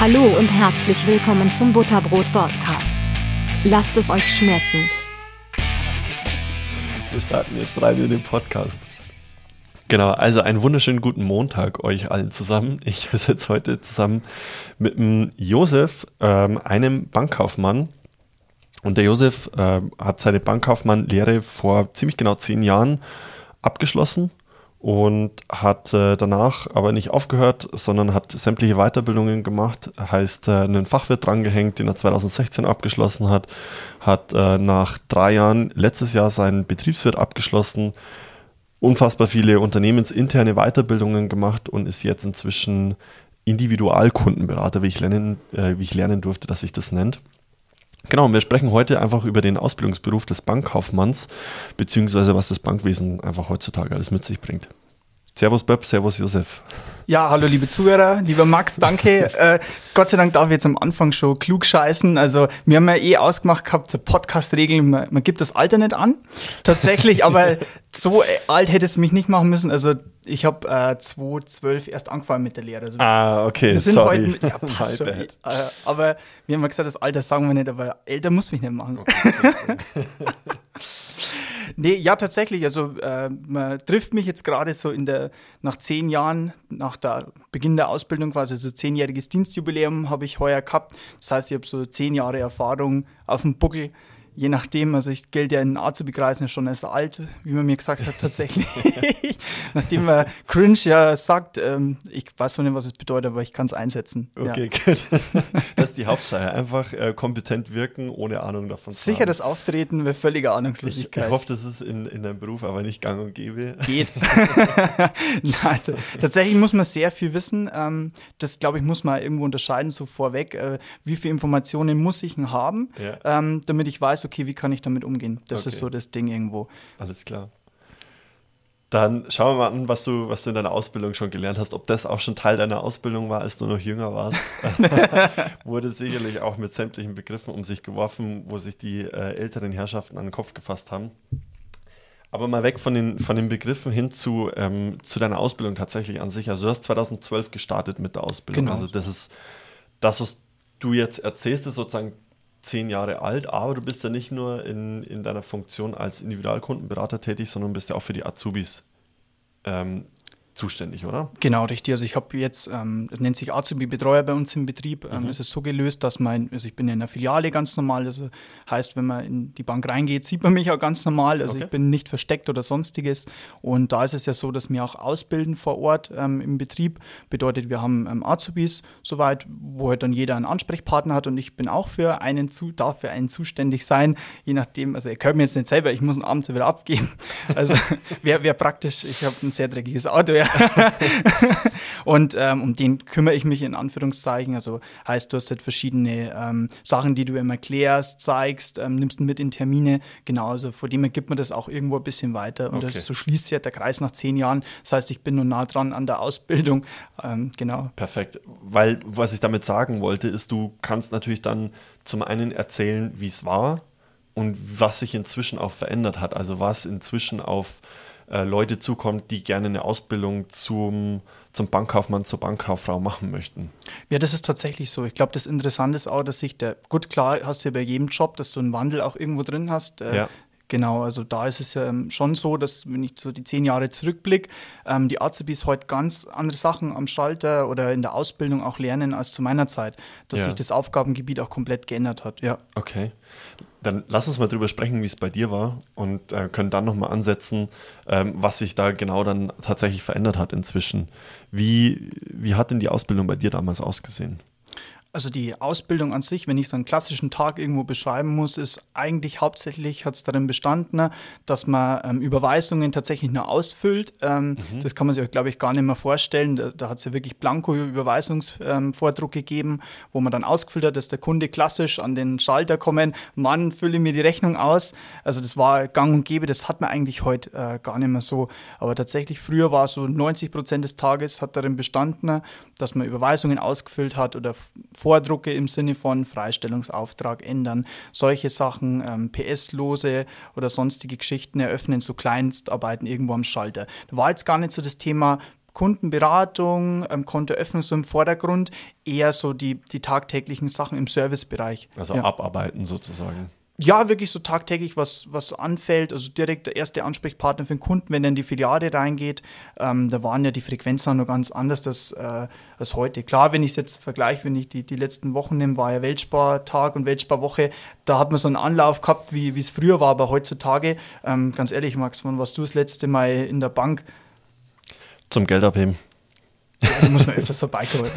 Hallo und herzlich willkommen zum Butterbrot Podcast. Lasst es euch schmecken. Wir starten jetzt rein in den Podcast. Genau, also einen wunderschönen guten Montag euch allen zusammen. Ich sitze heute zusammen mit dem Josef, ähm, einem Bankkaufmann. Und der Josef äh, hat seine Bankkaufmann-Lehre vor ziemlich genau zehn Jahren abgeschlossen und hat äh, danach aber nicht aufgehört, sondern hat sämtliche Weiterbildungen gemacht, heißt äh, einen Fachwirt drangehängt, den er 2016 abgeschlossen hat, hat äh, nach drei Jahren letztes Jahr seinen Betriebswirt abgeschlossen, unfassbar viele unternehmensinterne Weiterbildungen gemacht und ist jetzt inzwischen Individualkundenberater, wie ich lernen, äh, wie ich lernen durfte, dass sich das nennt. Genau, und wir sprechen heute einfach über den Ausbildungsberuf des Bankkaufmanns, beziehungsweise was das Bankwesen einfach heutzutage alles mit sich bringt. Servus Böb, Servus Josef. Ja, hallo liebe Zuhörer, lieber Max, danke. äh, Gott sei Dank darf ich jetzt am Anfang schon klug scheißen. Also wir haben ja eh ausgemacht gehabt zur Podcast-Regeln, man, man, gibt das Alter nicht an, tatsächlich, aber so alt hätte es mich nicht machen müssen. Also ich habe äh, 2012 erst angefangen mit der Lehre. Also ah, okay, wir sind sorry. Heute, ja, passt schon. Äh, aber wir haben ja gesagt, das Alter sagen wir nicht, aber älter muss mich nicht machen. Okay, Nee, ja, tatsächlich. Also äh, man trifft mich jetzt gerade so in der, nach zehn Jahren, nach der Beginn der Ausbildung quasi, also zehnjähriges Dienstjubiläum habe ich heuer gehabt. Das heißt, ich habe so zehn Jahre Erfahrung auf dem Buckel je nachdem, also ich gelte ja in Azubi-Kreisen ja schon als alt, wie man mir gesagt hat, tatsächlich. Nachdem man cringe ja sagt, ähm, ich weiß noch nicht, was es bedeutet, aber ich kann es einsetzen. Okay, ja. gut. Das ist die Hauptsache. Einfach äh, kompetent wirken, ohne Ahnung davon zu Sicher das Auftreten mit völliger Ahnungslosigkeit. Ich, hoffe, das ist in, in deinem Beruf aber nicht gang und gäbe. Geht. Nein, tatsächlich muss man sehr viel wissen. Ähm, das, glaube ich, muss man irgendwo unterscheiden, so vorweg. Äh, wie viele Informationen muss ich denn haben, ja. ähm, damit ich weiß, okay, wie kann ich damit umgehen? Das okay. ist so das Ding irgendwo. Alles klar. Dann schauen wir mal an, was du, was du in deiner Ausbildung schon gelernt hast. Ob das auch schon Teil deiner Ausbildung war, als du noch jünger warst. Wurde sicherlich auch mit sämtlichen Begriffen um sich geworfen, wo sich die äh, älteren Herrschaften an den Kopf gefasst haben. Aber mal weg von den, von den Begriffen hin zu, ähm, zu deiner Ausbildung tatsächlich an sich. Also du hast 2012 gestartet mit der Ausbildung. Genau. Also das ist das, was du jetzt erzählst, ist sozusagen zehn Jahre alt, aber du bist ja nicht nur in, in deiner Funktion als Individualkundenberater tätig, sondern bist ja auch für die Azubis ähm, zuständig, oder? Genau, richtig. Also ich habe jetzt, ähm, das nennt sich Azubi-Betreuer bei uns im Betrieb. Ähm, mhm. Es ist so gelöst, dass man, also ich bin in einer Filiale ganz normal, also heißt, wenn man in die Bank reingeht, sieht man mich auch ganz normal. Also okay. ich bin nicht versteckt oder sonstiges. Und da ist es ja so, dass wir auch ausbilden vor Ort ähm, im Betrieb. Bedeutet, wir haben ähm, Azubis soweit, wo halt dann jeder einen Ansprechpartner hat und ich bin auch für einen zu, darf für einen zuständig sein, je nachdem, also ihr könnt mir jetzt nicht selber, ich muss ihn abends wieder abgeben. Also wäre wär praktisch, ich habe ein sehr dreckiges Auto, ja. und ähm, um den kümmere ich mich in Anführungszeichen. Also heißt, du hast halt verschiedene ähm, Sachen, die du ihm erklärst, zeigst, ähm, nimmst mit in Termine. Genau, also vor dem gibt man das auch irgendwo ein bisschen weiter. Und okay. so schließt sich halt der Kreis nach zehn Jahren. Das heißt, ich bin nur nah dran an der Ausbildung. Ähm, genau. Perfekt. Weil, was ich damit sagen wollte, ist, du kannst natürlich dann zum einen erzählen, wie es war und was sich inzwischen auch verändert hat. Also was inzwischen auf äh, Leute zukommt, die gerne eine Ausbildung zum, zum Bankkaufmann, zur Bankkauffrau machen möchten. Ja, das ist tatsächlich so. Ich glaube, das Interessante ist auch, dass sich der, gut, klar hast du ja bei jedem Job, dass du einen Wandel auch irgendwo drin hast. Äh, ja. Genau, also da ist es ja ähm, schon so, dass wenn ich so die zehn Jahre zurückblicke, ähm, die Azubis heute ganz andere Sachen am Schalter oder in der Ausbildung auch lernen als zu meiner Zeit, dass ja. sich das Aufgabengebiet auch komplett geändert hat. Ja. Okay, dann lass uns mal drüber sprechen, wie es bei dir war und äh, können dann nochmal ansetzen, ähm, was sich da genau dann tatsächlich verändert hat inzwischen. Wie, wie hat denn die Ausbildung bei dir damals ausgesehen? Also die Ausbildung an sich, wenn ich so einen klassischen Tag irgendwo beschreiben muss, ist eigentlich hauptsächlich hat es darin bestanden, dass man ähm, Überweisungen tatsächlich nur ausfüllt. Ähm, mhm. Das kann man sich, glaube ich, gar nicht mehr vorstellen. Da, da hat es ja wirklich Blanko-Überweisungsvordruck ähm, gegeben, wo man dann ausgefüllt hat, dass der Kunde klassisch an den Schalter kommen, Mann, fülle mir die Rechnung aus. Also das war gang und gäbe, das hat man eigentlich heute äh, gar nicht mehr so. Aber tatsächlich früher war so 90 Prozent des Tages hat darin bestanden, dass man Überweisungen ausgefüllt hat oder Vordrucke im Sinne von Freistellungsauftrag ändern, solche Sachen, ähm, PS-Lose oder sonstige Geschichten eröffnen, so Kleinstarbeiten irgendwo am Schalter. Da war jetzt gar nicht so das Thema Kundenberatung, ähm, Kontoöffnung so im Vordergrund, eher so die, die tagtäglichen Sachen im Servicebereich. Also ja. abarbeiten sozusagen ja, wirklich so tagtäglich was, was anfällt. Also direkt der erste Ansprechpartner für den Kunden, wenn er in die Filiale reingeht. Ähm, da waren ja die Frequenzen noch ganz anders als, äh, als heute. Klar, wenn ich es jetzt vergleiche, wenn ich die, die letzten Wochen nehme, war ja Weltspartag und Weltsparwoche. Da hat man so einen Anlauf gehabt, wie es früher war. Aber heutzutage, ähm, ganz ehrlich, Max, wann warst du das letzte Mal in der Bank? Zum Geld abheben. Ja, da muss man öfters vorbeikommen.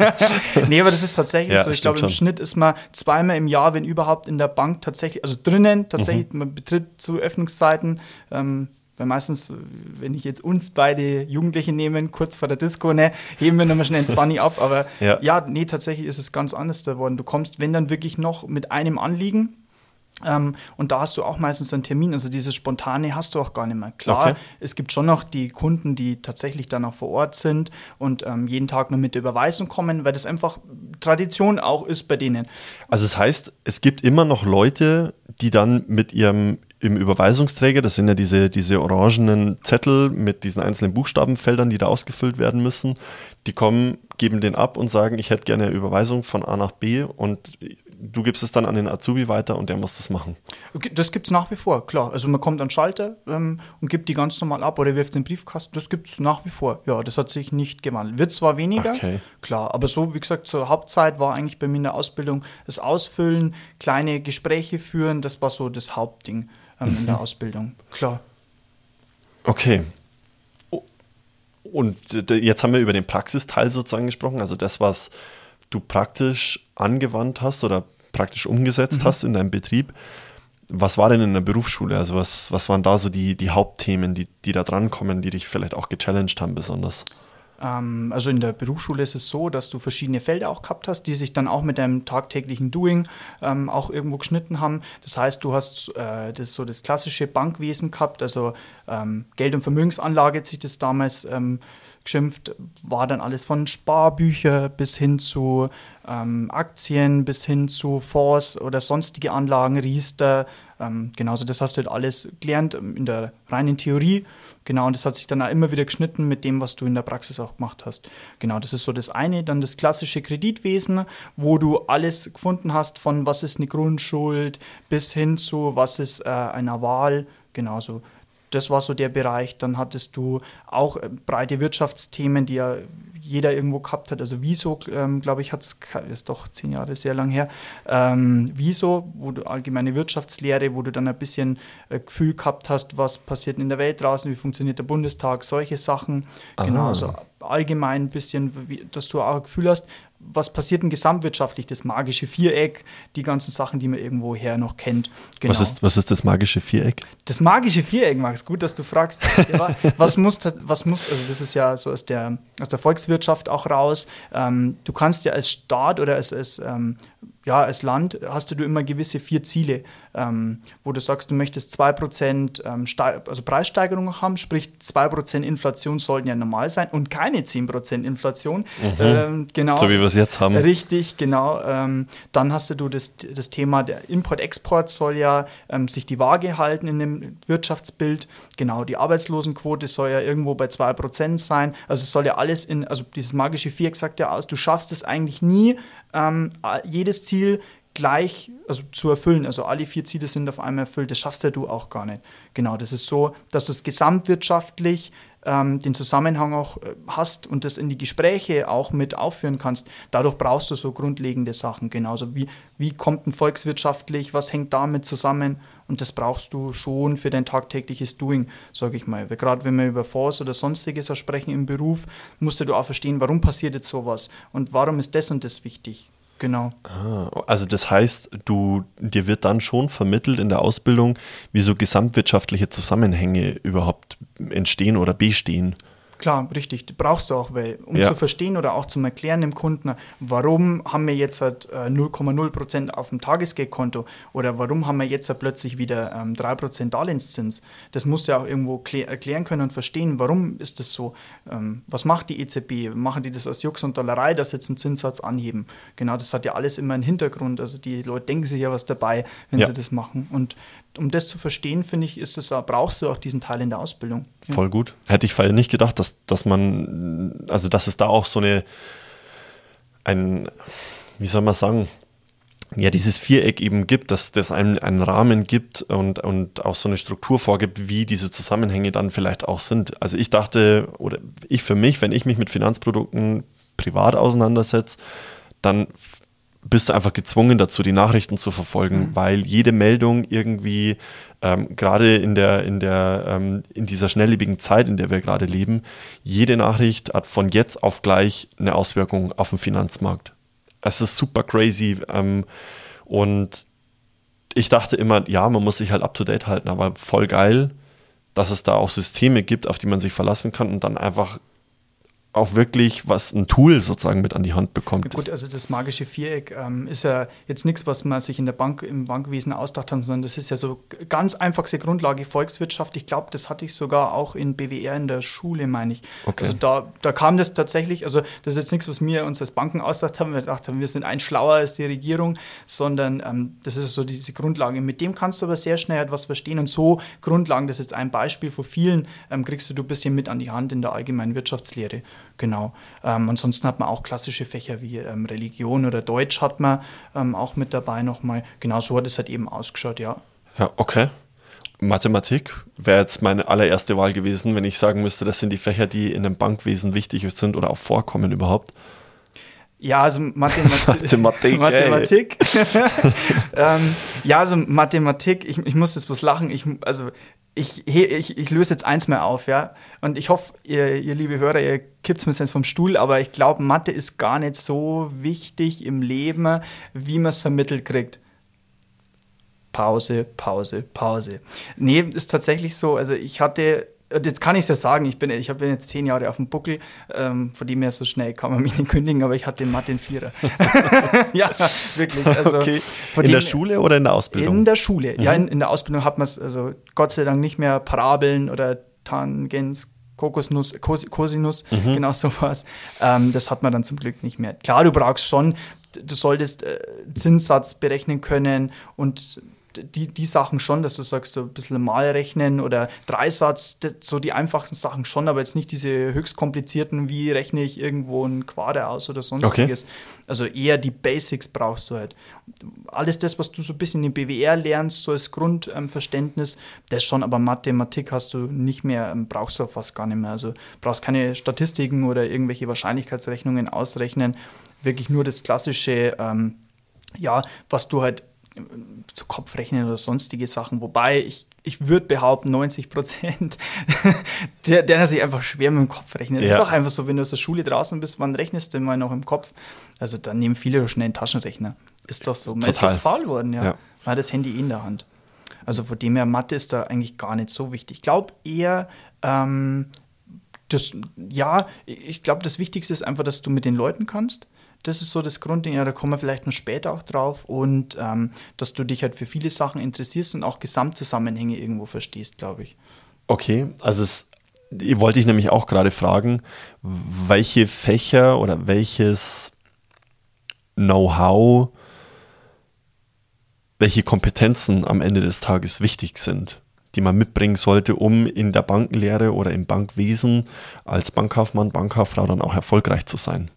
nee, aber das ist tatsächlich ja, so. Ich glaube, im Schnitt ist man zweimal im Jahr, wenn überhaupt, in der Bank tatsächlich, also drinnen tatsächlich, mhm. man betritt zu Öffnungszeiten. Ähm, weil meistens, wenn ich jetzt uns beide Jugendliche nehme, kurz vor der Disco, ne, heben wir nochmal schnell ein 20 ab. Aber ja. ja, nee, tatsächlich ist es ganz anders geworden. Du kommst, wenn dann wirklich noch mit einem Anliegen, ähm, und da hast du auch meistens einen Termin, also dieses Spontane hast du auch gar nicht mehr. Klar, okay. es gibt schon noch die Kunden, die tatsächlich dann auch vor Ort sind und ähm, jeden Tag nur mit der Überweisung kommen, weil das einfach Tradition auch ist bei denen. Also das heißt, es gibt immer noch Leute, die dann mit ihrem im Überweisungsträger, das sind ja diese, diese orangenen Zettel mit diesen einzelnen Buchstabenfeldern, die da ausgefüllt werden müssen, die kommen, geben den ab und sagen, ich hätte gerne eine Überweisung von A nach B und du gibst es dann an den Azubi weiter und der muss das machen. Das gibt es nach wie vor, klar. Also man kommt an den Schalter ähm, und gibt die ganz normal ab oder wirft den Briefkasten. Das gibt es nach wie vor. Ja, das hat sich nicht gewandelt. Wird zwar weniger, okay. klar, aber so, wie gesagt, zur Hauptzeit war eigentlich bei mir in der Ausbildung das Ausfüllen, kleine Gespräche führen, das war so das Hauptding ähm, mhm. in der mhm. Ausbildung, klar. Okay. Und jetzt haben wir über den Praxisteil sozusagen gesprochen, also das, was du praktisch angewandt hast oder praktisch umgesetzt mhm. hast in deinem Betrieb. Was war denn in der Berufsschule? Also was, was waren da so die, die Hauptthemen, die, die da drankommen, die dich vielleicht auch gechallenged haben besonders? Ähm, also in der Berufsschule ist es so, dass du verschiedene Felder auch gehabt hast, die sich dann auch mit deinem tagtäglichen Doing ähm, auch irgendwo geschnitten haben. Das heißt, du hast äh, das so das klassische Bankwesen gehabt, also ähm, Geld- und Vermögensanlage hat sich das damals ähm, geschimpft, war dann alles von Sparbücher bis hin zu ähm, Aktien, bis hin zu Fonds oder sonstige Anlagen, Riester. Ähm, genauso, das hast du halt alles gelernt in der reinen Theorie. Genau, und das hat sich dann auch immer wieder geschnitten mit dem, was du in der Praxis auch gemacht hast. Genau, das ist so das eine. Dann das klassische Kreditwesen, wo du alles gefunden hast, von was ist eine Grundschuld bis hin zu was ist äh, eine Wahl. Genauso das war so der Bereich. Dann hattest du auch äh, breite Wirtschaftsthemen, die ja jeder irgendwo gehabt hat. Also Wieso, ähm, glaube ich, hat es, ist doch zehn Jahre sehr lang her, ähm, Wieso, wo du allgemeine Wirtschaftslehre, wo du dann ein bisschen äh, Gefühl gehabt hast, was passiert in der Welt draußen, wie funktioniert der Bundestag, solche Sachen. Aha. Genau, also allgemein ein bisschen, wie, dass du auch ein Gefühl hast, was passiert denn gesamtwirtschaftlich, das magische Viereck, die ganzen Sachen, die man irgendwoher noch kennt. Genau. Was, ist, was ist das magische Viereck? Das magische Viereck, Max, gut, dass du fragst. was, muss, was muss, also das ist ja so aus der, aus der Volkswirtschaft auch raus. Ähm, du kannst ja als Staat oder als, als ähm, ja, als Land hast du immer gewisse vier Ziele, ähm, wo du sagst, du möchtest 2% ähm, also Preissteigerung haben, sprich 2% Inflation sollten ja normal sein und keine 10% Inflation. Mhm. Ähm, genau. So wie wir es jetzt haben. Richtig, genau. Ähm, dann hast du das, das Thema, der Import-Export soll ja ähm, sich die Waage halten in dem Wirtschaftsbild. Genau, die Arbeitslosenquote soll ja irgendwo bei 2% sein. Also es soll ja alles in, also dieses magische Viereck sagt ja aus, du schaffst es eigentlich nie, ähm, jedes Ziel gleich also zu erfüllen. Also alle vier Ziele sind auf einmal erfüllt. Das schaffst ja du auch gar nicht. Genau, das ist so, dass du es gesamtwirtschaftlich ähm, den Zusammenhang auch äh, hast und das in die Gespräche auch mit aufführen kannst. Dadurch brauchst du so grundlegende Sachen. Genauso wie, wie kommt ein volkswirtschaftlich, was hängt damit zusammen? Und das brauchst du schon für dein tagtägliches Doing, sage ich mal. Gerade wenn wir über Fonds oder sonstiges sprechen im Beruf, musst du auch verstehen, warum passiert jetzt sowas und warum ist das und das wichtig. Genau. Ah, also das heißt, du, dir wird dann schon vermittelt in der Ausbildung, wie so gesamtwirtschaftliche Zusammenhänge überhaupt entstehen oder bestehen. Klar, richtig. Die brauchst du auch, weil, um ja. zu verstehen oder auch zum Erklären dem Kunden, warum haben wir jetzt halt 0,0% äh, auf dem Tagesgeldkonto oder warum haben wir jetzt halt plötzlich wieder ähm, 3% Darlehenszins. Das musst du ja auch irgendwo erklären können und verstehen, warum ist das so. Ähm, was macht die EZB? Machen die das aus Jux und Dollerei, dass jetzt einen Zinssatz anheben? Genau, das hat ja alles immer einen Hintergrund. Also die Leute denken sich ja was dabei, wenn ja. sie das machen. Und um das zu verstehen, finde ich, ist es, brauchst du auch diesen Teil in der Ausbildung. Ja. Voll gut. Hätte ich vorher nicht gedacht, dass, dass man, also dass es da auch so eine, ein, wie soll man sagen, ja, dieses Viereck eben gibt, dass das einen, einen Rahmen gibt und, und auch so eine Struktur vorgibt, wie diese Zusammenhänge dann vielleicht auch sind. Also ich dachte, oder ich für mich, wenn ich mich mit Finanzprodukten privat auseinandersetze, dann bist du einfach gezwungen dazu, die Nachrichten zu verfolgen, mhm. weil jede Meldung irgendwie, ähm, gerade in der, in der, ähm, in dieser schnelllebigen Zeit, in der wir gerade leben, jede Nachricht hat von jetzt auf gleich eine Auswirkung auf den Finanzmarkt. Es ist super crazy. Ähm, und ich dachte immer, ja, man muss sich halt up to date halten, aber voll geil, dass es da auch Systeme gibt, auf die man sich verlassen kann und dann einfach auch wirklich was ein Tool sozusagen mit an die Hand bekommt. Ja, gut, also das magische Viereck ähm, ist ja jetzt nichts, was man sich in der Bank im Bankwesen ausdacht hat, sondern das ist ja so ganz einfachste Grundlage Volkswirtschaft. Ich glaube, das hatte ich sogar auch in BWR in der Schule, meine ich. Okay. Also da, da kam das tatsächlich, also das ist jetzt nichts, was wir uns als Banken ausdacht haben, wir gedacht haben, wir sind ein schlauer als die Regierung, sondern ähm, das ist so diese Grundlage. Mit dem kannst du aber sehr schnell etwas verstehen und so Grundlagen, das ist jetzt ein Beispiel von vielen, ähm, kriegst du ein bisschen mit an die Hand in der allgemeinen Wirtschaftslehre. Genau. Ähm, ansonsten hat man auch klassische Fächer wie ähm, Religion oder Deutsch hat man ähm, auch mit dabei nochmal. Genau so hat es halt eben ausgeschaut, ja. Ja, okay. Mathematik wäre jetzt meine allererste Wahl gewesen, wenn ich sagen müsste, das sind die Fächer, die in einem Bankwesen wichtig sind oder auch vorkommen überhaupt. Ja, also Mathematik. Mathematik. Mathematik. ähm, ja, also Mathematik, ich, ich muss jetzt bloß lachen. Ich, also ich, ich, ich löse jetzt eins mehr auf, ja. Und ich hoffe, ihr, ihr liebe Hörer, ihr kippt es mir jetzt vom Stuhl, aber ich glaube, Mathe ist gar nicht so wichtig im Leben, wie man es vermittelt kriegt. Pause, Pause, Pause. Nee, ist tatsächlich so. Also ich hatte jetzt kann ich es ja sagen, ich bin, ich bin jetzt zehn Jahre auf dem Buckel, ähm, von dem her so schnell kann man mich nicht kündigen, aber ich hatte Mathe in Vierer. ja, wirklich. Also okay. in der Schule oder in der Ausbildung? In der Schule. Mhm. Ja, in, in, der Ausbildung hat man es, also Gott sei Dank nicht mehr Parabeln oder Tangens, Kokosnuss, Cos Cosinus, mhm. genau sowas. Ähm, das hat man dann zum Glück nicht mehr. Klar, du brauchst schon, du solltest äh, Zinssatz berechnen können und die, die Sachen schon, dass du sagst, so ein bisschen mal rechnen oder Dreisatz, so die einfachsten Sachen schon, aber jetzt nicht diese höchst komplizierten, wie rechne ich irgendwo ein Quader aus oder sonstiges. Okay. Also eher die Basics brauchst du halt. Alles das, was du so ein bisschen in BWR lernst, so als Grundverständnis, das schon, aber Mathematik hast du nicht mehr, ähm, brauchst du fast gar nicht mehr. Also brauchst keine Statistiken oder irgendwelche Wahrscheinlichkeitsrechnungen ausrechnen. Wirklich nur das klassische, ähm, ja, was du halt zu Kopfrechnen oder sonstige Sachen. Wobei ich, ich würde behaupten, 90 Prozent, der, der sich einfach schwer mit dem Kopf rechnet. Das ja. ist doch einfach so, wenn du aus der Schule draußen bist, wann rechnest du mal noch im Kopf? Also dann nehmen viele schnell einen Taschenrechner. Ist doch so. Man Total. ist doch faul worden, ja. ja. Man hat das Handy in der Hand. Also von dem her, Mathe ist da eigentlich gar nicht so wichtig. Ich glaube eher, ähm, das, ja, ich glaube, das Wichtigste ist einfach, dass du mit den Leuten kannst das ist so das Grundding, ja, da kommen wir vielleicht noch später auch drauf. Und ähm, dass du dich halt für viele Sachen interessierst und auch Gesamtzusammenhänge irgendwo verstehst, glaube ich. Okay, also es wollte ich nämlich auch gerade fragen, welche Fächer oder welches Know-how, welche Kompetenzen am Ende des Tages wichtig sind, die man mitbringen sollte, um in der Bankenlehre oder im Bankwesen als Bankkaufmann, Bankkauffrau dann auch erfolgreich zu sein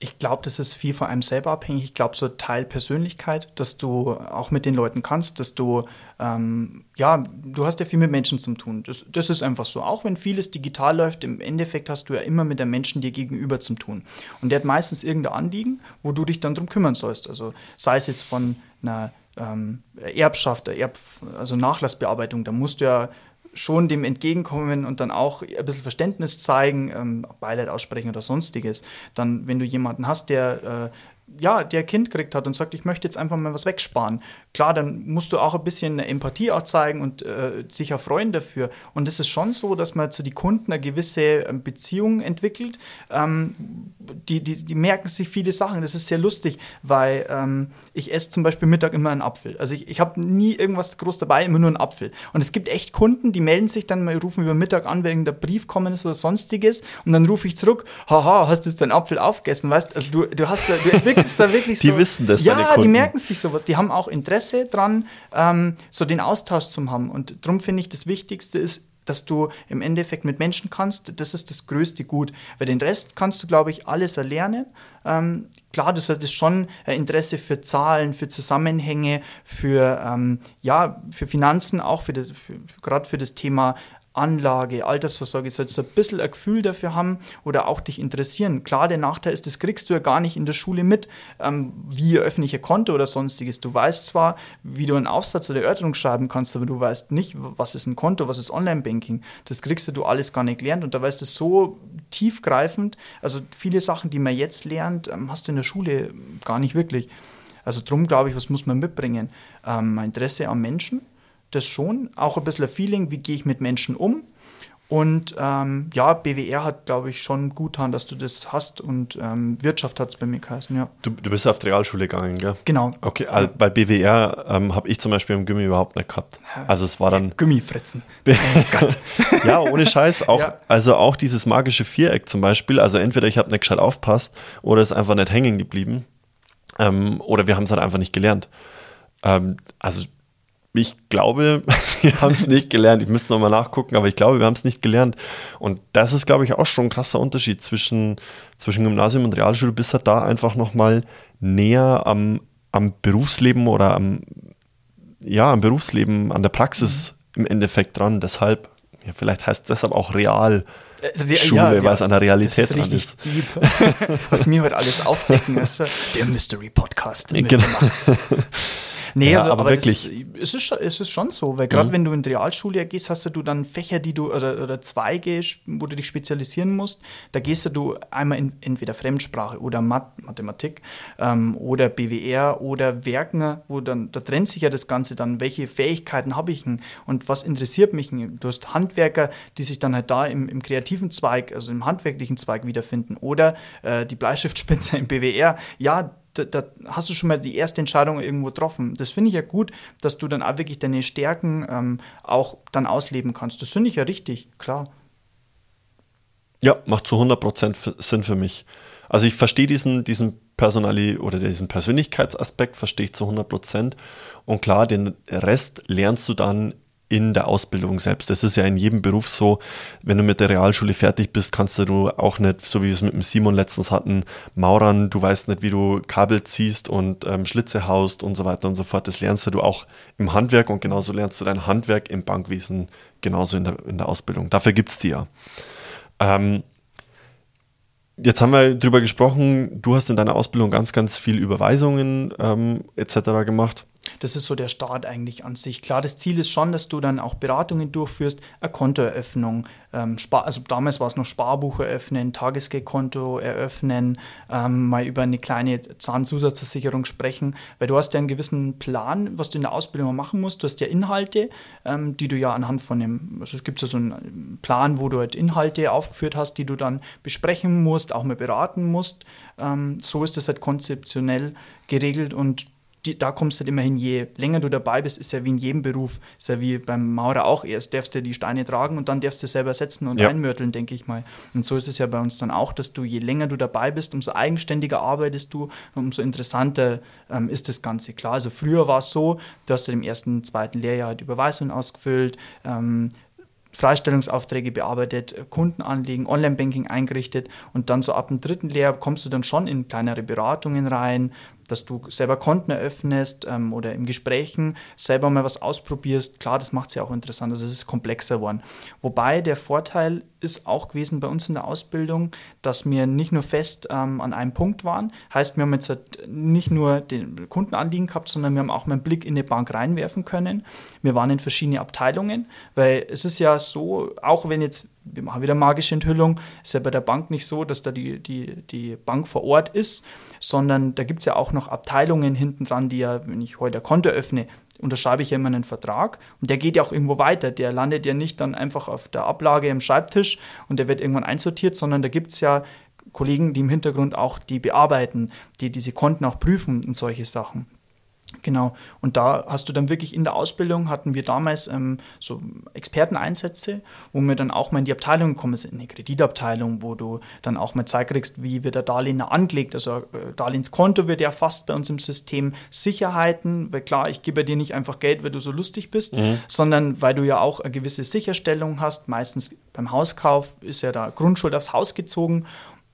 ich glaube, das ist viel von einem selber abhängig. Ich glaube, so Teil Persönlichkeit, dass du auch mit den Leuten kannst, dass du, ähm, ja, du hast ja viel mit Menschen zu tun. Das, das ist einfach so. Auch wenn vieles digital läuft, im Endeffekt hast du ja immer mit der Menschen dir gegenüber zu tun. Und der hat meistens irgendein Anliegen, wo du dich dann drum kümmern sollst. Also sei es jetzt von einer ähm, Erbschaft, Erb, also Nachlassbearbeitung, da musst du ja schon dem entgegenkommen und dann auch ein bisschen Verständnis zeigen, ähm, Beileid aussprechen oder sonstiges. Dann, wenn du jemanden hast, der äh, ja, der Kind gekriegt hat und sagt, ich möchte jetzt einfach mal was wegsparen. Klar, dann musst du auch ein bisschen Empathie auch zeigen und äh, dich erfreuen dafür. Und es ist schon so, dass man zu den Kunden eine gewisse ähm, Beziehung entwickelt. Ähm, die, die, die merken sich viele Sachen. Das ist sehr lustig, weil ähm, ich esse zum Beispiel Mittag immer einen Apfel. Also ich, ich habe nie irgendwas groß dabei, immer nur einen Apfel. Und es gibt echt Kunden, die melden sich dann mal, rufen über Mittag an, wegen der Brief kommen ist oder sonstiges. Und dann rufe ich zurück, haha, hast du jetzt deinen Apfel aufgegessen? Weißt also du, du hast du entwickelst ist da wirklich die so. wissen das, Ja, die merken sich sowas. Die haben auch Interesse dran, ähm, so den Austausch zu haben. Und darum finde ich, das Wichtigste ist, dass du im Endeffekt mit Menschen kannst. Das ist das größte Gut. Weil den Rest kannst du, glaube ich, alles erlernen. Ähm, klar, du solltest schon äh, Interesse für Zahlen, für Zusammenhänge, für, ähm, ja, für Finanzen, auch für das, für, gerade für das Thema Anlage, Altersvorsorge, sollst du ein bisschen ein Gefühl dafür haben oder auch dich interessieren. Klar, der Nachteil ist, das kriegst du ja gar nicht in der Schule mit, ähm, wie öffentliche ein Konto oder sonstiges. Du weißt zwar, wie du einen Aufsatz oder Erörterung schreiben kannst, aber du weißt nicht, was ist ein Konto, was ist Online-Banking. Das kriegst du alles gar nicht gelernt und da weißt du so tiefgreifend. Also viele Sachen, die man jetzt lernt, ähm, hast du in der Schule gar nicht wirklich. Also drum glaube ich, was muss man mitbringen? Ähm, Interesse am Menschen, das schon. Auch ein bisschen Feeling, wie gehe ich mit Menschen um. Und ähm, ja, BWR hat, glaube ich, schon gut getan, dass du das hast. Und ähm, Wirtschaft hat es bei mir geheißen, ja. Du, du bist auf die Realschule gegangen, gell? Genau. Okay, also bei BWR ähm, habe ich zum Beispiel im Gimmi überhaupt nicht gehabt. Also es war dann, Gummifritzen. ja, ohne Scheiß, auch, Ja. also auch dieses magische Viereck zum Beispiel, also entweder ich habe nicht gescheit aufpasst oder es ist einfach nicht hängen geblieben ähm, oder wir haben es halt einfach nicht gelernt. Ähm, also ich glaube, wir haben es nicht gelernt. Ich müsste nochmal nachgucken, aber ich glaube, wir haben es nicht gelernt. Und das ist, glaube ich, auch schon ein krasser Unterschied zwischen, zwischen Gymnasium und Realschule. Du bist halt da einfach nochmal näher am, am Berufsleben oder am, ja, am Berufsleben, an der Praxis im Endeffekt dran. Deshalb, ja, vielleicht heißt deshalb auch Real. Äh, Schule, weil es an der Realität das ist richtig deep. Was wir heute alles aufdecken, ist der Mystery Podcast. mit Genau. Max. Nee, Ja, also, aber aber, wirklich. Das, es, ist, schon- es ist schon so, weil gerade Mhm. wenn du in die Realschule gehst, hast du dann Fächer, die du oder, oder Zweige, wo du dich spezialisieren musst. Da gehst du einmal in entweder Fremdsprache oder Math, Mathematik ähm, oder BWR oder Werken, wo dann, da trennt sich ja das Ganze dann, welche Fähigkeiten habe ich denn und was interessiert mich denn? Du hast Handwerker, die sich dann halt da im, im kreativen Zweig, also im handwerklichen Zweig wiederfinden oder äh, die Bleistiftspitze im BWR. Ja, da, da hast du schon mal die erste Entscheidung irgendwo getroffen. Das finde ich ja gut, dass du dann auch wirklich deine Stärken ähm, auch dann ausleben kannst. Das finde ich ja richtig, klar. Ja, macht zu 100% f- Sinn für mich. Also ich verstehe diesen, diesen Personali oder diesen Persönlichkeitsaspekt, verstehe ich zu 100%. Und klar, den Rest lernst du dann in der Ausbildung selbst. Das ist ja in jedem Beruf so, wenn du mit der Realschule fertig bist, kannst du auch nicht, so wie wir es mit dem Simon letztens hatten, maurern, du weißt nicht, wie du Kabel ziehst und ähm, Schlitze haust und so weiter und so fort. Das lernst du auch im Handwerk und genauso lernst du dein Handwerk im Bankwesen genauso in der, in der Ausbildung. Dafür gibt es die ja. Ähm, jetzt haben wir drüber gesprochen, du hast in deiner Ausbildung ganz, ganz viel Überweisungen ähm, etc. gemacht. Das ist so der Start eigentlich an sich. Klar, das Ziel ist schon, dass du dann auch Beratungen durchführst, eine Kontoeröffnung, ähm, also damals war es noch Sparbuch eröffnen, Tagesgeldkonto eröffnen, ähm, mal über eine kleine Zahnzusatzversicherung sprechen, weil du hast ja einen gewissen Plan, was du in der Ausbildung machen musst. Du hast ja Inhalte, ähm, die du ja anhand von dem, also es gibt ja so einen Plan, wo du halt Inhalte aufgeführt hast, die du dann besprechen musst, auch mal beraten musst. Ähm, so ist das halt konzeptionell geregelt und die, da kommst du halt immerhin, je länger du dabei bist, ist ja wie in jedem Beruf, ist ja wie beim Maurer auch. Erst darfst du die Steine tragen und dann darfst du selber setzen und Ja. einmörteln, denke ich mal. Und so ist es ja bei uns dann auch, dass du, je länger du dabei bist, umso eigenständiger arbeitest du, umso interessanter ähm, ist das Ganze. Klar, also früher war es so, du hast ja im ersten, zweiten Lehrjahr die Überweisung ausgefüllt, ähm, Freistellungsaufträge bearbeitet, Kundenanliegen, Online-Banking eingerichtet und dann so ab dem dritten Lehrjahr kommst du dann schon in kleinere Beratungen rein, dass du selber Konten eröffnest ähm, oder im Gesprächen selber mal was ausprobierst. Klar, das macht es ja auch interessant, also es ist komplexer geworden. Wobei der Vorteil ist auch gewesen bei uns in der Ausbildung, dass wir nicht nur fest ähm, an einem Punkt waren. Heißt, wir haben jetzt halt nicht nur den Kundenanliegen gehabt, sondern wir haben auch mal einen Blick in eine Bank reinwerfen können. Wir waren in verschiedene Abteilungen, weil es ist ja so, auch wenn jetzt wir machen wieder magische Enthüllung, ist ja bei der Bank nicht so, dass da die, die, die Bank vor Ort ist, sondern da gibt es ja auch noch Abteilungen hinten dran, die ja, wenn ich heute ein Konto öffne, unterschreibe ich ja immer einen Vertrag und der geht ja auch irgendwo weiter. Der landet ja nicht dann einfach auf der Ablage im Schreibtisch und der wird irgendwann einsortiert, sondern da gibt es ja Kollegen, die im Hintergrund auch die bearbeiten, die diese Konten auch prüfen und solche Sachen. Genau. Und da hast du dann wirklich in der Ausbildung hatten wir damals ähm, so Experteneinsätze, wo wir dann auch mal in die Abteilung gekommen sind, in die Kreditabteilung, wo du dann auch mal Zeit kriegst, wie wird der Darlehen angelegt. Also äh, Darlehenskonto wird erfasst bei uns im System, Sicherheiten, weil klar, ich gebe dir nicht einfach Geld, weil du so lustig bist, mhm. sondern weil du ja auch eine gewisse Sicherstellung hast. Meistens beim Hauskauf ist ja da Grundschuld aufs Haus gezogen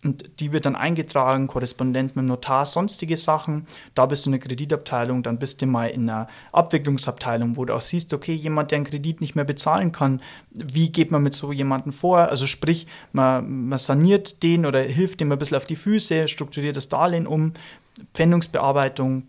und die wird dann eingetragen, Korrespondenz mit dem Notar, sonstige Sachen. Da bist du in der Kreditabteilung, dann bist du mal in einer Abwicklungsabteilung, wo du auch siehst, okay, jemand, der einen Kredit nicht mehr bezahlen kann, wie geht man mit so jemandem vor? Also sprich, man, man saniert den oder hilft dem ein bisschen auf die Füße, strukturiert das Darlehen um, Pfändungsbearbeitung,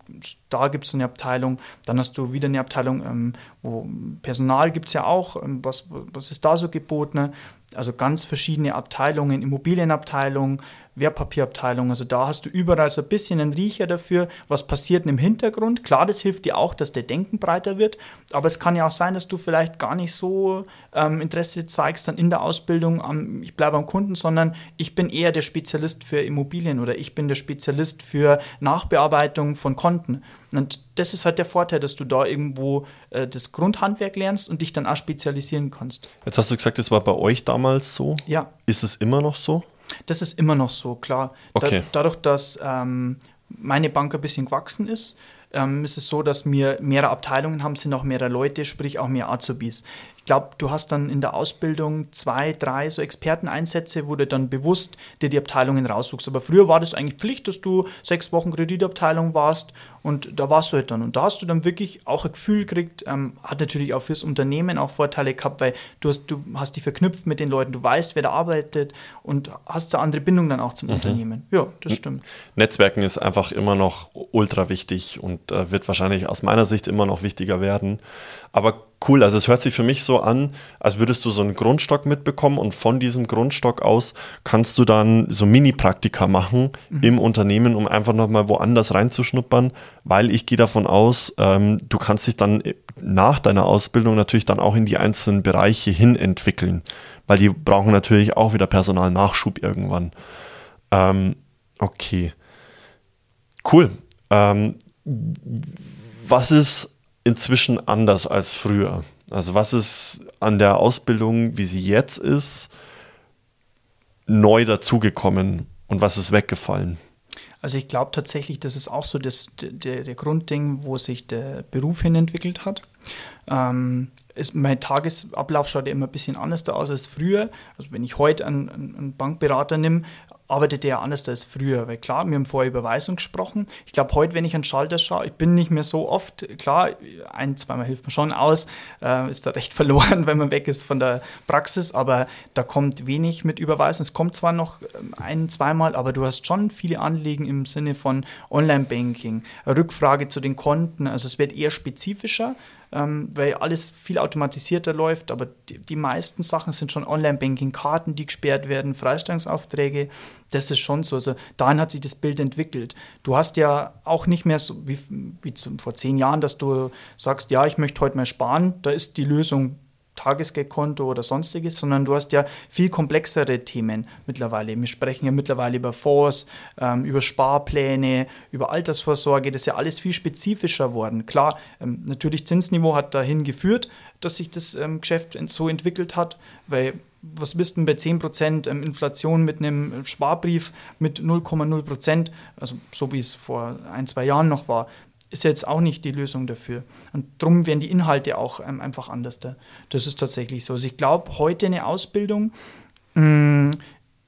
da gibt es eine Abteilung. Dann hast du wieder eine Abteilung, ähm, wo Personal gibt es ja auch. Ähm, was, was ist da so geboten? Also ganz verschiedene Abteilungen, Immobilienabteilung, Wertpapierabteilung. Also da hast du überall so ein bisschen einen Riecher dafür, was passiert im Hintergrund. Klar, das hilft dir auch, dass der Denken breiter wird, aber es kann ja auch sein, dass du vielleicht gar nicht so ähm, Interesse zeigst dann in der Ausbildung, am, ich bleibe am Kunden, sondern ich bin eher der Spezialist für Immobilien oder ich bin der Spezialist für Nachbearbeitung von Konten. Und das ist halt der Vorteil, dass du da irgendwo äh, das Grundhandwerk lernst und dich dann auch spezialisieren kannst. Jetzt hast du gesagt, das war bei euch damals so. Ja. Ist es immer noch so? Das ist immer noch so, klar. Okay. Da, dadurch, dass ähm, meine Bank ein bisschen gewachsen ist, ähm, ist es so, dass wir mehrere Abteilungen haben, sind auch mehrere Leute, sprich auch mehr Azubis glaube, du hast dann in der Ausbildung zwei, drei so Experteneinsätze, wo du dann bewusst dir die Abteilungen raussuchst. Aber früher war das eigentlich Pflicht, dass du sechs Wochen Kreditabteilung warst und da warst du halt dann. Und da hast du dann wirklich auch ein Gefühl gekriegt, ähm, hat natürlich auch fürs Unternehmen auch Vorteile gehabt, weil du hast, du hast dich verknüpft mit den Leuten, du weißt, wer da arbeitet und hast eine andere Bindung dann auch zum mhm. Unternehmen. Ja, das stimmt. Netzwerken ist einfach immer noch ultra wichtig und äh, wird wahrscheinlich aus meiner Sicht immer noch wichtiger werden. Aber cool, also es hört sich für mich so an, als würdest du so einen Grundstock mitbekommen und von diesem Grundstock aus kannst du dann so Mini-Praktika machen mhm. im Unternehmen, um einfach nochmal woanders reinzuschnuppern, weil ich gehe davon aus, ähm, du kannst dich dann nach deiner Ausbildung natürlich dann auch in die einzelnen Bereiche hin entwickeln, weil die brauchen natürlich auch wieder Personalnachschub irgendwann. Ähm, okay. Cool. Ähm, was ist inzwischen anders als früher? Also was ist an der Ausbildung, wie sie jetzt ist, neu dazugekommen und was ist weggefallen? Also ich glaube tatsächlich, das ist auch so das, der, der Grundding, wo sich der Beruf hin entwickelt hat. Ähm, ist, mein Tagesablauf schaut ja immer ein bisschen anders aus als früher. Also wenn ich heute einen, einen Bankberater nehme, arbeitet er anders als früher. Weil klar, wir haben vorher Überweisung gesprochen. Ich glaube, heute, wenn ich an Schalter schaue, ich bin nicht mehr so oft, klar, ein, zweimal hilft man schon aus, äh, ist da recht verloren, wenn man weg ist von der Praxis, aber da kommt wenig mit Überweisung. Es kommt zwar noch ähm, ein, zweimal, aber du hast schon viele Anliegen im Sinne von Online-Banking, Rückfrage zu den Konten, also es wird eher spezifischer ähm, weil alles viel automatisierter läuft, aber die, die meisten Sachen sind schon Online-Banking-Karten, die gesperrt werden, Freistellungsaufträge, das ist schon so. Also dahin hat sich das Bild entwickelt. Du hast ja auch nicht mehr so wie, wie vor zehn Jahren, dass du sagst, ja, ich möchte heute mal sparen, da ist die Lösung Tagesgeldkonto oder sonstiges, sondern du hast ja viel komplexere Themen mittlerweile. Wir sprechen ja mittlerweile über Fonds, ähm, über Sparpläne, über Altersvorsorge. Das ist ja alles viel spezifischer worden. Klar, ähm, natürlich Zinsniveau hat dahin geführt, dass sich das ähm, Geschäft so entwickelt hat, weil was bist denn bei 10% ähm, Inflation mit einem Sparbrief mit 0,0%, also so wie es vor ein, zwei Jahren noch war, ist jetzt auch nicht die Lösung dafür. Und darum werden die Inhalte auch ähm, einfach anders. Da. Das ist tatsächlich so. Also ich glaube, heute eine Ausbildung mh, mm,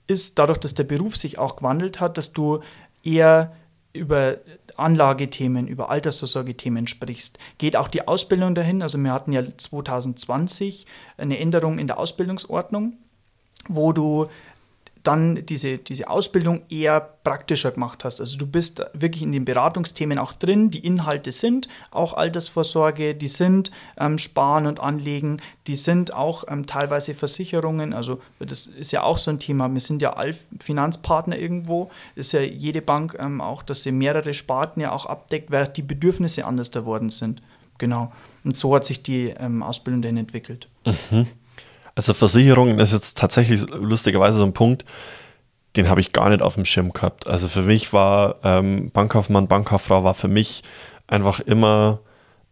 ist dadurch, dass der Beruf sich auch gewandelt hat, dass du eher über Anlagethemen, über Altersvorsorgethemen sprichst. Geht auch die Ausbildung dahin? Also wir hatten ja 2020 eine Änderung in der Ausbildungsordnung, wo du dann diese, diese Ausbildung eher praktischer gemacht hast. Also du bist wirklich in den Beratungsthemen auch drin, die Inhalte sind auch Altersvorsorge, die sind ähm, Sparen und Anlegen, die sind auch ähm, teilweise Versicherungen, also das ist ja auch so ein Thema, wir sind ja all Finanzpartner irgendwo, ist ja jede Bank ähm, auch, dass sie mehrere Sparten ja auch abdeckt, weil die Bedürfnisse anders geworden sind. Genau. Und so hat sich die ähm, Ausbildung dann entwickelt. Mhm. Also Versicherungen ist jetzt tatsächlich lustigerweise so ein Punkt, den habe ich gar nicht auf dem Schirm gehabt. Also für mich war ähm, Bankkaufmann, Bankkauffrau war für mich einfach immer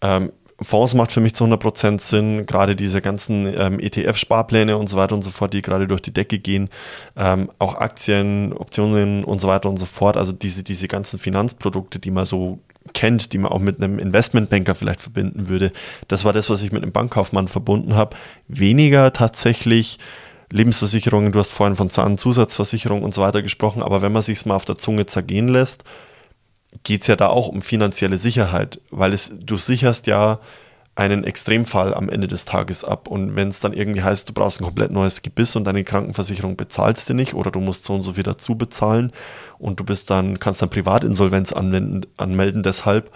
ähm, Fonds macht für mich zu 100% Sinn, gerade diese ganzen ähm, ETF-Sparpläne und so weiter und so fort, die gerade durch die Decke gehen, ähm, auch Aktien, Optionen und so weiter und so fort, also diese, diese ganzen Finanzprodukte, die man so kennt, die man auch mit einem Investmentbanker vielleicht verbinden würde, das war das, was ich mit einem Bankkaufmann verbunden habe. Weniger tatsächlich Lebensversicherungen, du hast vorhin von Zahnzusatzversicherung und so weiter gesprochen, aber wenn man sich mal auf der Zunge zergehen lässt, geht es ja da auch um finanzielle Sicherheit, weil es, du sicherst ja einen Extremfall am Ende des Tages ab. Und wenn es dann irgendwie heißt, du brauchst ein komplett neues Gebiss und deine Krankenversicherung bezahlst dir nicht oder du musst so und so viel dazu bezahlen und du bist dann, kannst dann Privatinsolvenz anwenden, anmelden deshalb,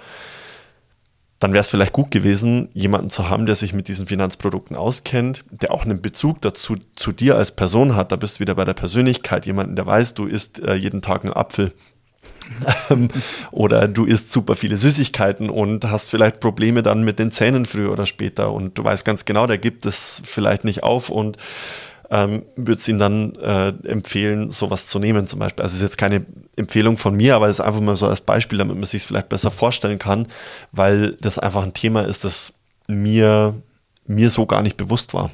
dann wäre es vielleicht gut gewesen, jemanden zu haben, der sich mit diesen Finanzprodukten auskennt, der auch einen Bezug dazu zu dir als Person hat. Da bist du wieder bei der Persönlichkeit, jemanden, der weiß, du isst äh, jeden Tag einen Apfel oder du isst super viele Süßigkeiten und hast vielleicht Probleme dann mit den Zähnen früher oder später und du weißt ganz genau, der gibt es vielleicht nicht auf und ähm, würdest ihm dann äh, empfehlen, sowas zu nehmen zum Beispiel. Also es ist jetzt keine Empfehlung von mir, aber es ist einfach mal so als Beispiel, damit man sich es vielleicht besser vorstellen kann, weil das einfach ein Thema ist, das mir, mir so gar nicht bewusst war.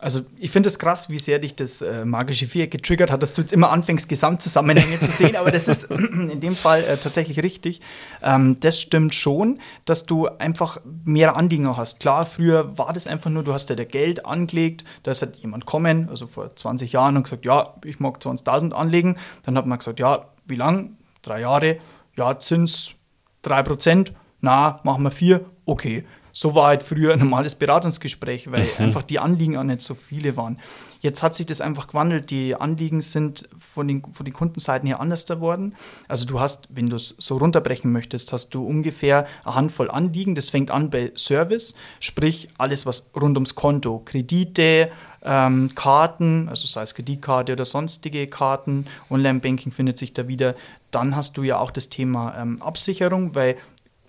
Also ich finde es krass, wie sehr dich das äh, magische Viereck getriggert hat, dass du jetzt immer anfängst, Gesamtzusammenhänge zu sehen, aber das ist in dem Fall äh, tatsächlich richtig. Ähm, das stimmt schon, dass du einfach mehr Anliegen hast. Klar, früher war das einfach nur, du hast ja der Geld angelegt, da ist halt jemand kommen, also vor 20 Jahren und gesagt, ja, ich mag 20.000 anlegen. Dann hat man gesagt, ja, wie lang? Drei Jahre, ja, Zins 3%, na, machen wir vier, okay. So war halt früher ein normales Beratungsgespräch, weil mhm. einfach die Anliegen auch nicht so viele waren. Jetzt hat sich das einfach gewandelt. Die Anliegen sind von den, von den Kundenseiten her anders geworden. Also du hast, wenn du es so runterbrechen möchtest, hast du ungefähr eine Handvoll Anliegen. Das fängt an bei Service, sprich alles, was rund ums Konto, Kredite, ähm, Karten, also sei es Kreditkarte oder sonstige Karten, Online-Banking findet sich da wieder. Dann hast du ja auch das Thema ähm, Absicherung, weil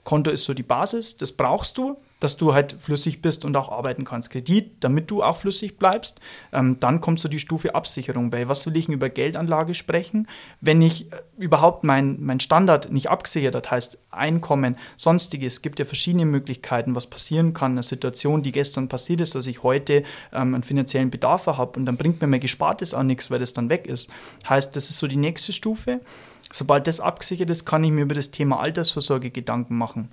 Konto ist so die Basis, das brauchst du, dass du halt flüssig bist und auch arbeiten kannst. Kredit, damit du auch flüssig bleibst. Ähm, dann kommt so die Stufe Absicherung, weil was will ich über Geldanlage sprechen, wenn ich äh, überhaupt mein, mein Standard nicht abgesichert hat, heißt Einkommen, sonstiges. Es gibt ja verschiedene Möglichkeiten, was passieren kann. Eine Situation, die gestern passiert ist, dass ich heute ähm, einen finanziellen Bedarf habe und dann bringt mir mein Gespartes auch nichts, weil das dann weg ist. Heißt, das ist so die nächste Stufe. Sobald das abgesichert ist, kann ich mir über das Thema Altersvorsorge Gedanken machen.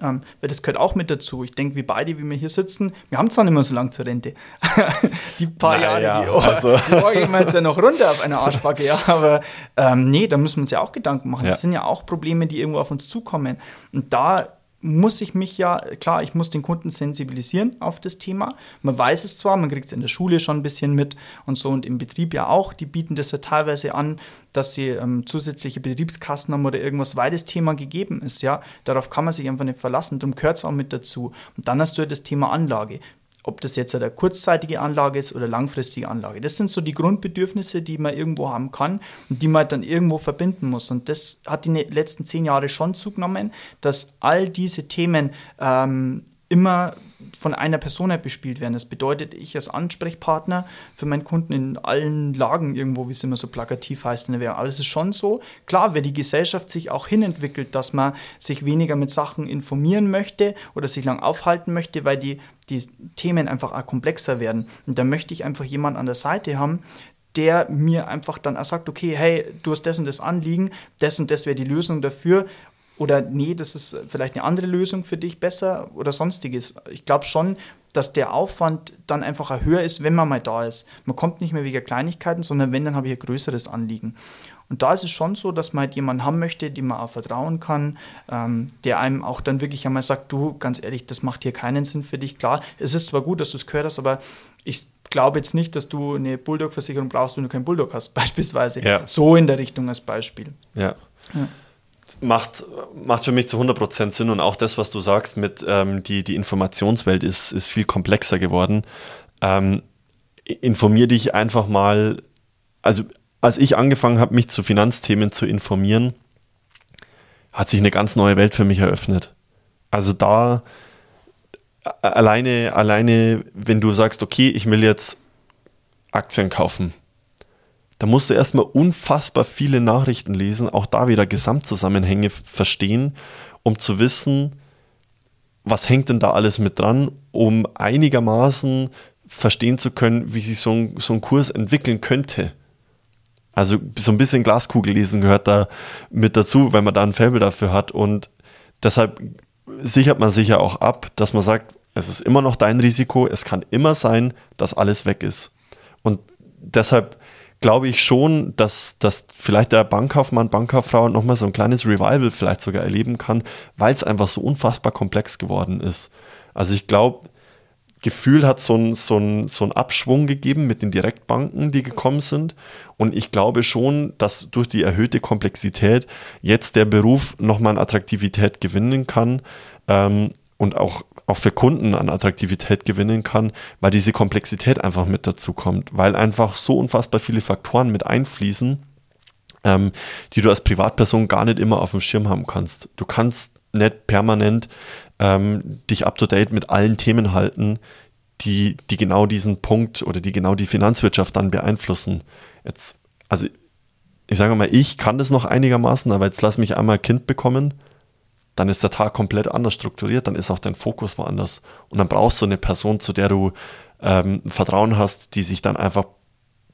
Ähm, weil das gehört auch mit dazu. Ich denke, wir beide, wie wir hier sitzen, wir haben zwar nicht mehr so lange zur Rente. die paar naja, Jahre, die, oh, also. die orgeln wir jetzt ja noch runter auf einer Arschbacke, ja. Aber ähm, nee, da müssen wir uns ja auch Gedanken machen. Ja. Das sind ja auch Probleme, die irgendwo auf uns zukommen. Und da muss ich mich ja, klar, ich muss den Kunden sensibilisieren auf das Thema. Man weiß es zwar, man kriegt es in der Schule schon ein bisschen mit und so und im Betrieb ja auch. Die bieten das ja teilweise an, dass sie ähm, zusätzliche Betriebskassen haben oder irgendwas, weil das Thema gegeben ist. Ja, darauf kann man sich einfach nicht verlassen. Darum gehört es auch mit dazu. Und dann hast du ja das Thema Anlage ob das jetzt eine kurzzeitige Anlage ist oder langfristige Anlage. Das sind so die Grundbedürfnisse, die man irgendwo haben kann und die man dann irgendwo verbinden muss. Und das hat die letzten zehn Jahre schon zugenommen, dass all diese Themen ähm, immer von einer Person bespielt werden. Das bedeutet, ich als Ansprechpartner für meinen Kunden in allen Lagen irgendwo, wie es immer so plakativ heißt in der Währung. Aber es ist schon so, klar, wenn die Gesellschaft sich auch hinentwickelt, dass man sich weniger mit Sachen informieren möchte oder sich lang aufhalten möchte, weil die, die Themen einfach auch komplexer werden. Und da möchte ich einfach jemanden an der Seite haben, der mir einfach dann auch sagt, okay, hey, du hast das und das Anliegen, das und das wäre die Lösung dafür oder nee, das ist vielleicht eine andere Lösung für dich besser oder sonstiges. Ich glaube schon, dass der Aufwand dann einfach höher ist, wenn man mal da ist. Man kommt nicht mehr wegen Kleinigkeiten, sondern wenn, dann habe ich ein größeres Anliegen. Und da ist es schon so, dass man halt jemanden haben möchte, dem man auch vertrauen kann, ähm, der einem auch dann wirklich einmal sagt, du, ganz ehrlich, das macht hier keinen Sinn für dich. Klar, es ist zwar gut, dass du es gehört hast, aber ich glaube jetzt nicht, dass du eine Bulldog-Versicherung brauchst, wenn du keinen Bulldog hast, beispielsweise. Ja. So in der Richtung als Beispiel. ja. ja macht, macht für mich zu 100% Sinn und auch das, was du sagst, mit ähm, die, die Informationswelt ist, ist viel komplexer geworden. Ähm, informier dich einfach mal, also als ich angefangen habe, mich zu Finanzthemen zu informieren, hat sich eine ganz neue Welt für mich eröffnet. Also da alleine, alleine, wenn du sagst, okay, ich will jetzt Aktien kaufen, da musst du erstmal unfassbar viele Nachrichten lesen, auch da wieder Gesamtzusammenhänge verstehen um zu wissen, was hängt denn da alles mit dran, um einigermaßen verstehen zu können, wie sich so ein, so ein Kurs entwickeln könnte. Also so ein bisschen Glaskugel lesen gehört da mit dazu, wenn man da ein Faible dafür hat. Und deshalb sichert man sich ja auch ab, dass man sagt, es ist immer noch dein Risiko, es kann immer sein, dass alles weg ist. Und deshalb glaube ich schon, dass, dass vielleicht der Bankkaufmann, Bankkauffrau nochmal so ein kleines Revival vielleicht sogar erleben kann, weil es einfach so unfassbar komplex geworden ist. Also ich glaube, Gefühl hat so einen so so ein Abschwung gegeben mit den Direktbanken, die gekommen sind. Und ich glaube schon, dass durch die erhöhte Komplexität jetzt der Beruf nochmal an Attraktivität gewinnen kann. Ähm, und auch, auch für Kunden an Attraktivität gewinnen kann, weil diese Komplexität einfach mit dazu kommt, weil einfach so unfassbar viele Faktoren mit einfließen, ähm, die du als Privatperson gar nicht immer auf dem Schirm haben kannst. Du kannst nicht permanent ähm, dich up-to-date mit allen Themen halten, die, die genau diesen Punkt oder die genau die Finanzwirtschaft dann beeinflussen. Jetzt, also ich sage mal, ich kann das noch einigermaßen, aber jetzt lass mich einmal Kind bekommen dann ist der Tag komplett anders strukturiert, dann ist auch dein Fokus woanders. Und dann brauchst du eine Person, zu der du ähm, Vertrauen hast, die sich dann einfach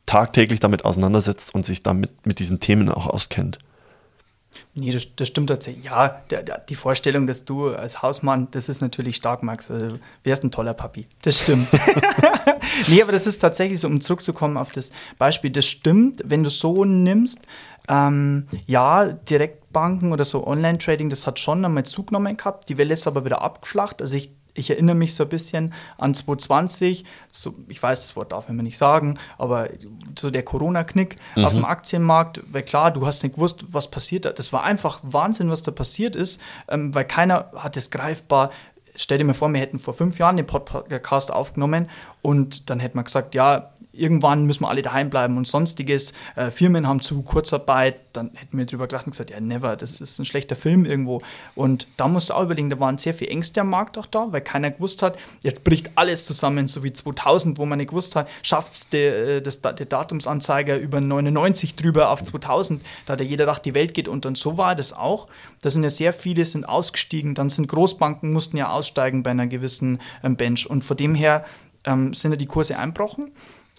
tagtäglich damit auseinandersetzt und sich damit mit diesen Themen auch auskennt. Nee, das, das stimmt tatsächlich. Ja, der, der, die Vorstellung, dass du als Hausmann, das ist natürlich stark, Max. Also, wärst ein toller Papi. Das stimmt. nee, aber das ist tatsächlich so, um zurückzukommen auf das Beispiel, das stimmt, wenn du so nimmst, ähm, ja, Direktbanken oder so Online-Trading, das hat schon einmal zugenommen gehabt. Die Welle ist aber wieder abgeflacht. Also ich, ich erinnere mich so ein bisschen an 2020. So, ich weiß, das Wort darf man nicht sagen, aber so der Corona-Knick mhm. auf dem Aktienmarkt, weil klar, du hast nicht gewusst, was passiert da. Das war einfach Wahnsinn, was da passiert ist, ähm, weil keiner hat es greifbar stell dir mal vor, wir hätten vor fünf Jahren den Podcast aufgenommen und dann hätten wir gesagt, ja, irgendwann müssen wir alle daheim bleiben und sonstiges. Äh, Firmen haben zu Kurzarbeit, dann hätten wir drüber gelacht und gesagt, ja, never, das ist ein schlechter Film irgendwo. Und da musst du auch überlegen, da waren sehr viele Ängste am Markt auch da, weil keiner gewusst hat, jetzt bricht alles zusammen, so wie 2000, wo man nicht gewusst hat, schafft es der, der Datumsanzeiger über 99 drüber auf 2000. Da hat ja jeder gedacht, die Welt geht unter und so war das auch. Da sind ja sehr viele sind ausgestiegen, dann sind Großbanken, mussten ja aussteigen bei einer gewissen ähm, Bench und von dem her ähm, sind ja die Kurse einbrochen.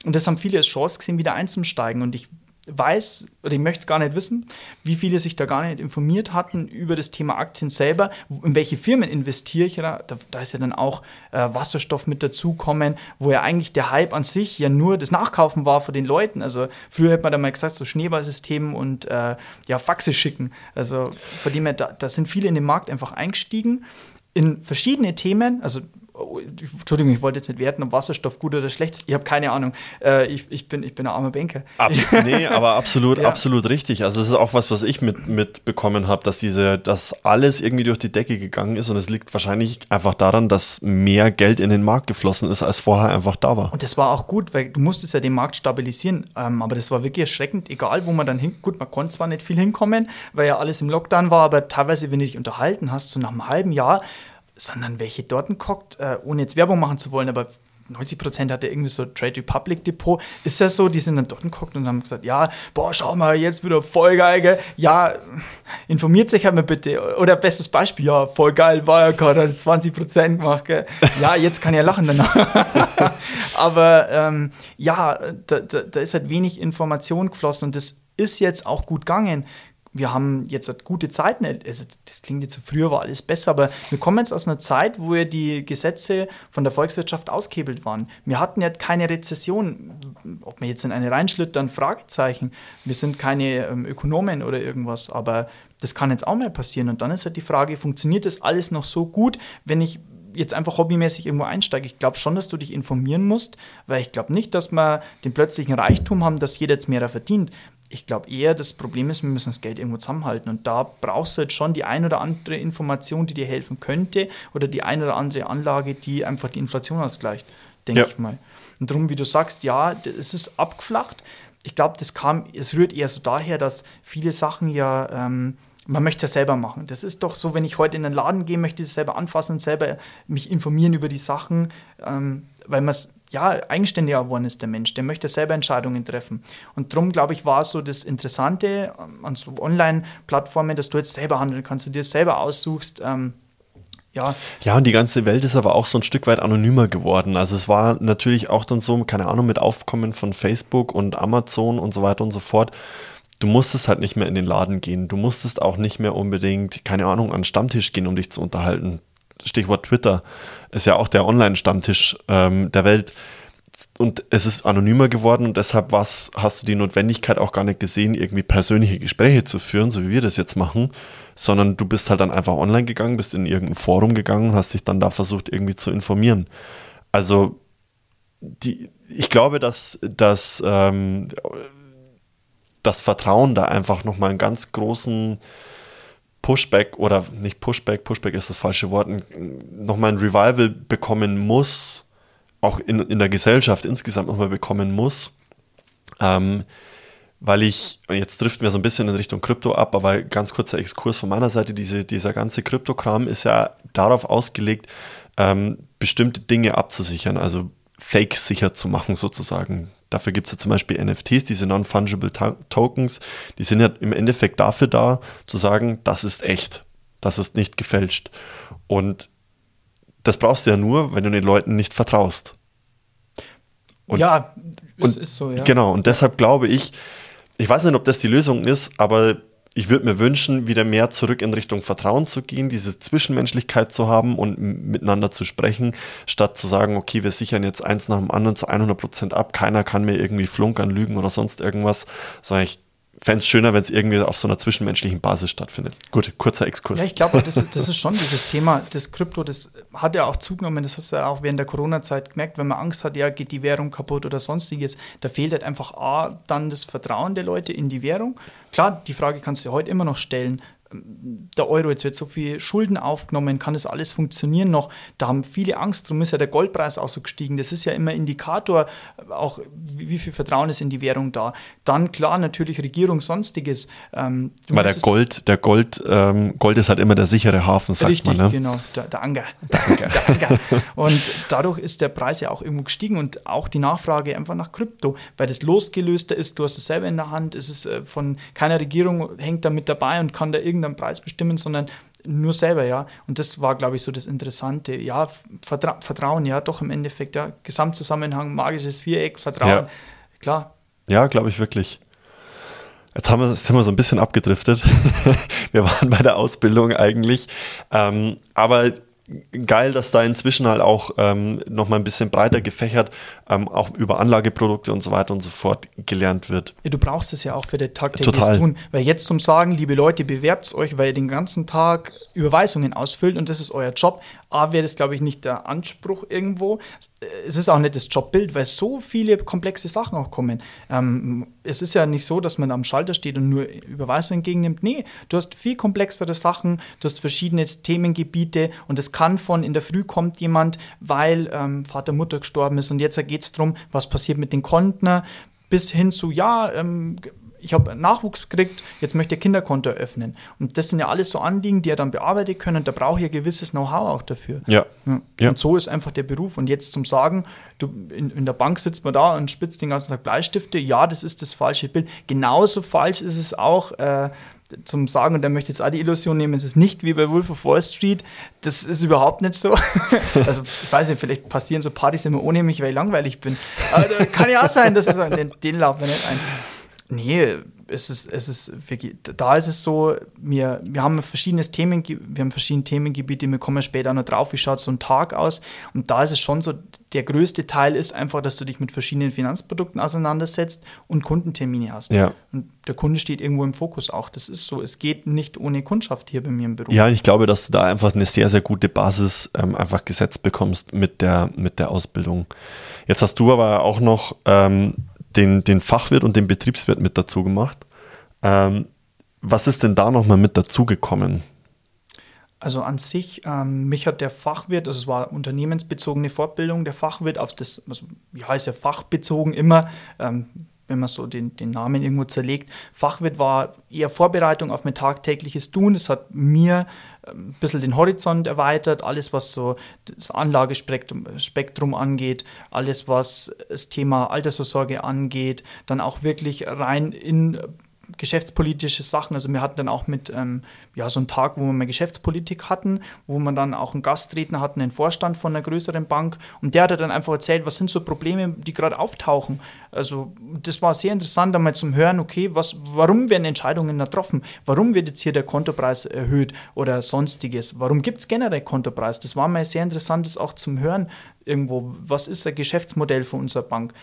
Und das haben viele als Chance gesehen, wieder einzusteigen. Und ich weiß, oder ich möchte gar nicht wissen, wie viele sich da gar nicht informiert hatten über das Thema Aktien selber. In welche Firmen investiere ich? Da, da ist ja dann auch äh, Wasserstoff mit dazukommen, wo ja eigentlich der Hype an sich ja nur das Nachkaufen war von den Leuten. Also früher hätte man da mal gesagt, so Schneeballsystem und äh, ja, Faxe schicken. Also von dem her, da, da sind viele in den Markt einfach eingestiegen in verschiedene Themen, also Oh, Entschuldigung, ich wollte jetzt nicht werten, ob Wasserstoff gut oder schlecht ist. Ich habe keine Ahnung. Äh, ich, ich, bin, ich bin ein armer Banker. Abs nee, aber absolut, ja. absolut richtig. Also es ist auch was, was ich mit, mitbekommen habe, dass diese, dass alles irgendwie durch die Decke gegangen ist und es liegt wahrscheinlich einfach daran, dass mehr Geld in den Markt geflossen ist, als vorher einfach da war. Und das war auch gut, weil du musstest ja den Markt stabilisieren. Ähm, aber das war wirklich erschreckend, egal wo man dann hin, gut, man konnte zwar nicht viel hinkommen, weil ja alles im Lockdown war, aber teilweise, wenn du dich unterhalten hast, so nach einem halben Jahr, sondern welche dort guckt, äh, ohne jetzt Werbung machen zu wollen, aber 90 Prozent hat ja irgendwie so Trade Republic Depot. Ist das so? Die sind dann dort geguckt und haben gesagt, ja, boah, schau mal, jetzt wieder voll geil, gell? Ja, informiert sich halt mal bitte. Oder bestes Beispiel, ja, voll geil, Wirecard hat 20 Prozent gemacht, gell? Ja, jetzt kann er lachen danach. Aber ähm, ja, da, da, da ist halt wenig Information geflossen und das ist jetzt auch gut gegangen wir haben jetzt gute Zeiten, also das klingt jetzt so, früher war alles besser, aber wir kommen jetzt aus einer Zeit, wo ja die Gesetze von der Volkswirtschaft ausgehebelt waren. Wir hatten ja keine Rezession. Ob wir jetzt in eine reinschlittern, Fragezeichen. Wir sind keine ähm, Ökonomen oder irgendwas, aber das kann jetzt auch mal passieren. Und dann ist halt die Frage, funktioniert das alles noch so gut, wenn ich jetzt einfach hobbymäßig irgendwo einsteige. Ich glaube schon, dass du dich informieren musst, weil ich glaube nicht, dass wir den plötzlichen Reichtum haben, dass jeder jetzt mehr verdient ich glaube eher, das Problem ist, wir müssen das Geld irgendwo zusammenhalten. Und da brauchst du jetzt schon die ein oder andere Information, die dir helfen könnte, oder die ein oder andere Anlage, die einfach die Inflation ausgleicht, denke ja. ich mal. Und darum, wie du sagst, ja, es ist abgeflacht. Ich glaube, das kam, es rührt eher so daher, dass viele Sachen ja, ähm, man möchte es ja selber machen. Das ist doch so, wenn ich heute in den Laden gehe, möchte ich es selber anfassen und selber mich informieren über die Sachen, ähm, weil man es ja, eigenständiger geworden ist der Mensch, der möchte selber Entscheidungen treffen. Und darum, glaube ich, war so das Interessante ähm, an so Online-Plattformen, dass du jetzt selber handeln kannst, du dir selber aussuchst, ähm, ja. Ja, und die ganze Welt ist aber auch so ein Stück weit anonymer geworden. Also es war natürlich auch dann so, keine Ahnung, mit Aufkommen von Facebook und Amazon und so weiter und so fort. Du musstest halt nicht mehr in den Laden gehen. Du musstest auch nicht mehr unbedingt, keine Ahnung, an den Stammtisch gehen, um dich zu unterhalten. Stichwort Twitter ist ja auch der Online-Stammtisch ähm, der Welt. Und es ist anonymer geworden und deshalb was, hast du die Notwendigkeit auch gar nicht gesehen, irgendwie persönliche Gespräche zu führen, so wie wir das jetzt machen, sondern du bist halt dann einfach online gegangen, bist in irgendein Forum gegangen und hast dich dann da versucht, irgendwie zu informieren. Also, die, ich glaube, dass, dass ähm, das Vertrauen da einfach nochmal einen ganz großen Pushback oder nicht Pushback, Pushback ist das falsche Wort, nochmal ein Revival bekommen muss, auch in, in der Gesellschaft insgesamt nochmal bekommen muss. Ähm, weil ich, jetzt driften wir so ein bisschen in Richtung Krypto ab, aber ganz kurzer Exkurs von meiner Seite, diese, dieser ganze Kryptokram ist ja darauf ausgelegt, ähm, bestimmte Dinge abzusichern, also Fake sicher zu machen sozusagen. Dafür gibt es ja zum Beispiel NFTs, diese Non-Fungible Tokens, die sind ja im Endeffekt dafür da, zu sagen, das ist echt, das ist nicht gefälscht. Und das brauchst du ja nur, wenn du den Leuten nicht vertraust. Und, ja, es ist so, ja. Genau, und deshalb glaube ich, ich weiß nicht, ob das die Lösung ist, aber ich würde mir wünschen, wieder mehr zurück in Richtung Vertrauen zu gehen, diese Zwischenmenschlichkeit zu haben und miteinander zu sprechen, statt zu sagen, okay, wir sichern jetzt eins nach dem anderen zu 100 Prozent ab, keiner kann mir irgendwie flunkern, lügen oder sonst irgendwas, sondern ich fände es schöner, wenn es irgendwie auf so einer zwischenmenschlichen Basis stattfindet. Gut, kurzer Exkurs. Ja, ich glaube, das, das ist schon dieses Thema, das Krypto, das hat ja auch zugenommen, das hast du ja auch während der Corona-Zeit gemerkt, wenn man Angst hat, ja, geht die Währung kaputt oder sonstiges, da fehlt halt einfach A, dann das Vertrauen der Leute in die Währung. Klar, die Frage kannst du heute immer noch stellen, der Euro, jetzt wird so viel Schulden aufgenommen, kann das alles funktionieren noch? Da haben viele Angst, darum ist ja der Goldpreis auch so gestiegen. Das ist ja immer Indikator, auch wie, viel Vertrauen ist in die Währung da. Dann klar, natürlich Regierung, sonstiges. Ähm, Weil der Gold, der Gold, ähm, Gold ist halt immer der sichere Hafen, sagt richtig, man. Ne? genau, der, der Anker. Der Anker. der Anker. Und dadurch ist der Preis ja auch irgendwo gestiegen und auch die Nachfrage einfach nach Krypto, weil das losgelöster ist, du hast es selber in der Hand, es ist äh, von keiner Regierung hängt da mit dabei und kann da irgendein irgendeinen Preis bestimmen, sondern nur selber, ja. Und das war, glaube ich, so das Interessante. Ja, Vertra Vertrauen, ja, doch im Endeffekt, ja. Gesamtzusammenhang, magisches Viereck, Vertrauen, ja. klar. Ja, glaube ich wirklich. Jetzt haben wir, jetzt wir so ein bisschen abgedriftet. wir waren bei der Ausbildung eigentlich. Ähm, aber geil, dass da inzwischen halt auch ähm, nochmal ein bisschen breiter gefächert, ähm, auch über Anlageprodukte und so weiter und so fort gelernt wird. Ja, du brauchst es ja auch für das tagtägliches Tun. Weil jetzt zum Sagen, liebe Leute, bewerbt euch, weil ihr den ganzen Tag Überweisungen ausfüllt und das ist euer Job. A, wäre das, glaube ich, nicht der Anspruch irgendwo. Es ist auch nicht das Jobbild, weil so viele komplexe Sachen auch kommen. Ähm, es ist ja nicht so, dass man am Schalter steht und nur Überweisungen entgegennimmt. Nee, du hast viel komplexere Sachen, du hast verschiedene Themengebiete und es kann von in der Früh kommt jemand, weil ähm, Vater, Mutter gestorben ist und jetzt geht es darum, was passiert mit den Konten, bis hin zu, ja, ähm, ich habe Nachwuchs gekriegt, jetzt möchte ich Kinderkonto eröffnen. Und das sind ja alles so Anliegen, die er dann bearbeiten können. Da brauche ich ein gewisses Know-how auch dafür. Ja. ja. ja. Und so ist einfach der Beruf. Und jetzt zum Sagen, du in, in, der Bank sitzt man da und spitzt den ganzen Tag Bleistifte, ja, das ist das falsche Bild. Genauso falsch ist es auch. Äh, zum Sagen, und der möchte jetzt auch die Illusion nehmen, es ist nicht wie bei Wolf of Wall Street. Das ist überhaupt nicht so. also, ich weiß nicht, vielleicht passieren so Partys immer ohne mich, weil ich langweilig bin. Aber kann ja auch sein, dass es den, den laufen wir nicht ein. Nee, es ist, es ist, da ist es so, wir, wir haben verschiedenes Themen, wir haben verschiedene Themengebiete, wir kommen später noch drauf, wie schaut so ein Tag aus. Und da ist es schon so, der größte Teil ist einfach, dass du dich mit verschiedenen Finanzprodukten auseinandersetzt und Kundentermine hast. Ja. Und der Kunde steht irgendwo im Fokus auch. Das ist so. Es geht nicht ohne Kundschaft hier bei mir im Büro. Ja, ich glaube, dass du da einfach eine sehr, sehr gute Basis ähm, einfach gesetzt bekommst mit der, mit der Ausbildung. Jetzt hast du aber auch noch ähm, den, den Fachwirt und den Betriebswirt mit dazu gemacht. Ähm, was ist denn da nochmal mit dazugekommen? Also an sich, ähm, mich hat der Fachwirt, also es war unternehmensbezogene Fortbildung, der Fachwirt auf das, also, wie heißt ja fachbezogen immer, ähm, wenn man so den, den Namen irgendwo zerlegt. Fachwirt war eher Vorbereitung auf mein tagtägliches Tun. Das hat mir ein bisschen den Horizont erweitert, alles was so das Anlagespektrum angeht, alles was das Thema Altersvorsorge angeht, dann auch wirklich rein in geschäftspolitische Sachen. Also wir hatten dann auch mit ähm, ja, so einen Tag, wo wir mal Geschäftspolitik hatten, wo man dann auch einen Gastredner hatten, einen Vorstand von einer größeren Bank. Und der hat dann einfach erzählt, was sind so Probleme, die gerade auftauchen. Also das war sehr interessant, einmal zum Hören, okay, was, warum werden Entscheidungen getroffen? Warum wird jetzt hier der Kontopreis erhöht oder sonstiges? Warum gibt es generell Kontopreis? Das war mal sehr interessant, das auch zum Hören irgendwo. Was ist das Geschäftsmodell von unserer Bank?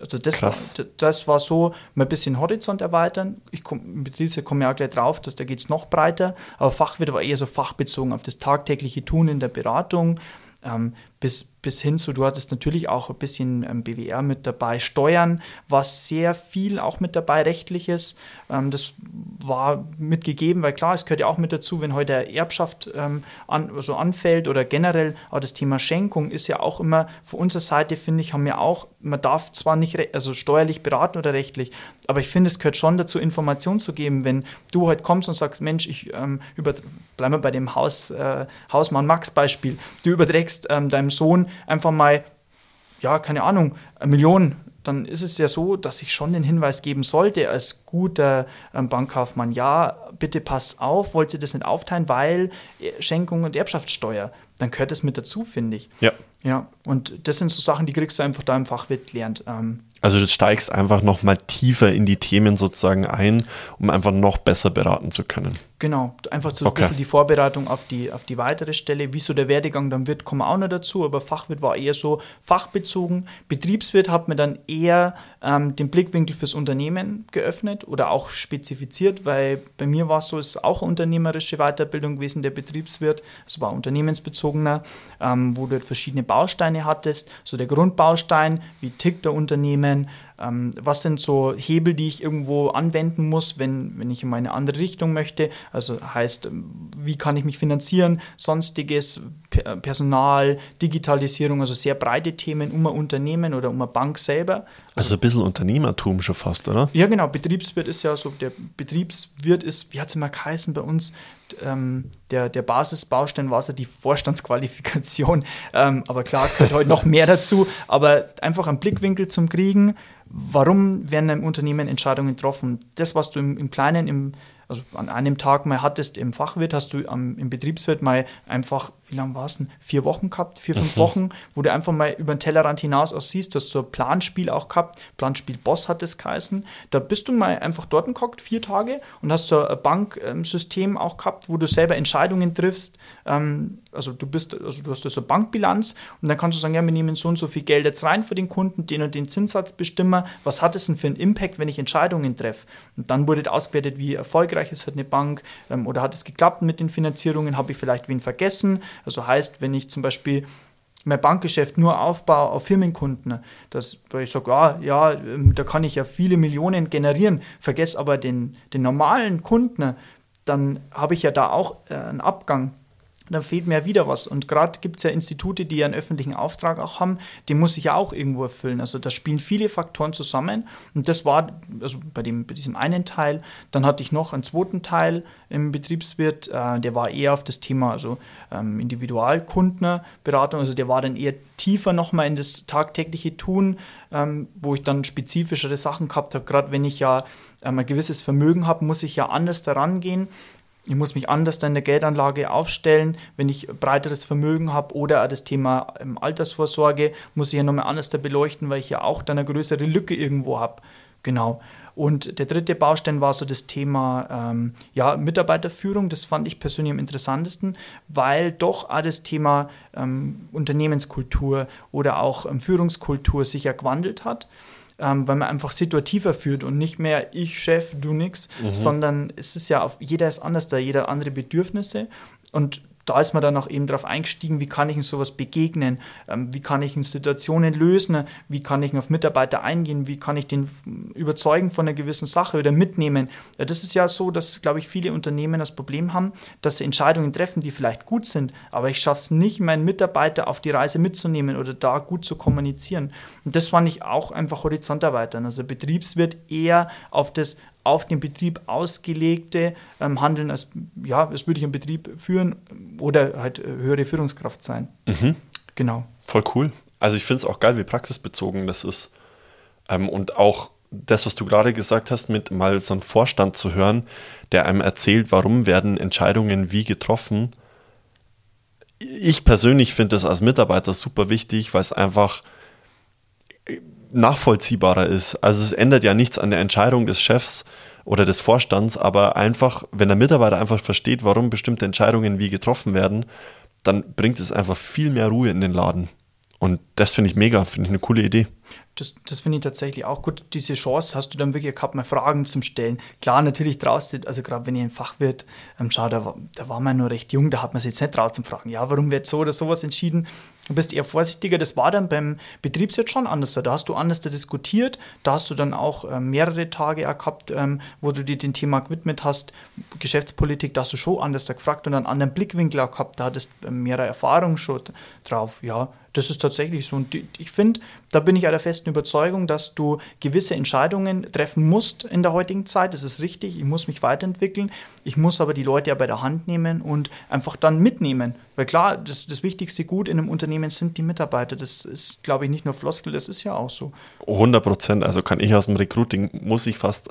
Also das war, das war so, mal ein bisschen Horizont erweitern. Ich komme mit Ilse komme ja auch gleich drauf, dass da geht es noch breiter, aber Fachwirt war eher so fachbezogen auf das tagtägliche Tun in der Beratung. Ähm, bis, bis hin zu, du hattest natürlich auch ein bisschen ähm, BWR mit dabei, Steuern war sehr viel auch mit dabei, rechtliches. Ähm, das war mitgegeben, weil klar, es gehört ja auch mit dazu, wenn heute Erbschaft ähm, an, also anfällt oder generell auch das Thema Schenkung ist ja auch immer von unserer Seite, finde ich, haben wir auch, man darf zwar nicht also steuerlich beraten oder rechtlich, aber ich finde, es gehört schon dazu, Informationen zu geben, wenn du heute kommst und sagst, Mensch, ich ähm, über, bleiben wir bei dem Haus, äh, Hausmann Max Beispiel, du überträgst ähm, deinem Sohn einfach mal, ja, keine Ahnung, eine Million, dann ist es ja so, dass ich schon den Hinweis geben sollte als guter ähm, Bankkaufmann, ja, bitte pass auf, wollt ihr das nicht aufteilen, weil Schenkung und Erbschaftssteuer, dann gehört das mit dazu, finde ich. Ja. Ja, und das sind so Sachen, die kriegst du einfach da im Fachwirt gelernt. Ähm, also du steigst einfach noch mal tiefer in die Themen sozusagen ein, um einfach noch besser beraten zu können. Genau, einfach so okay. ein bisschen die Vorbereitung auf die, auf die weitere Stelle. Wie so der Werdegang dann wird, kommen wir auch noch dazu, aber Fachwirt war eher so fachbezogen. Betriebswirt hat mir dann eher ähm, den Blickwinkel fürs Unternehmen geöffnet oder auch spezifiziert, weil bei mir war es so, es ist auch unternehmerische Weiterbildung gewesen, der Betriebswirt. Es war unternehmensbezogener, ähm, wo du halt verschiedene Bausteine hattest. So der Grundbaustein, wie tickt der Unternehmen, ähm, was sind so Hebel, die ich irgendwo anwenden muss, wenn, wenn ich in eine andere Richtung möchte? Also heißt, ähm, wie kann ich mich finanzieren, sonstiges, Personal, Digitalisierung, also sehr breite Themen um ein Unternehmen oder um eine Bank selber. Also, also ein bisschen Unternehmertum schon fast, oder? Ja, genau. Betriebswirt ist ja so, der Betriebswirt ist, wie hat es immer geheißen bei uns, ähm, der, der Basisbaustein war so die Vorstandsqualifikation. Ähm, aber klar, gehört heute noch mehr dazu. Aber einfach einen Blickwinkel zum Kriegen. Warum werden im Unternehmen Entscheidungen getroffen? Das, was du im, im Kleinen, im also an einem Tag mal hattest im Fachwirt, hast du am, im Betriebswirt mal einfach, wie lange war es denn? Vier Wochen gehabt, vier, fünf mhm. Wochen, wo du einfach mal über den Tellerrand hinaus auch siehst, dass du ein Planspiel auch gehabt, Planspiel Boss hat es geheißen. Da bist du mal einfach dort geguckt, vier Tage und hast so ein Banksystem auch gehabt, wo du selber Entscheidungen triffst. Ähm, also du bist, also du hast so eine Bankbilanz und dann kannst du sagen, ja, wir nehmen so und so viel Geld jetzt rein für den Kunden, den und den Zinssatz bestimmen. Was hat es denn für einen Impact, wenn ich Entscheidungen treffe? Und dann wurde ausgewertet, wie erfolgreich erfolgreich ist halt eine Bank ähm, oder hat es geklappt mit den Finanzierungen, habe ich vielleicht wen vergessen. Also heißt, wenn ich zum Beispiel mein Bankgeschäft nur aufbaue auf Firmenkunden, dass ich sage, ah, ja, ähm, da kann ich ja viele Millionen generieren, vergesse aber den, den normalen Kunden, dann habe ich ja da auch äh, einen Abgang dann fehlt mir wieder was. Und gerade gibt es ja Institute, die ja einen öffentlichen Auftrag auch haben, den muss ich ja auch irgendwo erfüllen. Also da spielen viele Faktoren zusammen. Und das war, also bei, dem, bei diesem einen Teil, dann hatte ich noch einen zweiten Teil im Betriebswirt, äh, der war eher auf das Thema, also ähm, Individualkundenberatung, also der war dann eher tiefer nochmal in das tagtägliche Tun, ähm, wo ich dann spezifischere Sachen gehabt habe. Gerade wenn ich ja ähm, ein gewisses Vermögen habe, muss ich ja anders daran gehen ich muss mich anders in der Geldanlage aufstellen, wenn ich breiteres Vermögen habe oder auch das Thema ähm, Altersvorsorge muss ich ja nochmal anders beleuchten, weil ich ja auch dann eine größere Lücke irgendwo habe. Genau. Und der dritte Baustein war so das Thema ähm, ja, Mitarbeiterführung. Das fand ich persönlich am interessantesten, weil doch auch das Thema ähm, Unternehmenskultur oder auch ähm, Führungskultur sich ja gewandelt hat ähm, weil man einfach situativer führt und nicht mehr ich Chef, du nix, mhm. sondern es ist ja auf, jeder ist anders da, jeder hat andere Bedürfnisse und da ist man dann auch eben darauf eingestiegen, wie kann ich in sowas begegnen, ähm, wie kann ich in Situationen lösen, wie kann ich auf Mitarbeiter eingehen, wie kann ich den überzeugen von einer gewissen Sache oder mitnehmen. Das ist ja so, dass, glaube ich, viele Unternehmen das Problem haben, dass sie Entscheidungen treffen, die vielleicht gut sind, aber ich schaffe es nicht, meinen Mitarbeiter auf die Reise mitzunehmen oder da gut zu kommunizieren. Und das fand ich auch einfach horizont erweitern. Also Betriebswirt eher auf das auf den Betrieb ausgelegte ähm, Handeln, als ja, es würde ich einen Betrieb führen oder halt äh, höhere Führungskraft sein. Mhm. Genau. Voll cool. Also ich finde es auch geil, wie praxisbezogen das ist. Ähm, und auch das, was du gerade gesagt hast, mit mal so einem Vorstand zu hören, der einem erzählt, warum werden Entscheidungen wie getroffen. Ich persönlich finde das als Mitarbeiter super wichtig, weil es einfach nachvollziehbarer ist. Also es ändert ja nichts an der Entscheidung des Chefs oder des Vorstands, aber einfach, wenn der Mitarbeiter einfach versteht, warum bestimmte Entscheidungen wie getroffen werden, dann bringt es einfach viel mehr Ruhe in den Laden. Und das finde ich mega, finde ich eine coole Idee. Das, das finde ich tatsächlich auch gut. Diese Chance hast du dann wirklich gehabt, mal Fragen zum Stellen. Klar, natürlich draußen, also gerade wenn ihr ein Fachwirt ähm, schaut, da, da war man nur recht jung, da hat man sich jetzt nicht traut zum Fragen, ja, warum wird so oder sowas entschieden? Du bist eher vorsichtiger. Das war dann beim Betriebswirt schon anders. Da hast du anders diskutiert. Da hast du dann auch äh, mehrere Tage gehabt, ähm, wo du dir dem Thema gewidmet hast. Geschäftspolitik, da hast du schon anders gefragt und einen anderen Blickwinkel auch gehabt. Da hattest du äh, mehrere Erfahrungen schon drauf. Ja, das ist tatsächlich so. Und ich finde, da bin ich der festen Überzeugung, dass du gewisse Entscheidungen treffen musst in der heutigen Zeit. Das ist richtig. Ich muss mich weiterentwickeln. Ich muss aber die Leute ja bei der Hand nehmen und einfach dann mitnehmen. Weil klar, das, das wichtigste Gut in einem Unternehmen sind die Mitarbeiter. Das ist, glaube ich, nicht nur Floskel, das ist ja auch so. 100 Prozent. Also kann ich aus dem Recruiting, muss ich fast.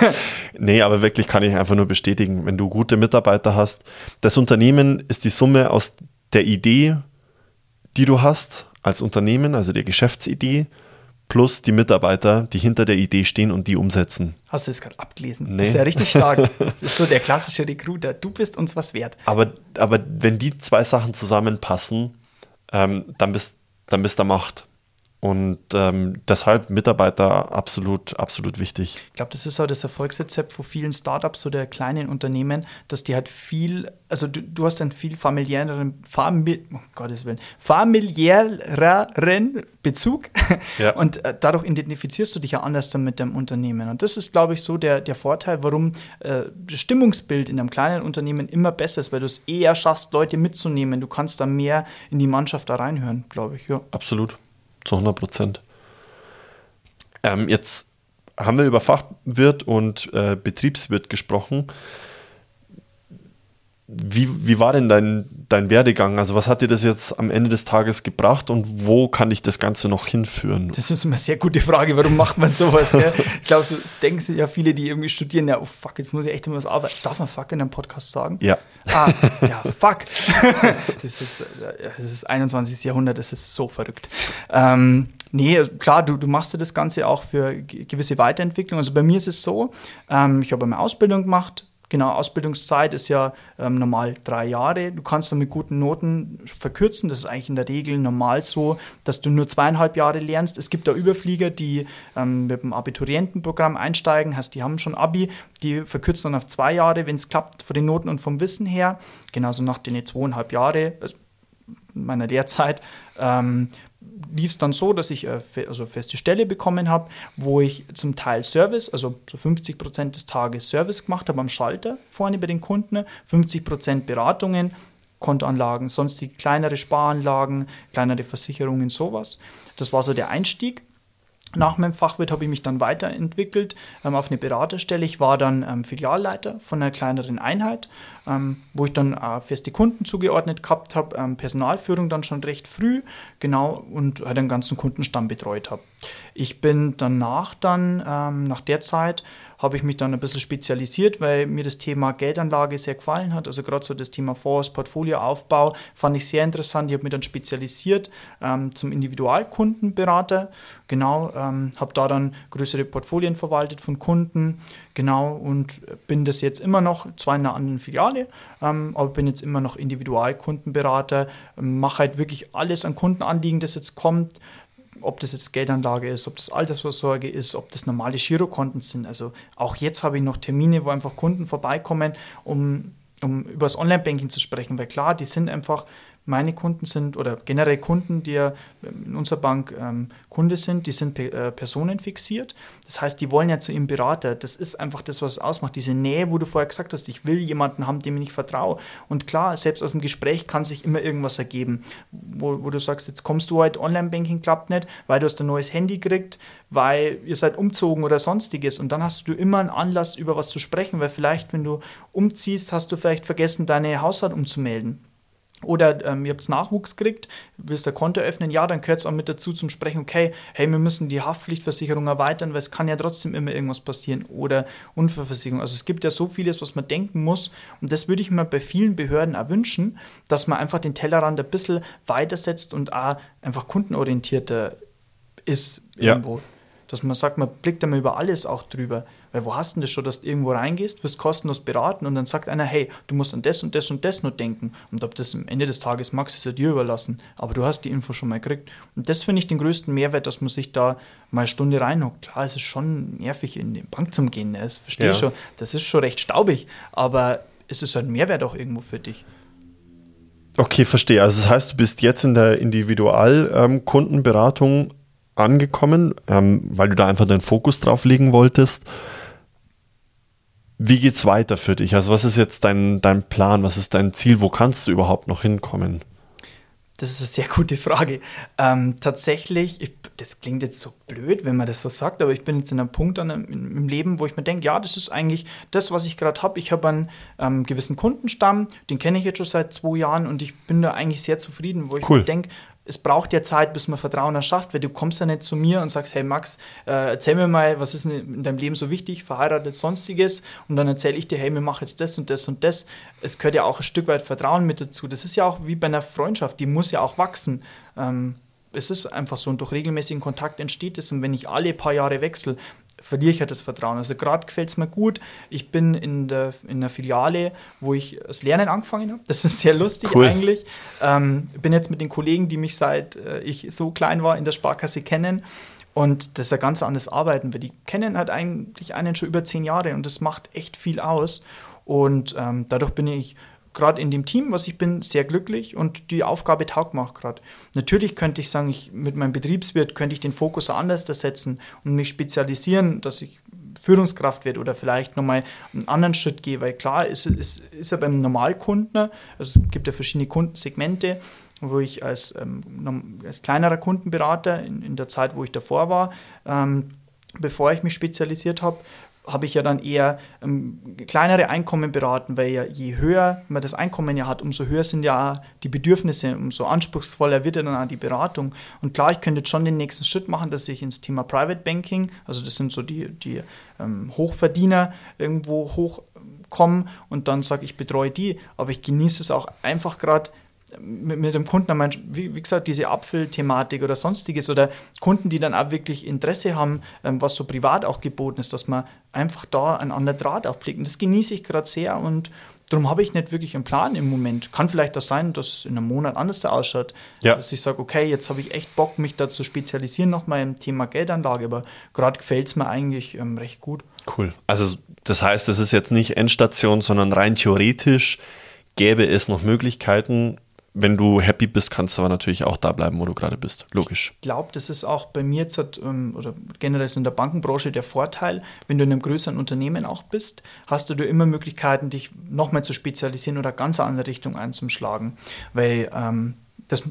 nee, aber wirklich kann ich einfach nur bestätigen, wenn du gute Mitarbeiter hast. Das Unternehmen ist die Summe aus der Idee, die du hast als Unternehmen, also der Geschäftsidee, plus die Mitarbeiter, die hinter der Idee stehen und die umsetzen. Hast du das gerade abgelesen? Nee. Das ist ja richtig stark. Das ist so der klassische Recruiter. Du bist uns was wert. Aber, aber wenn die zwei Sachen zusammenpassen, ähm, dann bist dann bist du Macht. Und ähm, deshalb Mitarbeiter absolut, absolut wichtig. Ich glaube, das ist auch das Erfolgsrezept von vielen Startups oder kleinen Unternehmen, dass die halt viel, also du, du hast einen viel familiäreren, famili oh Gottes Willen, familiäreren Bezug ja. und äh, dadurch identifizierst du dich ja anders dann mit dem Unternehmen. Und das ist, glaube ich, so der, der Vorteil, warum äh, das Stimmungsbild in einem kleinen Unternehmen immer besser ist, weil du es eher schaffst, Leute mitzunehmen. Du kannst da mehr in die Mannschaft da reinhören, glaube ich. Ja. Absolut zu 100 Prozent. Ähm, jetzt haben wir über Fachwirt und äh, Betriebswirt gesprochen. Wie, wie war denn dein, dein Werdegang? Also, was hat dir das jetzt am Ende des Tages gebracht und wo kann ich das Ganze noch hinführen? Das ist eine sehr gute Frage. Warum macht man sowas? Gell? ich glaube, so denken sich ja viele, die irgendwie studieren: Ja, oh fuck, jetzt muss ich echt immer was arbeiten. Darf man fuck in einem Podcast sagen? Ja. Ah, ja, fuck. das, ist, das ist 21. Jahrhundert, das ist so verrückt. Ähm, Nee, klar, du, du machst ja das Ganze auch für gewisse Weiterentwicklung. Also bei mir ist es so, ähm, ich habe eine Ausbildung gemacht, Genau, Ausbildungszeit ist ja ähm, normal drei Jahre. Du kannst dann mit guten Noten verkürzen. Das ist eigentlich in der Regel normal so, dass du nur zweieinhalb Jahre lernst. Es gibt da Überflieger, die ähm, mit dem Abiturientenprogramm einsteigen, heißt, die haben schon Abi, die verkürzen dann auf zwei Jahre, wenn es klappt, von den Noten und vom Wissen her. Genauso nach den zweieinhalb Jahre, also meiner Lehrzeit, ähm, lief es dann so, dass ich äh, also feste Stelle bekommen habe, wo ich zum Teil Service, also so 50 Prozent des Tages Service gemacht habe am Schalter vorne bei den Kunden, 50 Prozent Beratungen, Kontoanlagen, sonstige kleinere Sparanlagen, kleinere Versicherungen, sowas. Das war so der Einstieg. Nach meinem Fachwirt habe ich mich dann weiterentwickelt ähm, auf eine Beraterstelle. Ich war dann ähm, Filialleiter von einer kleineren Einheit, ähm, wo ich dann äh, feste Kunden zugeordnet gehabt habe, ähm, Personalführung dann schon recht früh, genau, und halt den ganzen Kundenstamm betreut habe. Ich bin danach dann, ähm, nach der Zeit, habe ich mich dann ein bisschen spezialisiert, weil mir das Thema Geldanlage sehr gefallen hat. Also gerade so das Thema Fonds, Portfolioaufbau fand ich sehr interessant. Ich habe mich dann spezialisiert ähm, zum Individualkundenberater. Genau, ähm, habe da dann größere Portfolien verwaltet von Kunden. Genau, und bin das jetzt immer noch, zwar in einer anderen Filiale, ähm, aber bin jetzt immer noch Individualkundenberater. Mache halt wirklich alles an Kundenanliegen, das jetzt kommt ob das jetzt Geldanlage ist, ob das Altersvorsorge ist, ob das normale Girokonten sind. Also auch jetzt habe ich noch Termine, wo einfach Kunden vorbeikommen, um um über das Online-Banking zu sprechen, weil klar, die sind einfach meine Kunden sind oder generell Kunden, die ja in unserer Bank ähm, Kunde sind, die sind pe äh, personenfixiert. Das heißt, die wollen ja zu ihrem Berater. Das ist einfach das, was es ausmacht. Diese Nähe, wo du vorher gesagt hast, ich will jemanden haben, dem ich vertraue. Und klar, selbst aus dem Gespräch kann sich immer irgendwas ergeben, wo, wo du sagst, jetzt kommst du heute, Online-Banking klappt nicht, weil du hast ein neues Handy gekriegt, weil ihr seid umzogen oder sonstiges. Und dann hast du immer einen Anlass, über was zu sprechen, weil vielleicht, wenn du umziehst, hast du vielleicht vergessen, deine Hausrat umzumelden oder ähm, ihr habt Nachwuchs gekriegt, willst ein Konto öffnen, ja, dann gehört es auch mit dazu zum Sprechen, okay, hey, wir müssen die Haftpflichtversicherung erweitern, weil es kann ja trotzdem immer irgendwas passieren oder Unfallversicherung. Also es gibt ja so vieles, was man denken muss und das würde ich mir bei vielen Behörden auch wünschen, dass man einfach den Tellerrand ein bisschen weitersetzt und auch einfach kundenorientierter ist irgendwo. Ja. Dass man sagt, man blickt einmal über alles auch drüber. Weil wo hast du denn das schon, dass du irgendwo reingehst, wirst kostenlos beraten und dann sagt einer, hey, du musst an das und das und das nur denken. Und ob das am Ende des Tages magst, ist ja dir überlassen. Aber du hast die Info schon mal gekriegt. Und das finde ich den größten Mehrwert, dass man sich da mal eine Stunde reinhockt. Klar, es ist schon nervig, in die Bank zu gehen. Ne? Das verstehe ich ja. schon. Das ist schon recht staubig. Aber es ist ein Mehrwert auch irgendwo für dich. Okay, verstehe. Also das heißt, du bist jetzt in der Individualkundenberatung ähm, angekommen, ähm, weil du da einfach deinen Fokus drauf legen wolltest. Wie geht's weiter für dich? Also, was ist jetzt dein, dein Plan? Was ist dein Ziel? Wo kannst du überhaupt noch hinkommen? Das ist eine sehr gute Frage. Ähm, tatsächlich, ich, das klingt jetzt so blöd, wenn man das so sagt, aber ich bin jetzt in einem Punkt an, im Leben, wo ich mir denke, ja, das ist eigentlich das, was ich gerade habe. Ich habe einen ähm, gewissen Kundenstamm, den kenne ich jetzt schon seit zwei Jahren und ich bin da eigentlich sehr zufrieden, wo ich cool. mir denke, es braucht ja Zeit, bis man Vertrauen erschafft, weil du kommst ja nicht zu mir und sagst, hey Max, äh, erzähl mir mal, was ist in deinem Leben so wichtig, verheiratet, sonstiges und dann erzähle ich dir, hey, wir machen jetzt das und das und das. Es gehört ja auch ein Stück weit Vertrauen mit dazu. Das ist ja auch wie bei einer Freundschaft, die muss ja auch wachsen. Ähm, es ist einfach so und durch regelmäßigen Kontakt entsteht es und wenn ich alle paar Jahre wechsle, verliere ich ja das Vertrauen. Also gerade gefällt es mir gut. Ich bin in der, in der Filiale, wo ich das Lernen angefangen habe. Das ist sehr lustig cool. eigentlich. Ähm, bin jetzt mit den Kollegen, die mich seit äh, ich so klein war in der Sparkasse kennen. Und das ist ein ganz anderes Arbeiten, weil die kennen halt eigentlich einen schon über zehn Jahre und das macht echt viel aus. Und ähm, dadurch bin ich gerade in dem Team, was ich bin, sehr glücklich und die Aufgabe taugt mir auch gerade. Natürlich könnte ich sagen, ich, mit meinem Betriebswirt könnte ich den Fokus anders setzen und mich spezialisieren, dass ich Führungskraft werde oder vielleicht nochmal einen anderen Schritt gehe, weil klar ist, ist, ist ja beim Normalkunden, also es gibt ja verschiedene Kundensegmente, wo ich als, ähm, als kleinerer Kundenberater in, in der Zeit, wo ich davor war, ähm, bevor ich mich spezialisiert habe, habe ich ja dann eher ähm, kleinere Einkommen beraten, weil ja je höher man das Einkommen ja hat, umso höher sind ja die Bedürfnisse, umso anspruchsvoller wird ja dann auch die Beratung. Und klar, ich könnte jetzt schon den nächsten Schritt machen, dass ich ins Thema Private Banking, also das sind so die, die ähm, Hochverdiener irgendwo hochkommen und dann sage ich, betreue die, aber ich genieße es auch einfach gerade mit, mit dem Kunden, wie, wie gesagt, diese Apfelthematik oder sonstiges oder Kunden, die dann auch wirklich Interesse haben, ähm, was so privat auch geboten ist, dass man einfach da einen anderen Draht auflegt. Und das genieße ich gerade sehr und darum habe ich nicht wirklich einen Plan im Moment. Kann vielleicht das sein, dass es in einem Monat anders da ausschaut. Ja. Dass ich sage, okay, jetzt habe ich echt Bock, mich da zu spezialisieren nochmal im Thema Geldanlage, aber gerade gefällt es mir eigentlich ähm, recht gut. Cool. Also das heißt, es ist jetzt nicht Endstation, sondern rein theoretisch gäbe es noch Möglichkeiten, wenn du happy bist, kannst du aber natürlich auch da bleiben, wo du gerade bist. Logisch. Ich glaube, das ist auch bei mir jetzt ähm, oder generell in der Bankenbranche der Vorteil, wenn du in einem größeren Unternehmen auch bist, hast du immer Möglichkeiten, dich nochmal zu spezialisieren oder ganz andere Richtung einzuschlagen. Weil ähm, das,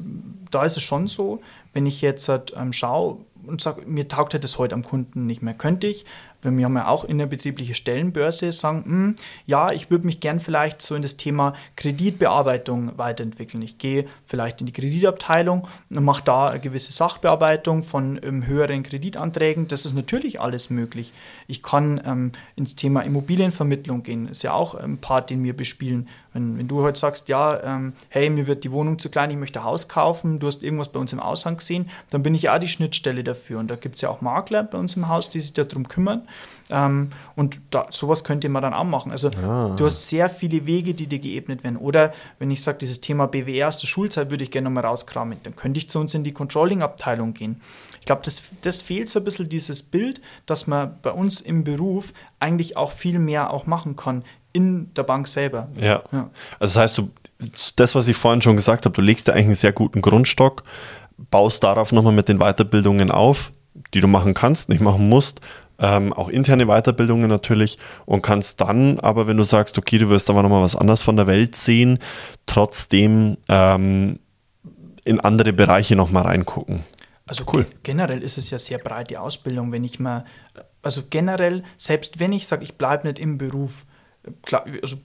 da ist es schon so, wenn ich jetzt halt, ähm, schaue und sage, mir taugt halt das heute am Kunden nicht mehr, könnte ich wenn wir haben ja auch innerbetriebliche Stellenbörse, sagen, hm, ja, ich würde mich gern vielleicht so in das Thema Kreditbearbeitung weiterentwickeln. Ich gehe vielleicht in die Kreditabteilung und mache da eine gewisse Sachbearbeitung von ähm, höheren Kreditanträgen. Das ist natürlich alles möglich. Ich kann ähm, ins Thema Immobilienvermittlung gehen. Das ist ja auch ein Part, den wir bespielen. Wenn, wenn du heute sagst, ja, ähm, hey, mir wird die Wohnung zu klein, ich möchte ein Haus kaufen, du hast irgendwas bei uns im Aushang gesehen, dann bin ich ja die Schnittstelle dafür. Und da gibt es ja auch Makler bei uns im Haus, die sich darum kümmern. Ähm, und da, sowas könnte man dann auch machen. Also ah. du hast sehr viele Wege, die dir geebnet werden. Oder wenn ich sage, dieses Thema BWR aus der Schulzeit würde ich gerne nochmal rauskramen, dann könnte ich zu uns in die Controlling-Abteilung gehen. Ich glaube, das, das fehlt so ein bisschen dieses Bild, dass man bei uns im Beruf eigentlich auch viel mehr auch machen kann in der Bank selber. Ja. ja. Also das heißt, du, das, was ich vorhin schon gesagt habe, du legst dir eigentlich einen sehr guten Grundstock, baust darauf nochmal mit den Weiterbildungen auf, die du machen kannst, nicht machen musst, ähm, auch interne Weiterbildungen natürlich und kannst dann aber, wenn du sagst, okay, du wirst aber nochmal was anderes von der Welt sehen, trotzdem ähm, in andere Bereiche nochmal reingucken. Also cool. generell ist es ja sehr breit, die Ausbildung, wenn ich mal, also generell, selbst wenn ich sage, ich bleibe nicht im Beruf, klar, also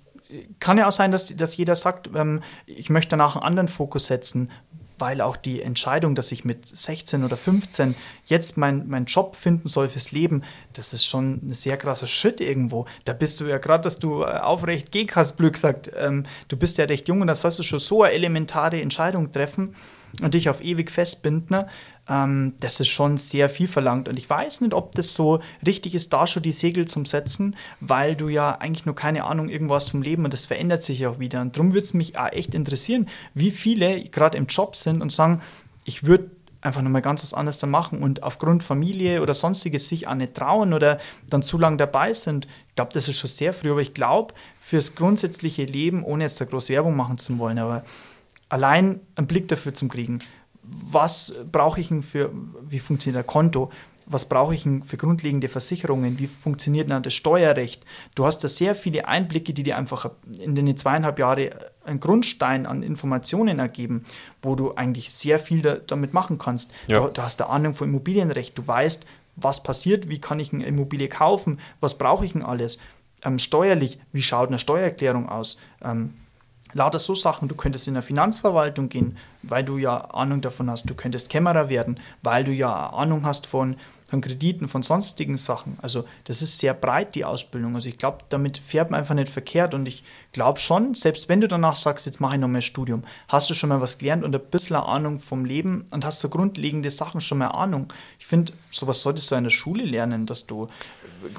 kann ja auch sein, dass, dass jeder sagt, ähm, ich möchte danach einen anderen Fokus setzen weil auch die Entscheidung, dass ich mit 16 oder 15 jetzt meinen mein Job finden soll fürs Leben, das ist schon ein sehr krasser Schritt irgendwo. Da bist du ja gerade, dass du äh, aufrecht gehen hast, Glück sagt, ähm, du bist ja recht jung und da sollst du schon so eine elementare Entscheidung treffen und dich auf ewig festbinden. Ne? Ähm, das ist schon sehr viel verlangt. Und ich weiß nicht, ob das so richtig ist, da schon die Segel zum Setzen, weil du ja eigentlich nur keine Ahnung irgendwas vom Leben und das verändert sich ja auch wieder. Und darum würde es mich auch echt interessieren, wie viele gerade im Job sind und sagen, ich würde einfach nochmal ganz was anderes da machen und aufgrund Familie oder sonstiges sich auch nicht trauen oder dann zu lange dabei sind. Ich glaube, das ist schon sehr früh, aber ich glaube, fürs grundsätzliche Leben, ohne jetzt da groß Werbung machen zu wollen, aber allein einen Blick dafür zu kriegen, was brauche ich denn für, wie funktioniert ein Konto? Was brauche ich denn für grundlegende Versicherungen? Wie funktioniert dann das Steuerrecht? Du hast da sehr viele Einblicke, die dir einfach in den zweieinhalb Jahren einen Grundstein an Informationen ergeben, wo du eigentlich sehr viel da, damit machen kannst. Ja. Du, du hast eine Ahnung von Immobilienrecht. Du weißt, was passiert, wie kann ich eine Immobilie kaufen, was brauche ich denn alles? Ähm, steuerlich, wie schaut eine Steuererklärung aus? Ähm, lauter so Sachen. Du könntest in der Finanzverwaltung gehen, weil du ja Ahnung davon hast. Du könntest Kämmerer werden, weil du ja Ahnung hast von, von Krediten, von sonstigen Sachen. Also das ist sehr breit, die Ausbildung. Also ich glaube, damit fährt man einfach nicht verkehrt. Und ich glaube schon, selbst wenn du danach sagst, jetzt mache ich noch mehr Studium, hast du schon mal was gelernt und ein bisschen Ahnung vom Leben und hast so grundlegende Sachen schon mal Ahnung. Ich finde, sowas solltest du in der Schule lernen, dass du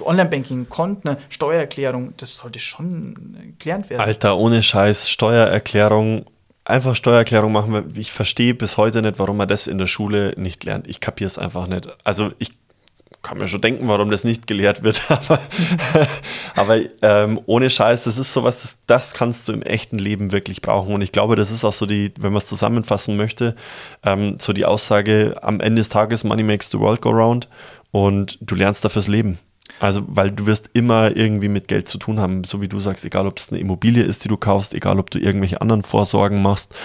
Online-Banking, Konten, Steuererklärung, das sollte schon gelernt werden. Alter, ohne Scheiß, Steuererklärung, einfach Steuererklärung machen. Ich verstehe bis heute nicht, warum man das in der Schule nicht lernt. Ich kapiere es einfach nicht. Also ich kann mir schon denken, warum das nicht gelehrt wird, aber, aber ähm, ohne Scheiß, das ist sowas, das, das kannst du im echten Leben wirklich brauchen. Und ich glaube, das ist auch so die, wenn man es zusammenfassen möchte, ähm, so die Aussage, am Ende des Tages, Money makes the world go round und du lernst dafür das Leben. Also, weil du wirst immer irgendwie mit Geld zu tun haben, so wie du sagst, egal ob es eine Immobilie ist, die du kaufst, egal ob du irgendwelche anderen Vorsorgen machst,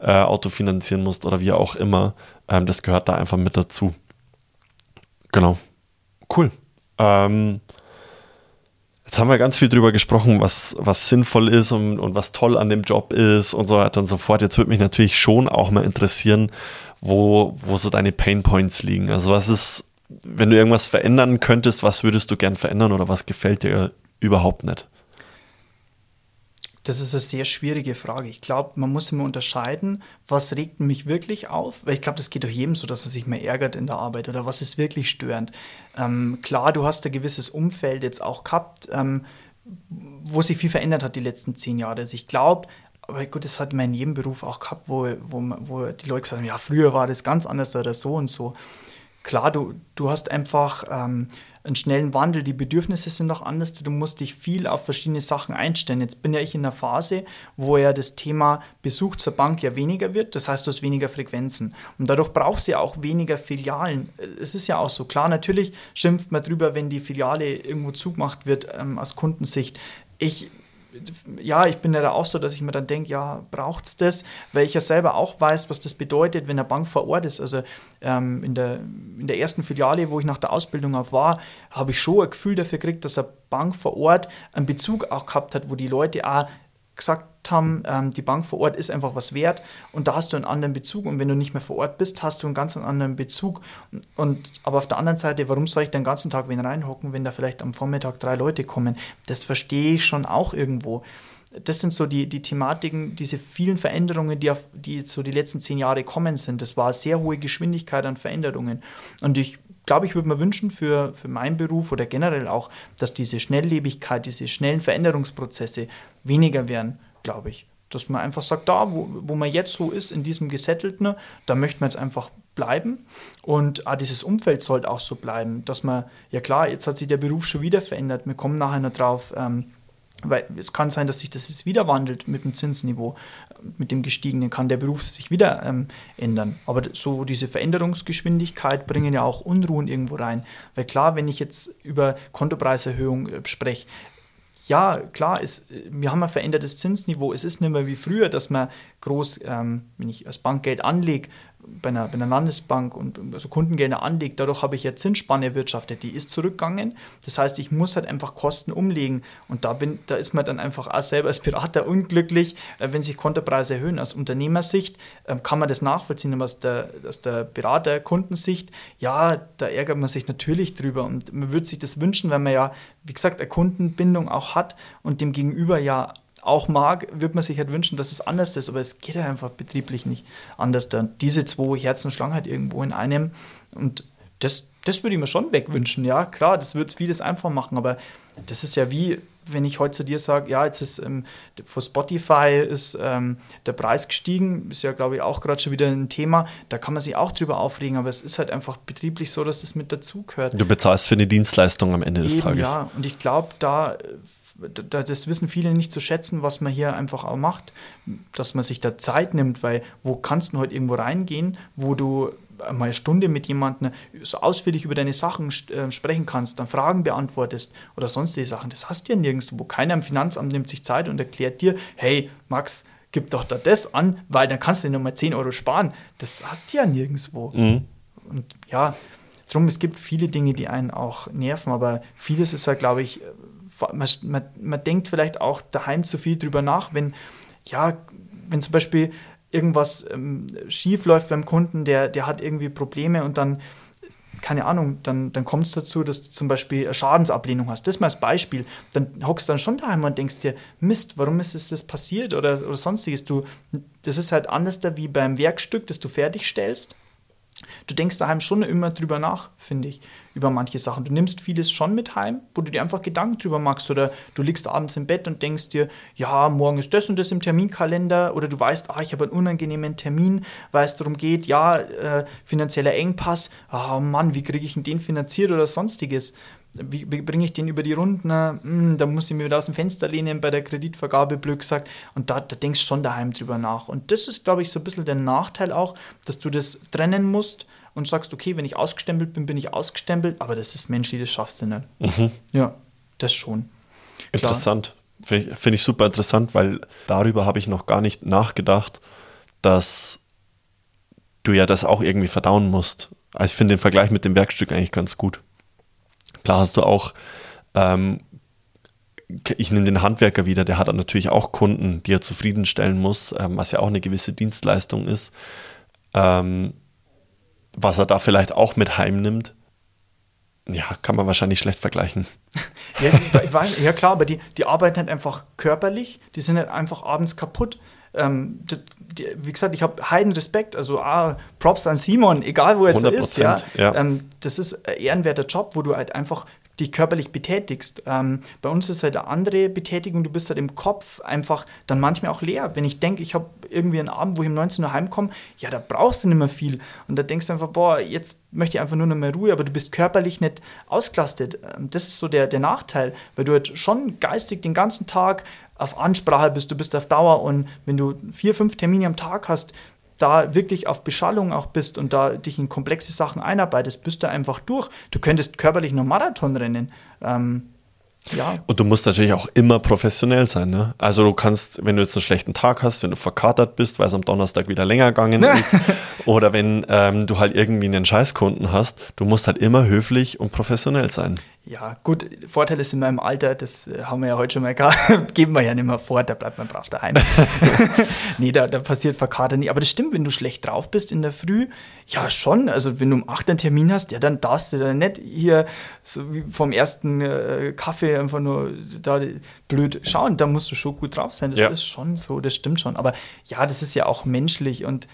äh, Auto finanzieren musst oder wie auch immer, ähm, das gehört da einfach mit dazu. Genau. Cool. Ähm, jetzt haben wir ganz viel drüber gesprochen, was, was sinnvoll ist und, und was toll an dem Job ist und so weiter und so fort. Jetzt würde mich natürlich schon auch mal interessieren, wo, wo so deine Pain Points liegen. Also was ist wenn du irgendwas verändern könntest, was würdest du gern verändern oder was gefällt dir überhaupt nicht? Das ist eine sehr schwierige Frage. Ich glaube, man muss immer unterscheiden, was regt mich wirklich auf, weil ich glaube, das geht doch jedem so, dass er sich mehr ärgert in der Arbeit oder was ist wirklich störend. Ähm, klar, du hast ein gewisses Umfeld jetzt auch gehabt, ähm, wo sich viel verändert hat die letzten zehn Jahre. Also ich glaube, aber gut, das hat man in jedem Beruf auch gehabt, wo, wo, wo die Leute gesagt haben, ja, früher war das ganz anders oder so und so klar, du, du hast einfach ähm, einen schnellen Wandel, die Bedürfnisse sind noch anders, du musst dich viel auf verschiedene Sachen einstellen. Jetzt bin ja ich in einer Phase, wo ja das Thema Besuch zur Bank ja weniger wird, das heißt, du hast weniger Frequenzen und dadurch brauchst du ja auch weniger Filialen. Es ist ja auch so, klar, natürlich schimpft man drüber, wenn die Filiale irgendwo zugemacht wird ähm, aus Kundensicht. Ich ja, ich bin ja da auch so, dass ich mir dann denke, ja, braucht es das? Weil ich ja selber auch weiß, was das bedeutet, wenn eine Bank vor Ort ist. Also ähm, in, der, in der ersten Filiale, wo ich nach der Ausbildung auch war, habe ich schon ein Gefühl dafür gekriegt, dass eine Bank vor Ort einen Bezug auch gehabt hat, wo die Leute auch gesagt haben, ähm, die Bank vor Ort ist einfach was wert und da hast du einen anderen Bezug und wenn du nicht mehr vor Ort bist, hast du einen ganz anderen Bezug. Und aber auf der anderen Seite, warum soll ich den ganzen Tag wen reinhocken, wenn da vielleicht am Vormittag drei Leute kommen? Das verstehe ich schon auch irgendwo. Das sind so die, die Thematiken, diese vielen Veränderungen, die, auf, die so die letzten zehn Jahre kommen sind. Das war sehr hohe Geschwindigkeit an Veränderungen. Und ich glaube, ich würde mir wünschen für, für meinen Beruf oder generell auch, dass diese Schnelllebigkeit, diese schnellen Veränderungsprozesse weniger werden glaube ich. Dass man einfach sagt, da, wo, wo man jetzt so ist, in diesem Gesettelten, da möchte man jetzt einfach bleiben und auch dieses Umfeld sollte auch so bleiben, dass man, ja klar, jetzt hat sich der Beruf schon wieder verändert, wir kommen nachher noch drauf, ähm, weil es kann sein, dass sich das jetzt wieder wandelt mit dem Zinsniveau, mit dem gestiegenen, kann der Beruf sich wieder ähm, ändern. Aber so diese Veränderungsgeschwindigkeit bringen ja auch Unruhen irgendwo rein. Weil klar, wenn ich jetzt über Kontopreiserhöhung äh, spreche, ja, klar, es, wir haben ein verändertes Zinsniveau. Es ist nicht mehr wie früher, dass man groß, ähm, wenn ich als Bankgeld anlege, bei einer, bei einer Landesbank und also Kundengelder anlegt, dadurch habe ich ja Zinsspanne erwirtschaftet, die ist zurückgegangen. Das heißt, ich muss halt einfach Kosten umlegen und da, bin, da ist man dann einfach auch selber als Berater unglücklich, äh, wenn sich Kontopreise erhöhen. Aus Unternehmersicht ähm, kann man das nachvollziehen, aber aus der, aus der Berater-Kundensicht, ja, da ärgert man sich natürlich drüber und man würde sich das wünschen, wenn man ja, wie gesagt, eine Kundenbindung auch hat und dem Gegenüber ja auch mag, würde man sich halt wünschen, dass es anders ist, aber es geht ja einfach betrieblich nicht anders. Da. Diese zwei Herzen schlagen halt irgendwo in einem und das, das würde ich mir schon wegwünschen. Ja, klar, das wird vieles einfach machen, aber das ist ja wie, wenn ich heute zu dir sage, ja, jetzt ist ähm, vor Spotify ist ähm, der Preis gestiegen, ist ja, glaube ich, auch gerade schon wieder ein Thema. Da kann man sich auch drüber aufregen, aber es ist halt einfach betrieblich so, dass das mit dazugehört. Du bezahlst für eine Dienstleistung am Ende des Eben, Tages. Ja, und ich glaube, da das wissen viele nicht zu schätzen, was man hier einfach auch macht, dass man sich da Zeit nimmt, weil wo kannst du heute irgendwo reingehen, wo du mal eine Stunde mit jemandem so ausführlich über deine Sachen äh, sprechen kannst, dann Fragen beantwortest oder sonstige Sachen. Das hast du ja nirgendwo. Keiner im Finanzamt nimmt sich Zeit und erklärt dir, hey, Max, gib doch da das an, weil dann kannst du dir nochmal 10 Euro sparen. Das hast du ja nirgendwo. Mhm. Und ja, drum, es gibt viele Dinge, die einen auch nerven, aber vieles ist halt, glaube ich, man, man, man denkt vielleicht auch daheim zu viel drüber nach, wenn, ja, wenn zum Beispiel irgendwas ähm, schief läuft beim Kunden, der, der hat irgendwie Probleme und dann, keine Ahnung, dann, dann kommt es dazu, dass du zum Beispiel eine Schadensablehnung hast. Das mal als Beispiel. Dann hockst du dann schon daheim und denkst dir, Mist, warum ist das passiert oder, oder sonstiges. Du, das ist halt anders da wie beim Werkstück, das du fertigstellst Du denkst daheim schon immer drüber nach, finde ich, über manche Sachen. Du nimmst vieles schon mit heim, wo du dir einfach Gedanken drüber machst. Oder du liegst abends im Bett und denkst dir, ja, morgen ist das und das im Terminkalender. Oder du weißt, ah, ich habe einen unangenehmen Termin, weil es darum geht, ja, äh, finanzieller Engpass. Ah, oh Mann, wie kriege ich denn den finanziert oder sonstiges? Wie, bringe ich den über die Runden? Hm, da muss ich mir wieder aus dem Fenster lehnen bei der Kreditvergabe, blöd gesagt. Und da, da denkst du schon daheim drüber nach. Und das ist, glaube ich, so ein bisschen der Nachteil auch, dass du das trennen musst und sagst, okay, wenn ich ausgestempelt bin, bin ich ausgestempelt, aber das ist menschlich, das schaffst du nicht. Mhm. Ja, das schon. Interessant. Finde ich, find ich super interessant, weil darüber habe ich noch gar nicht nachgedacht, dass du ja das auch irgendwie verdauen musst. Also ich finde den Vergleich mit dem Werkstück eigentlich ganz gut. Klar hast du auch, ähm, ich nehme den Handwerker wieder, der hat natürlich auch Kunden, die er zufriedenstellen muss, ähm, was ja auch eine gewisse Dienstleistung ist. Ähm, was er da vielleicht auch mit heimnimmt, ja, kann man wahrscheinlich schlecht vergleichen. Ja, weiß, ja klar, aber die, die arbeiten halt einfach körperlich, die sind halt einfach abends kaputt. Ähm, die, wie gesagt, ich habe heiden Respekt, also ah, Props an Simon, egal wo er jetzt ist. Ja, ja. Ähm, das ist ein ehrenwerter Job, wo du halt einfach dich körperlich betätigst. Ähm, bei uns ist halt eine andere Betätigung, du bist halt im Kopf einfach dann manchmal auch leer. Wenn ich denke, ich habe irgendwie einen Abend, wo ich um 19 Uhr heimkomme, ja, da brauchst du nicht mehr viel. Und da denkst du einfach, boah, jetzt möchte ich einfach nur noch mehr Ruhe, aber du bist körperlich nicht ausgelastet. Ähm, das ist so der, der Nachteil, weil du halt schon geistig den ganzen Tag auf Ansprache bist, du bist auf Dauer und wenn du vier, fünf Termine am Tag hast, da wirklich auf Beschallung auch bist und da dich in komplexe Sachen einarbeitest, bist du einfach durch. Du könntest körperlich nur Marathon rennen. Ähm, ja. Und du musst natürlich auch immer professionell sein. Ne? Also du kannst, wenn du jetzt einen schlechten Tag hast, wenn du verkatert bist, weil es am Donnerstag wieder länger gegangen ist, oder wenn ähm, du halt irgendwie einen Scheißkunden hast, du musst halt immer höflich und professionell sein. Ja, gut, Vorteil ist in meinem Alter, das äh, haben wir ja heute schon mal gehabt, geben wir ja nicht mehr vor, da bleibt man brav daheim. nee, da, da passiert Verkater nie. Aber das stimmt, wenn du schlecht drauf bist in der Früh, ja schon. Also wenn du um 8 einen Termin hast, ja, dann darfst du da nicht hier so wie vom ersten äh, Kaffee einfach nur da blöd schauen. Da musst du schon gut drauf sein. Das ja. ist schon so, das stimmt schon. Aber ja, das ist ja auch menschlich und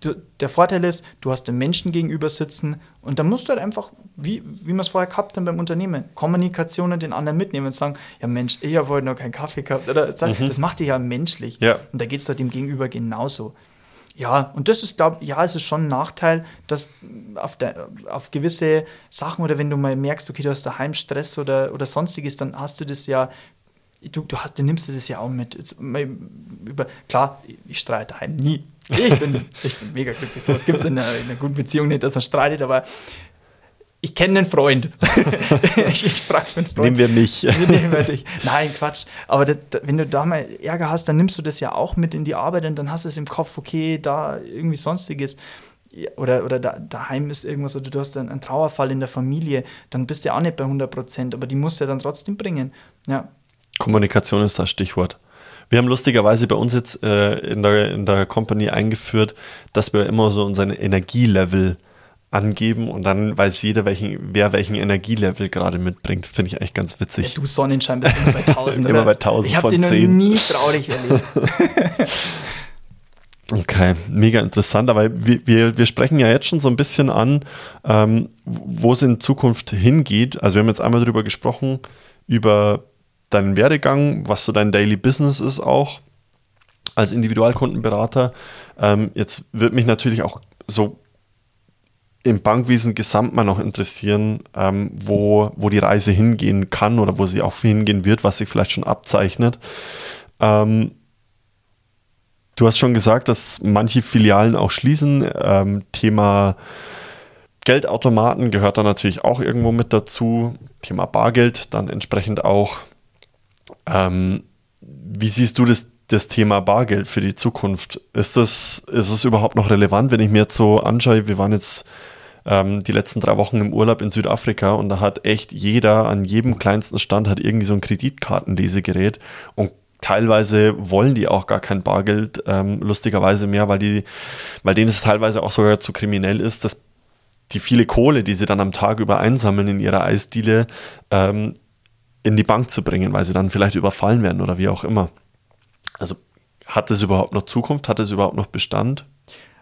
du, der Vorteil ist, du hast den Menschen gegenüber sitzen und dann musst du halt einfach, wie, wie wir es vorher gehabt haben beim Unternehmen, Kommunikation und den anderen mitnehmen und sagen, ja Mensch, ich habe heute noch keinen Kaffee gehabt. Oder, mhm. Das macht dich ja menschlich. Ja. Und da geht es dem Gegenüber genauso. Ja, und das ist, glaube ich, ja, es ist schon ein Nachteil, dass auf, der, auf gewisse Sachen oder wenn du mal merkst, okay, du hast daheim Stress oder, oder sonstiges, dann hast du das ja, du, du, hast, du nimmst du das ja auch mit. Jetzt, über, klar, ich streite daheim nie. Ich bin, ich bin mega glücklich. Was gibt es in, in, einer guten Beziehung nicht, dass man streitet, aber ich kenne einen Freund. ich, ich frage einen Freund. Nehmen wir mich. Nehmen wir dich. Nein, Quatsch. Aber das, wenn du da mal Ärger hast, dann nimmst du das ja auch mit in die Arbeit und dann hast du es im Kopf, okay, da irgendwie sonstiges. Oder, oder da, daheim ist irgendwas oder du hast einen, einen Trauerfall in der Familie, dann bist du ja auch nicht bei 100 Prozent, aber die musst du ja dann trotzdem bringen. Ja. Kommunikation ist das Stichwort. Wir haben lustigerweise bei uns jetzt äh, in, der, in der Company eingeführt, dass wir immer so unseren Energielevel angeben und dann weiß jeder, welchen, wer welchen Energielevel gerade mitbringt. Finde ich eigentlich ganz witzig. Ja, du Sonnenschein bist immer bei 1000. immer bei 1000 ich habe den noch nie traurig erlebt. okay, mega interessant. Aber wir, wir, wir sprechen ja jetzt schon so ein bisschen an, ähm, wo es in Zukunft hingeht. Also wir haben jetzt einmal darüber gesprochen, über deinen Werdegang, was so dein Daily Business ist auch als Individualkundenberater. Ähm, jetzt wird mich natürlich auch so im Bankwesen gesamt mal noch interessieren, ähm, wo, wo die Reise hingehen kann oder wo sie auch hingehen wird, was sich vielleicht schon abzeichnet. Ähm, du hast schon gesagt, dass manche Filialen auch schließen. Ähm, Thema Geldautomaten gehört da natürlich auch irgendwo mit dazu. Thema Bargeld dann entsprechend auch. Ähm, wie siehst du das, das Thema Bargeld für die Zukunft? Ist das, ist es überhaupt noch relevant, wenn ich mir jetzt so anschaue, wir waren jetzt ähm, die letzten drei Wochen im Urlaub in Südafrika und da hat echt jeder an jedem kleinsten Stand hat irgendwie so ein Kreditkartenlesegerät und teilweise wollen die auch gar kein Bargeld, ähm, lustigerweise mehr, weil die, weil denen es teilweise auch sogar zu kriminell ist, dass die viele Kohle, die sie dann am Tag über einsammeln in ihrer Eisdiele, ähm, in die Bank zu bringen, weil sie dann vielleicht überfallen werden oder wie auch immer. Also hat es überhaupt noch Zukunft? Hat es überhaupt noch Bestand?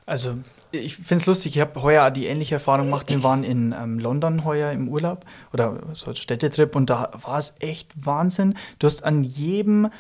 Also ich finde es lustig, ich habe heuer die ähnliche Erfahrung gemacht. Wir waren in ähm, London heuer im Urlaub oder so Städtetrip und da war es echt Wahnsinn. Du hast an jedem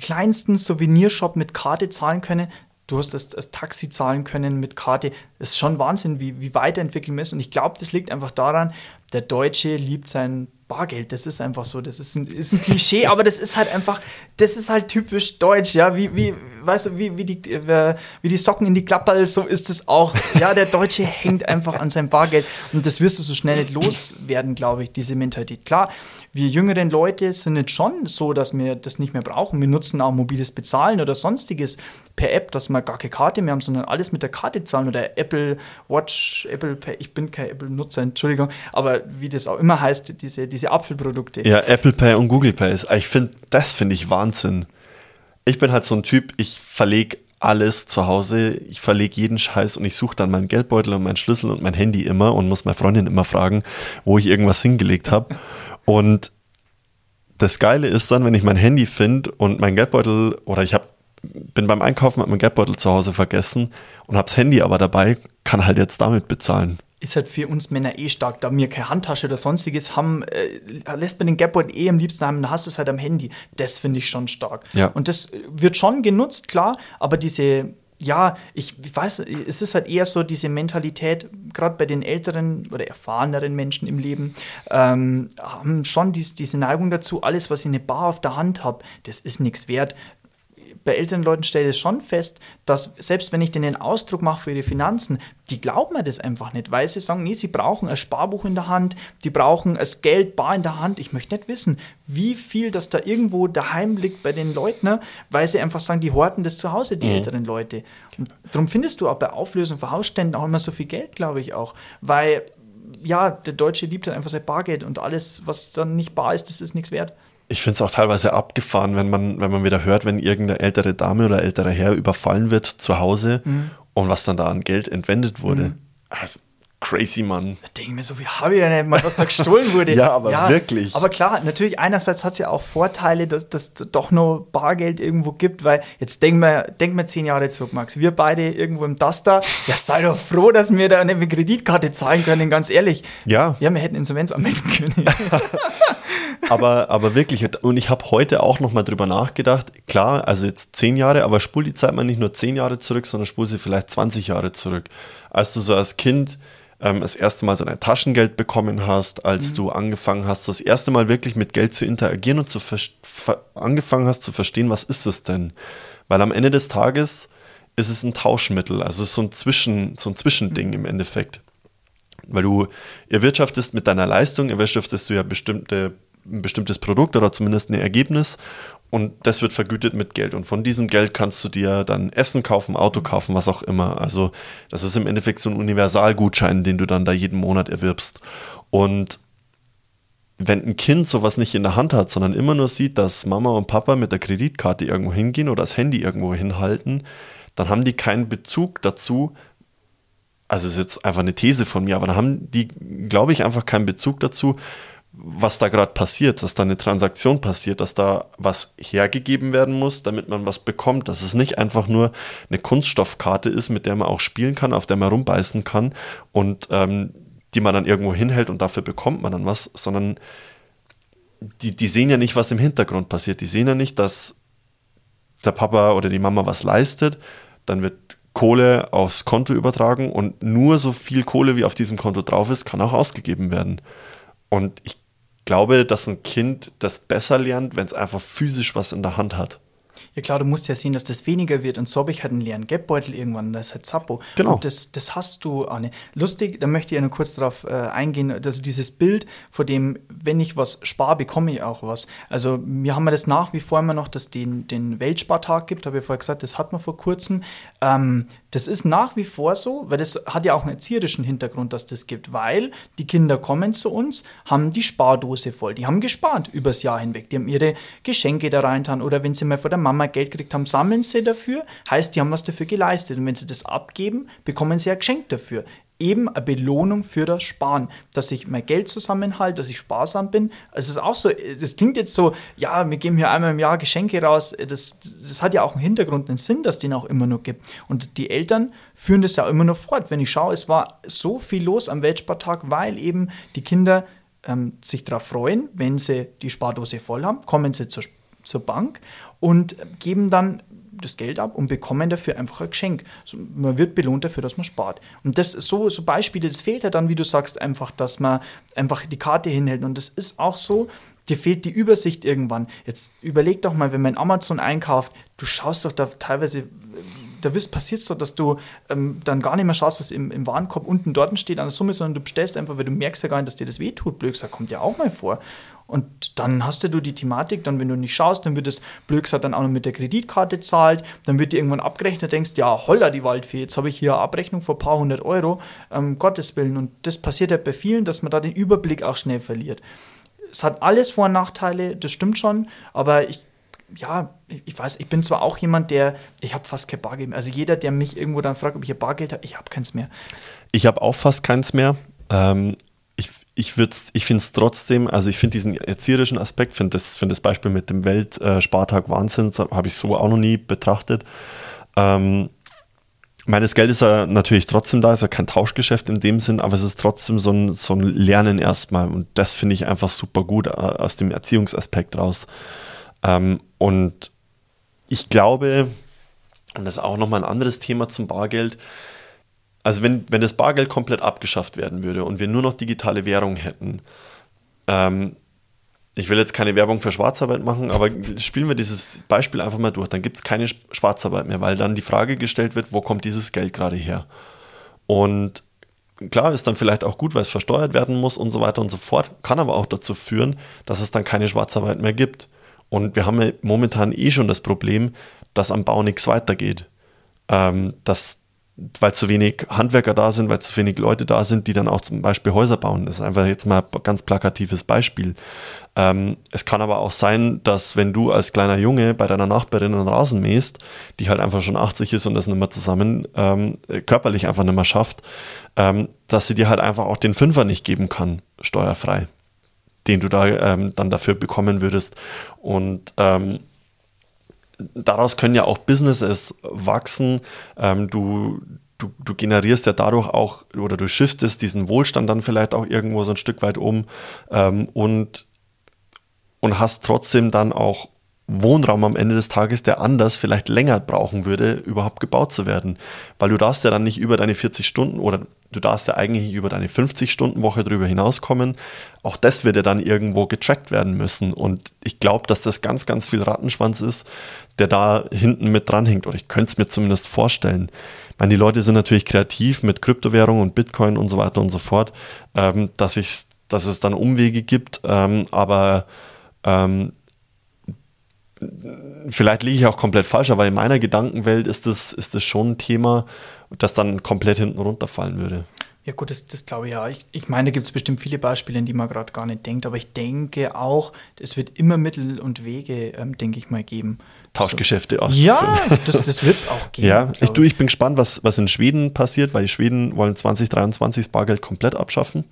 kleinsten Souvenirshop mit Karte zahlen können. Du hast das, das Taxi zahlen können mit Karte. Das ist schon Wahnsinn, wie, wie weiterentwickelt man ist. Und ich glaube, das liegt einfach daran, der Deutsche liebt sein Bargeld, das ist einfach so, das ist ein, ist ein Klischee, aber das ist halt einfach, das ist halt typisch deutsch, ja, wie, wie weißt du, wie, wie, die, äh, wie die Socken in die Klapperl, so ist es auch. Ja, der Deutsche hängt einfach an seinem Bargeld und das wirst du so schnell nicht loswerden, glaube ich, diese Mentalität. Klar, wir jüngeren Leute sind jetzt schon so, dass wir das nicht mehr brauchen. Wir nutzen auch mobiles Bezahlen oder sonstiges per App, dass wir gar keine Karte mehr haben, sondern alles mit der Karte zahlen oder Apple Watch, Apple Pay. Ich bin kein Apple-Nutzer, Entschuldigung, aber wie das auch immer heißt, diese, diese Apfelprodukte. Ja, Apple Pay und Google Pay ist, ich finde, das finde ich Wahnsinn. Ich bin halt so ein Typ, ich verlege alles zu Hause. Ich verlege jeden Scheiß und ich suche dann meinen Geldbeutel und meinen Schlüssel und mein Handy immer und muss meine Freundin immer fragen, wo ich irgendwas hingelegt habe. Und das Geile ist dann, wenn ich mein Handy finde und mein Geldbeutel oder ich hab, bin beim Einkaufen, habe mein Geldbeutel zu Hause vergessen und habe das Handy aber dabei, kann halt jetzt damit bezahlen. Ist halt für uns Männer eh stark, da wir keine Handtasche oder sonstiges haben, äh, lässt man den Geldbeutel eh am liebsten haben, dann hast du es halt am Handy. Das finde ich schon stark. Ja. Und das wird schon genutzt, klar, aber diese ja, ich, ich, weiß, es ist halt eher so diese Mentalität, gerade bei den älteren oder erfahreneren Menschen im Leben, ähm, haben schon dies, diese Neigung dazu, alles, was ich eine Bar auf der Hand habe, das ist nichts wert bei älteren Leuten stelle ich schon fest, dass selbst wenn ich denen einen Ausdruck mache für ihre Finanzen, die glauben mir das einfach nicht, weil sie sagen, nee, sie brauchen ein Sparbuch in der Hand, die brauchen das Geld bar in der Hand. Ich möchte nicht wissen, wie viel das da irgendwo daheim liegt bei den Leuten, ne? weil sie einfach sagen, die horten das zu Hause, die mhm. älteren Leute. Und darum findest du auch bei Auflösung von Hausständen auch immer so viel Geld, glaube ich auch, weil ja, der Deutsche liebt halt einfach sein Bargeld und alles, was dann nicht bar ist, das ist nichts wert. Ich finde es auch teilweise abgefahren, wenn man, wenn man wieder hört, wenn irgendeine ältere Dame oder älterer Herr überfallen wird zu Hause mhm. und was dann da an Geld entwendet wurde. Mhm. Also, crazy, Mann. Da denke ich mir so, wie habe ich ja nicht mal, was da gestohlen wurde. ja, aber ja, wirklich. Aber klar, natürlich, einerseits hat es ja auch Vorteile, dass es doch noch Bargeld irgendwo gibt, weil jetzt denken wir, denk mal zehn Jahre zurück, Max. Wir beide irgendwo im Duster. Ja, sei doch froh, dass wir da eine Kreditkarte zahlen können, ganz ehrlich. Ja. Ja, wir hätten Insolvenz anmelden können. aber, aber wirklich, und ich habe heute auch nochmal drüber nachgedacht, klar, also jetzt zehn Jahre, aber spul die Zeit mal nicht nur zehn Jahre zurück, sondern spul sie vielleicht 20 Jahre zurück. Als du so als Kind ähm, das erste Mal so ein Taschengeld bekommen hast, als mhm. du angefangen hast, das erste Mal wirklich mit Geld zu interagieren und zu angefangen hast zu verstehen, was ist es denn? Weil am Ende des Tages ist es ein Tauschmittel, also es ist so ein, Zwischen, so ein Zwischending mhm. im Endeffekt. Weil du erwirtschaftest mit deiner Leistung, erwirtschaftest du ja bestimmte, ein bestimmtes Produkt oder zumindest ein Ergebnis und das wird vergütet mit Geld. Und von diesem Geld kannst du dir dann Essen kaufen, Auto kaufen, was auch immer. Also das ist im Endeffekt so ein Universalgutschein, den du dann da jeden Monat erwirbst. Und wenn ein Kind sowas nicht in der Hand hat, sondern immer nur sieht, dass Mama und Papa mit der Kreditkarte irgendwo hingehen oder das Handy irgendwo hinhalten, dann haben die keinen Bezug dazu, also ist jetzt einfach eine These von mir, aber dann haben die, glaube ich, einfach keinen Bezug dazu, was da gerade passiert, dass da eine Transaktion passiert, dass da was hergegeben werden muss, damit man was bekommt, dass es nicht einfach nur eine Kunststoffkarte ist, mit der man auch spielen kann, auf der man rumbeißen kann und ähm, die man dann irgendwo hinhält und dafür bekommt man dann was, sondern die, die sehen ja nicht, was im Hintergrund passiert. Die sehen ja nicht, dass der Papa oder die Mama was leistet, dann wird Kohle aufs Konto übertragen und nur so viel Kohle, wie auf diesem Konto drauf ist, kann auch ausgegeben werden. Und ich glaube, dass ein Kind das besser lernt, wenn es einfach physisch was in der Hand hat. Ja klar, du musst ja sehen, dass das weniger wird. Und so habe ich halt einen leeren Geldbeutel irgendwann, das ist halt Zappo. Genau. Und das, das hast du, Anne. Lustig, da möchte ich ja nur kurz darauf äh, eingehen, dass dieses Bild, vor dem, wenn ich was spare, bekomme ich auch was. Also wir haben ja das nach wie vor immer noch, dass es den, den Weltspartag gibt, habe ich vorher gesagt, das hat man vor kurzem. Ähm, das ist nach wie vor so, weil das hat ja auch einen erzieherischen Hintergrund, dass das gibt, weil die Kinder kommen zu uns, haben die Spardose voll. Die haben gespart übers Jahr hinweg. Die haben ihre Geschenke da reintan oder wenn sie mal von der Mama Geld gekriegt haben, sammeln sie dafür. Heißt, die haben was dafür geleistet. Und wenn sie das abgeben, bekommen sie ein Geschenk dafür eben eine Belohnung für das Sparen, dass ich mein Geld zusammenhalte, dass ich sparsam bin. Also es ist auch so, das klingt jetzt so, ja, wir geben hier einmal im Jahr Geschenke raus. Das, das hat ja auch einen Hintergrund, einen Sinn, dass es den auch immer noch gibt. Und die Eltern führen das ja immer noch fort. Wenn ich schaue, es war so viel los am Weltspartag, weil eben die Kinder ähm, sich darauf freuen, wenn sie die Spardose voll haben, kommen sie zur, zur Bank und geben dann das Geld ab und bekommen dafür einfach ein Geschenk. Also man wird belohnt dafür, dass man spart. Und das so, so Beispiele, das fehlt ja dann, wie du sagst, einfach, dass man einfach die Karte hinhält. Und das ist auch so, dir fehlt die Übersicht irgendwann. Jetzt überleg doch mal, wenn man Amazon einkauft, du schaust doch da teilweise da passiert es so, dass du ähm, dann gar nicht mehr schaust, was im, im Warenkorb unten dort steht an der Summe, sondern du bestellst einfach, weil du merkst ja gar nicht, dass dir das wehtut. Blöd gesagt, kommt ja auch mal vor. Und dann hast du die Thematik, dann wenn du nicht schaust, dann wird das Blödsinn dann auch noch mit der Kreditkarte zahlt, dann wird dir irgendwann abgerechnet, denkst, ja, holla die Waldfee, jetzt habe ich hier eine Abrechnung vor ein paar hundert Euro, ähm, Gottes Willen. Und das passiert ja bei vielen, dass man da den Überblick auch schnell verliert. Es hat alles Vor- und Nachteile, das stimmt schon, aber ich ja, ich weiß, ich bin zwar auch jemand, der, ich habe fast kein Bargeld mehr. Also jeder, der mich irgendwo dann fragt, ob ich ein Bargeld habe, ich habe keins mehr. Ich habe auch fast keins mehr. Ähm, ich ich, finde es trotzdem, also ich finde diesen erzieherischen Aspekt, finde das, find das Beispiel mit dem Weltspartag Wahnsinn, habe ich so auch noch nie betrachtet. Ähm, meines Geld ist ja natürlich trotzdem da, ist ja kein Tauschgeschäft in dem Sinn, aber es ist trotzdem so ein, so ein Lernen erstmal und das finde ich einfach super gut äh, aus dem Erziehungsaspekt raus. Ähm, und ich glaube, und das ist auch nochmal ein anderes Thema zum Bargeld, also wenn, wenn das Bargeld komplett abgeschafft werden würde und wir nur noch digitale Währung hätten, ähm, ich will jetzt keine Werbung für Schwarzarbeit machen, aber spielen wir dieses Beispiel einfach mal durch, dann gibt es keine Schwarzarbeit mehr, weil dann die Frage gestellt wird, wo kommt dieses Geld gerade her? Und klar ist dann vielleicht auch gut, weil es versteuert werden muss und so weiter und so fort, kann aber auch dazu führen, dass es dann keine Schwarzarbeit mehr gibt. Und wir haben ja momentan eh schon das Problem, dass am Bau nichts weitergeht. Ähm, dass, weil zu wenig Handwerker da sind, weil zu wenig Leute da sind, die dann auch zum Beispiel Häuser bauen. Das ist einfach jetzt mal ein ganz plakatives Beispiel. Ähm, es kann aber auch sein, dass wenn du als kleiner Junge bei deiner Nachbarin einen Rasen mähst, die halt einfach schon 80 ist und das nicht mehr zusammen ähm, körperlich einfach nicht mehr schafft, ähm, dass sie dir halt einfach auch den Fünfer nicht geben kann, steuerfrei den du da ähm, dann dafür bekommen würdest. Und ähm, daraus können ja auch Businesses wachsen. Ähm, du, du, du generierst ja dadurch auch oder du shiftest diesen Wohlstand dann vielleicht auch irgendwo so ein Stück weit um ähm, und, und hast trotzdem dann auch Wohnraum am Ende des Tages, der anders vielleicht länger brauchen würde, überhaupt gebaut zu werden. Weil du darfst ja dann nicht über deine 40 Stunden oder du darfst ja eigentlich über deine 50-Stunden-Woche drüber hinauskommen. Auch das wird ja dann irgendwo getrackt werden müssen. Und ich glaube, dass das ganz, ganz viel Rattenschwanz ist, der da hinten mit dranhängt. Oder ich könnte es mir zumindest vorstellen. Ich meine, die Leute sind natürlich kreativ mit Kryptowährung und Bitcoin und so weiter und so fort, ähm, dass, ich, dass es dann Umwege gibt. Ähm, aber ähm, vielleicht liege ich auch komplett falsch, aber in meiner Gedankenwelt ist das, ist das schon ein Thema, das dann komplett hinten runterfallen würde. Ja, gut, das, das glaube ich ja. Ich, ich meine, da gibt es bestimmt viele Beispiele, in die man gerade gar nicht denkt, aber ich denke auch, es wird immer Mittel und Wege, ähm, denke ich mal, geben. Tauschgeschäfte so. Ja, das, das wird es auch geben. Ja, ich, du, ich bin gespannt, was, was in Schweden passiert, weil die Schweden wollen 2023 das Bargeld komplett abschaffen.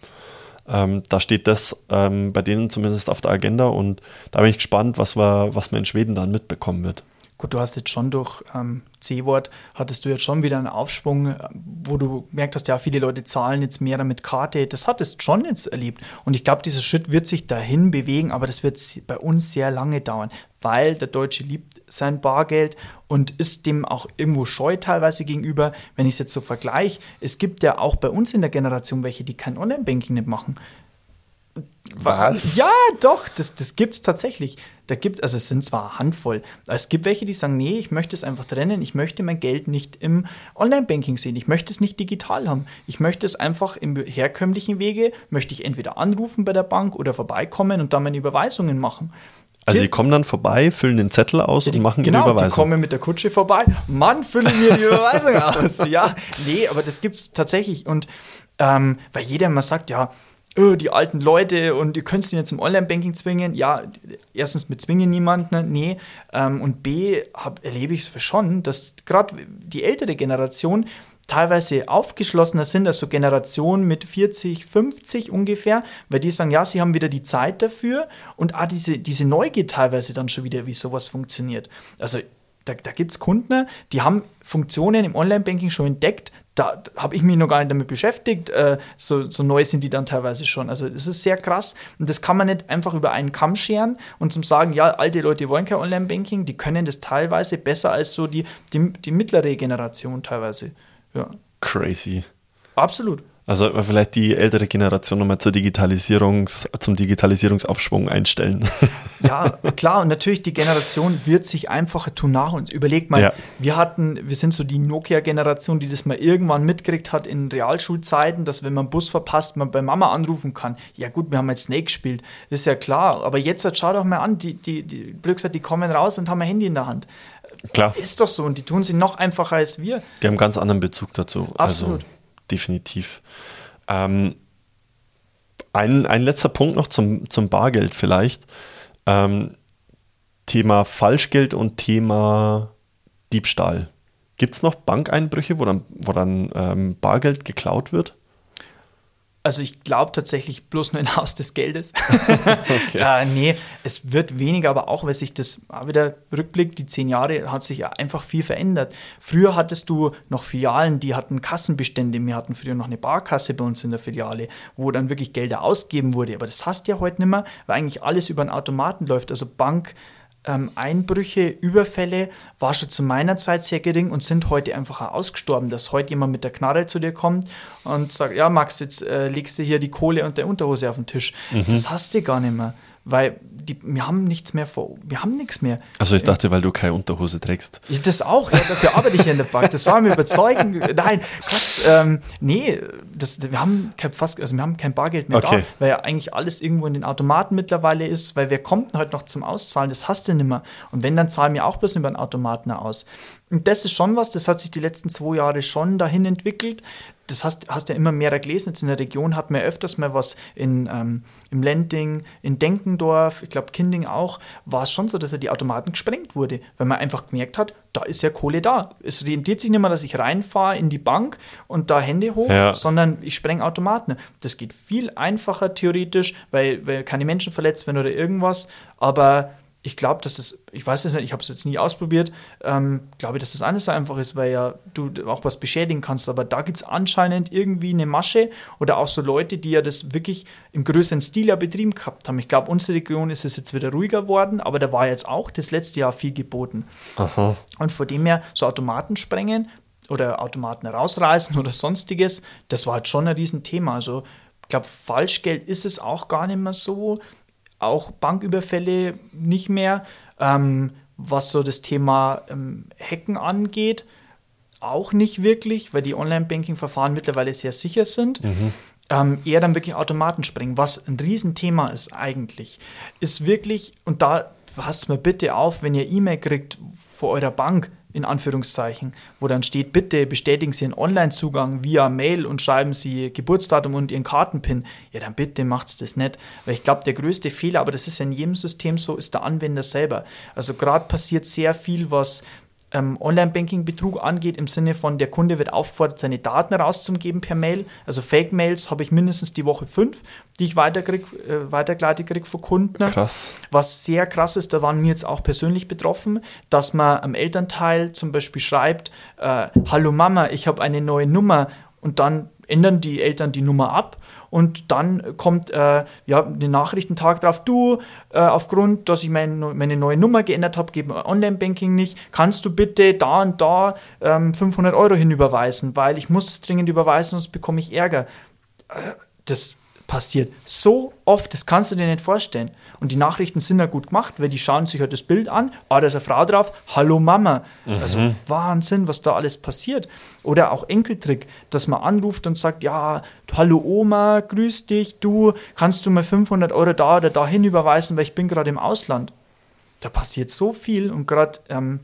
Ähm, da steht das ähm, bei denen zumindest auf der Agenda und da bin ich gespannt, was, wir, was man in Schweden dann mitbekommen wird. Gut, du hast jetzt schon durch ähm, C-Wort, hattest du jetzt schon wieder einen Aufschwung, äh, wo du merkt hast, ja, viele Leute zahlen jetzt mehr mit Karte. Das hattest du schon jetzt erlebt. Und ich glaube, dieser Schritt wird sich dahin bewegen, aber das wird bei uns sehr lange dauern, weil der Deutsche liebt sein Bargeld und ist dem auch irgendwo scheu teilweise gegenüber. Wenn ich es jetzt so vergleiche, es gibt ja auch bei uns in der Generation welche, die kein Online-Banking nicht machen. Was? Ja, doch, das, das gibt es tatsächlich. Da gibt, also es sind zwar eine Handvoll, aber es gibt welche, die sagen, nee, ich möchte es einfach trennen, ich möchte mein Geld nicht im Online-Banking sehen, ich möchte es nicht digital haben. Ich möchte es einfach im herkömmlichen Wege, möchte ich entweder anrufen bei der Bank oder vorbeikommen und dann meine Überweisungen machen. Also die kommen dann vorbei, füllen den Zettel aus ja, die, und machen genau, die Überweisung. Die kommen mit der Kutsche vorbei. Mann, füllen mir die Überweisung aus. Ja, nee, aber das gibt es tatsächlich. Und ähm, weil jeder immer sagt, ja, oh, die alten Leute und ihr könnt sie jetzt im Online-Banking zwingen. Ja, erstens, mit zwingen niemanden, ne? nee. Ähm, und B, hab, erlebe ich es schon, dass gerade die ältere Generation teilweise aufgeschlossener sind, also Generationen mit 40, 50 ungefähr, weil die sagen, ja, sie haben wieder die Zeit dafür und auch diese, diese Neugier teilweise dann schon wieder, wie sowas funktioniert. Also da, da gibt es Kunden, die haben Funktionen im Online-Banking schon entdeckt, da habe ich mich noch gar nicht damit beschäftigt. Äh, so, so, neu sind die dann teilweise schon. Also es ist sehr krass und das kann man nicht einfach über einen Kamm scheren und zum sagen, ja, alte Leute wollen kein Online-Banking, die können das teilweise besser als so die, die, die mittlere Generation teilweise. Ja. Crazy. Absolut. Also vielleicht die ältere Generation nochmal zur Digitalisierungs, zum Digitalisierungsaufschwung einstellen. Ja, klar, und natürlich die Generation wird sich einfacher tun nach uns. Überleg mal, ja. wir hatten, wir sind so die Nokia-Generation, die das mal irgendwann mitgekriegt hat in Realschulzeiten, dass wenn man Bus verpasst, man bei Mama anrufen kann. Ja gut, wir haben jetzt Snake gespielt, ist ja klar. Aber jetzt schau doch mal an, die, die, die, die kommen raus und haben ein Handy in der Hand. Klar. Ist doch so und die tun sie noch einfacher als wir. Die haben einen ganz anderen Bezug dazu. Also Absolut. Also definitiv. Ähm, ein, ein letzter Punkt noch zum, zum Bargeld vielleicht. Ähm, Thema Falschgeld und Thema Diebstahl. Gibt es noch Bankeinbrüche, wo dann, wo dann ähm, Bargeld geklaut wird? Also ich glaube tatsächlich bloß nur ein Haus des Geldes. okay. äh, nee, es wird weniger, aber auch, weil sich das auch wieder rückblickt, die zehn Jahre hat sich einfach viel verändert. Früher hattest du noch Filialen, die hatten Kassenbestände. Wir hatten früher noch eine Barkasse bei uns in der Filiale, wo dann wirklich Gelder ausgegeben wurde. Aber das hast du ja heute nicht mehr, weil eigentlich alles über einen Automaten läuft. Also Bank, ähm, Einbrüche, Überfälle war schon zu meiner Zeit sehr gering und sind heute einfach auch ausgestorben, dass heute jemand mit der Knarre zu dir kommt und sagt, ja Max, jetzt äh, legst du hier die Kohle und der Unterhose auf den Tisch. Mhm. Das hast du gar nicht mehr weil die, wir haben nichts mehr vor, wir haben nichts mehr. Also ich dachte, weil du keine Unterhose trägst. Das auch, ja, dafür arbeite ich hier in der Bank. Das war mir überzeugend. Nein, Quatsch, ähm, nee, das, wir haben kein fast, also wir haben kein Bargeld mehr okay. da, weil ja eigentlich alles irgendwo in den Automaten mittlerweile ist, weil wer kommt denn heute noch zum Auszahlen? Das hast du nicht mehr. Und wenn, dann zahlen wir auch bloß über den Automaten aus. Und das ist schon was, das hat sich die letzten zwei Jahre schon dahin entwickelt, das hast, hast ja immer mehr gelesen. Jetzt in der Region hat man öfters mal was in, ähm, im Lending, in Denkendorf, ich glaube Kinding auch, war es schon so, dass ja die Automaten gesprengt wurde, weil man einfach gemerkt hat, da ist ja Kohle da. Es rentiert sich nicht mehr, dass ich reinfahre in die Bank und da Hände hoch, ja. sondern ich spreng Automaten. Das geht viel einfacher theoretisch, weil, weil keine Menschen verletzt werden oder irgendwas, aber ich glaube, dass das, ich weiß es nicht, ich habe es jetzt nie ausprobiert, ähm, glaube ich, dass das alles so einfach ist, weil ja du auch was beschädigen kannst. Aber da gibt es anscheinend irgendwie eine Masche oder auch so Leute, die ja das wirklich im größeren Stil ja betrieben gehabt haben. Ich glaube, unsere Region ist es jetzt wieder ruhiger worden, aber da war jetzt auch das letzte Jahr viel geboten. Aha. Und vor dem her so Automaten sprengen oder Automaten rausreißen oder sonstiges, das war halt schon ein Riesenthema. Also ich glaube, Falschgeld ist es auch gar nicht mehr so auch Banküberfälle nicht mehr. Ähm, was so das Thema ähm, Hacken angeht, auch nicht wirklich, weil die Online-Banking-Verfahren mittlerweile sehr sicher sind. Mhm. Ähm, eher dann wirklich Automaten springen, was ein Riesenthema ist eigentlich. Ist wirklich, und da passt mir bitte auf, wenn ihr E-Mail kriegt vor eurer Bank, in Anführungszeichen, wo dann steht, bitte bestätigen Sie einen Online-Zugang via Mail und schreiben Sie Geburtsdatum und Ihren Kartenpin. Ja, dann bitte macht's das nicht. Weil ich glaube, der größte Fehler, aber das ist ja in jedem System so, ist der Anwender selber. Also gerade passiert sehr viel, was ähm, Online-Banking-Betrug angeht, im Sinne von, der Kunde wird aufgefordert, seine Daten rauszugeben per Mail. Also Fake-Mails habe ich mindestens die Woche fünf, die ich weiterkrieg, äh, weitergeleitet kriege von Kunden. Krass. Was sehr krass ist, da waren wir jetzt auch persönlich betroffen, dass man am Elternteil zum Beispiel schreibt, äh, Hallo Mama, ich habe eine neue Nummer und dann ändern die Eltern die Nummer ab und dann kommt äh, ja den Nachrichtentag drauf, du, äh, aufgrund, dass ich mein, meine neue Nummer geändert habe, geht Online-Banking nicht, kannst du bitte da und da ähm, 500 Euro hinüberweisen, weil ich muss es dringend überweisen, sonst bekomme ich Ärger. Äh, das passiert so oft, das kannst du dir nicht vorstellen. Und die Nachrichten sind ja gut gemacht, weil die schauen sich halt das Bild an, ah, da ist eine Frau drauf, hallo Mama. Mhm. Also Wahnsinn, was da alles passiert. Oder auch Enkeltrick, dass man anruft und sagt, ja, hallo Oma, grüß dich, du, kannst du mir 500 Euro da oder dahin überweisen, weil ich bin gerade im Ausland. Da passiert so viel und gerade, ähm,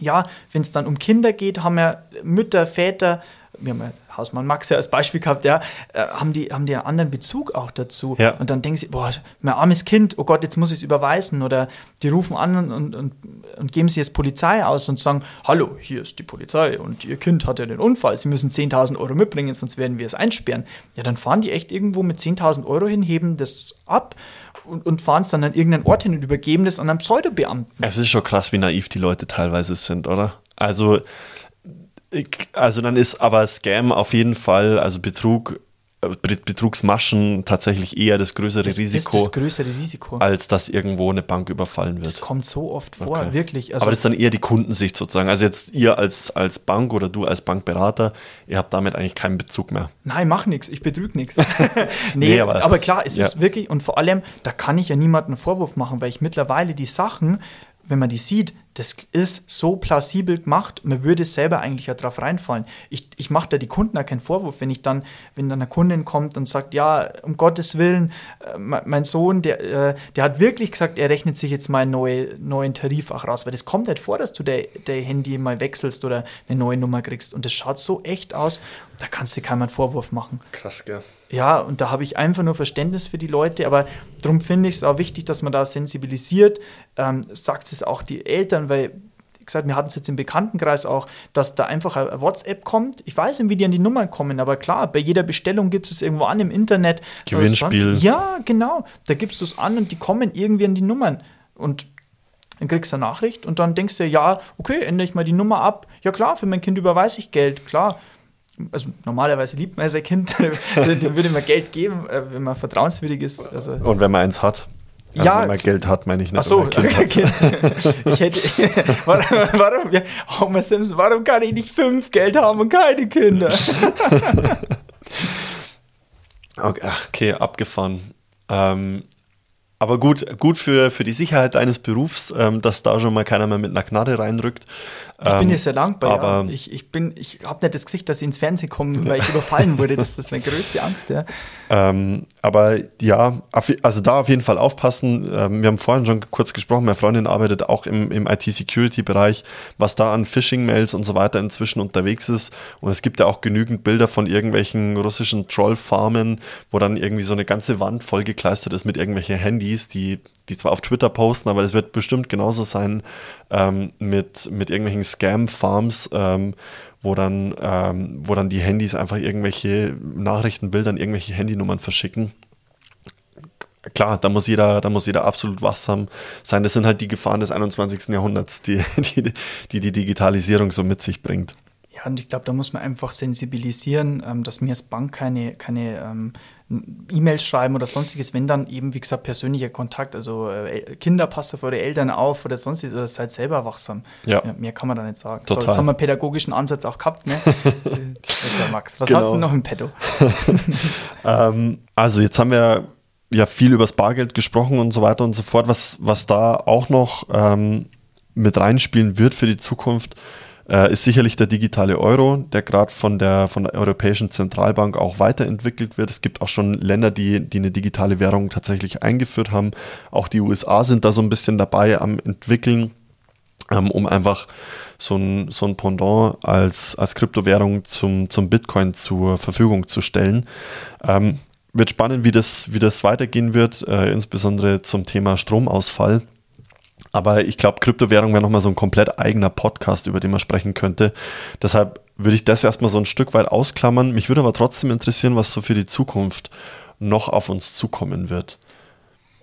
ja, wenn es dann um Kinder geht, haben ja Mütter, Väter, wir haben ja Hausmann Max ja als Beispiel gehabt, ja, äh, haben, die, haben die einen anderen Bezug auch dazu. Ja. Und dann denken sie, boah, mein armes Kind, oh Gott, jetzt muss ich es überweisen. Oder die rufen an und, und, und geben sie jetzt Polizei aus und sagen, hallo, hier ist die Polizei und ihr Kind hat ja den Unfall, sie müssen 10.000 Euro mitbringen, sonst werden wir es einsperren. Ja, dann fahren die echt irgendwo mit 10.000 Euro hin, heben das ab und, und fahren es dann an irgendeinen Ort hin und übergeben das an einen Pseudobeamten. Es ist schon krass, wie naiv die Leute teilweise sind, oder? Also also dann ist aber Scam auf jeden Fall, also Betrug, äh, Betrugsmaschen tatsächlich eher das größere das Risiko. Ist das größere Risiko. Als dass irgendwo eine Bank überfallen wird. Das kommt so oft vor, okay. wirklich. Also aber das ist dann eher die Kundensicht sozusagen. Also jetzt ihr als, als Bank oder du als Bankberater, ihr habt damit eigentlich keinen Bezug mehr. Nein, mach nichts, ich betrüge nichts. nee, nee aber, aber, klar, es ja. ist wirklich, und vor allem, da kann ich ja niemanden einen Vorwurf machen, weil ich mittlerweile die Sachen, wenn man die sieht, das ist so plausibel gemacht, man würde selber eigentlich ja drauf reinfallen. Ich, ich mache da die Kunden auch keinen Vorwurf, wenn ich dann, wenn dann eine Kundin kommt und sagt, ja, um Gottes Willen, äh, mein Sohn, der, äh, der hat wirklich gesagt, er rechnet sich jetzt mal einen neue, neuen Tarif auch raus, weil das kommt nicht vor, dass du der Handy mal wechselst oder eine neue Nummer kriegst und das schaut so echt aus, da kannst du keinen Vorwurf machen. Krass, gell? Ja, und da habe ich einfach nur Verständnis für die Leute, aber darum finde ich es auch wichtig, dass man da sensibilisiert, ähm, sagt es auch die Eltern, weil wie gesagt, wir hatten es jetzt im Bekanntenkreis auch, dass da einfach ein WhatsApp kommt. Ich weiß nicht, wie die an die Nummern kommen, aber klar, bei jeder Bestellung gibt es irgendwo an im Internet. Gewinnspiel. Ja, genau. Da gibst du es an und die kommen irgendwie an die Nummern. Und dann kriegst du eine Nachricht und dann denkst du, ja, okay, ändere ich mal die Nummer ab. Ja klar, für mein Kind überweise ich Geld, klar. Also normalerweise liebt man sein Kind, dem würde man Geld geben, äh, wenn man vertrauenswürdig ist. Also und wenn man eins hat. Also ja, wenn man Geld hat, meine ich nicht. Ach so, kind ich hätte, warum, warum, ja, Homer Simpson, warum kann ich nicht fünf Geld haben und keine Kinder? okay, okay, abgefahren. Ähm, aber gut, gut für, für die Sicherheit deines Berufs, ähm, dass da schon mal keiner mehr mit einer Knarre reinrückt. Ich bin dir ähm, sehr dankbar. Aber ja. Ich, ich, ich habe nicht das Gesicht, dass ich ins Fernsehen komme, weil ich überfallen wurde. Das, das ist meine größte Angst. Ja. Ähm, aber ja, also da auf jeden Fall aufpassen. Ähm, wir haben vorhin schon kurz gesprochen, meine Freundin arbeitet auch im, im IT-Security-Bereich, was da an Phishing-Mails und so weiter inzwischen unterwegs ist. Und es gibt ja auch genügend Bilder von irgendwelchen russischen Troll-Farmen, wo dann irgendwie so eine ganze Wand vollgekleistert ist mit irgendwelchen Handys, die, die zwar auf Twitter posten, aber das wird bestimmt genauso sein ähm, mit, mit irgendwelchen Scam-Farms, ähm, wo, dann, ähm, wo dann die Handys einfach irgendwelche Nachrichtenbilder an irgendwelche Handynummern verschicken. klar, da muss jeder, da muss jeder absolut wachsam sein. Das sind halt die Gefahren des 21. Jahrhunderts, die die, die, die Digitalisierung so mit sich bringt. Ja, und ich glaube, da muss man einfach sensibilisieren, ähm, dass wir als Bank keine, keine ähm, E-Mails schreiben oder sonstiges, wenn dann eben, wie gesagt, persönlicher Kontakt, also äh, Kinder, passt auf eure Eltern auf oder sonstiges, oder seid selber wachsam. Ja. ja. mehr kann man da nicht sagen. Total. So, jetzt haben wir einen pädagogischen Ansatz auch gehabt, ne? ja Max. Was genau. hast du noch im Petto? ähm, also jetzt haben wir ja viel über das Bargeld gesprochen und so weiter und so fort. Was, was da auch noch ähm, mit reinspielen wird für die Zukunft, äh, ist sicherlich der digitale Euro, der gerade von der, von der Europäischen Zentralbank auch weiterentwickelt wird. Es gibt auch schon Länder, die, die eine digitale Währung tatsächlich eingeführt haben. Auch die USA sind da so ein bisschen dabei am entwickeln, ähm, um einfach so ein, so ein Pendant als, als Kryptowährung zum, zum Bitcoin zur Verfügung zu stellen. Ähm, wird spannend, wie das, wie das weitergehen wird, äh, insbesondere zum Thema Stromausfall. Aber ich glaube, Kryptowährung wäre nochmal so ein komplett eigener Podcast, über den man sprechen könnte. Deshalb würde ich das erstmal so ein Stück weit ausklammern. Mich würde aber trotzdem interessieren, was so für die Zukunft noch auf uns zukommen wird.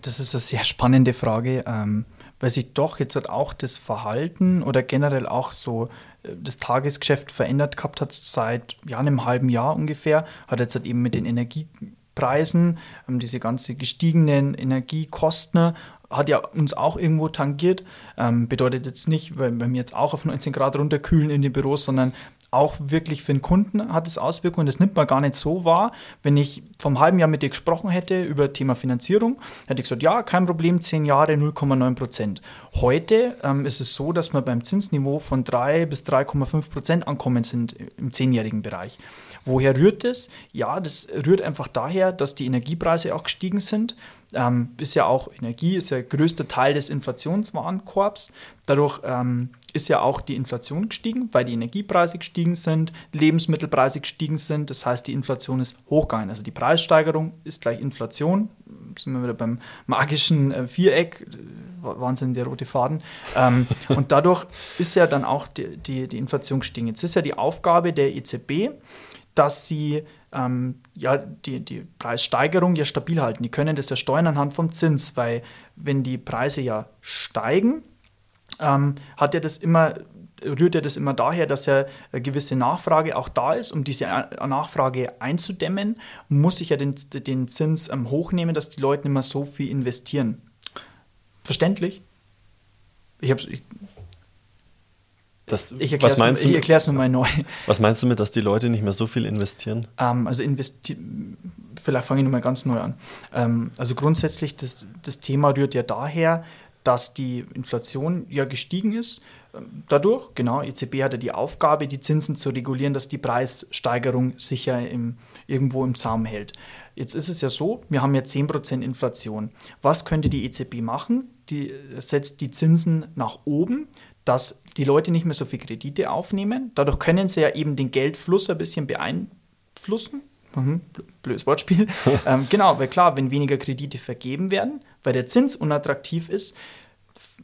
Das ist eine sehr spannende Frage, ähm, weil sich doch jetzt halt auch das Verhalten oder generell auch so äh, das Tagesgeschäft verändert gehabt hat seit ja, einem halben Jahr ungefähr. Hat jetzt halt eben mit den Energiepreisen, ähm, diese ganze gestiegenen Energiekosten hat ja uns auch irgendwo tangiert. Ähm, bedeutet jetzt nicht, weil, wir jetzt auch auf 19 Grad runterkühlen in den Büros, sondern auch wirklich für den Kunden hat es Auswirkungen. Das nimmt man gar nicht so wahr. Wenn ich vom halben Jahr mit dir gesprochen hätte über Thema Finanzierung, hätte ich gesagt, ja, kein Problem, 10 Jahre 0,9 Prozent. Heute ähm, ist es so, dass wir beim Zinsniveau von 3 bis 3,5 Prozent ankommen sind im zehnjährigen Bereich. Woher rührt das? Ja, das rührt einfach daher, dass die Energiepreise auch gestiegen sind. Ähm, ist ja auch Energie, ist ja größter Teil des Inflationswarenkorbs. Dadurch ähm, ist ja auch die Inflation gestiegen, weil die Energiepreise gestiegen sind, Lebensmittelpreise gestiegen sind. Das heißt, die Inflation ist hochgegangen. Also die Preissteigerung ist gleich Inflation. Sind wir wieder beim magischen äh, Viereck. Wahnsinn, der rote Faden. Ähm, und dadurch ist ja dann auch die, die, die Inflation gestiegen. Jetzt ist ja die Aufgabe der EZB, dass sie ähm, ja, die, die Preissteigerung ja stabil halten. Die können das ja steuern anhand vom Zins, weil wenn die Preise ja steigen, ähm, hat ja das immer rührt ja das immer daher, dass ja eine gewisse Nachfrage auch da ist. Um diese Nachfrage einzudämmen, muss ich ja den, den Zins ähm, hochnehmen, dass die Leute nicht mehr so viel investieren. Verständlich? Ich habe das, ich erkläre es nochmal neu. Was meinst du mit, dass die Leute nicht mehr so viel investieren? Ähm, also investi vielleicht fange ich nochmal ganz neu an. Ähm, also grundsätzlich, das, das Thema rührt ja daher, dass die Inflation ja gestiegen ist. Ähm, dadurch, genau, EZB hatte die Aufgabe, die Zinsen zu regulieren, dass die Preissteigerung sich ja im, irgendwo im Zaum hält. Jetzt ist es ja so, wir haben ja 10% Inflation. Was könnte die EZB machen? Die setzt die Zinsen nach oben dass die Leute nicht mehr so viel Kredite aufnehmen. Dadurch können sie ja eben den Geldfluss ein bisschen beeinflussen. Mhm, blödes Wortspiel. ähm, genau, weil klar, wenn weniger Kredite vergeben werden, weil der Zins unattraktiv ist,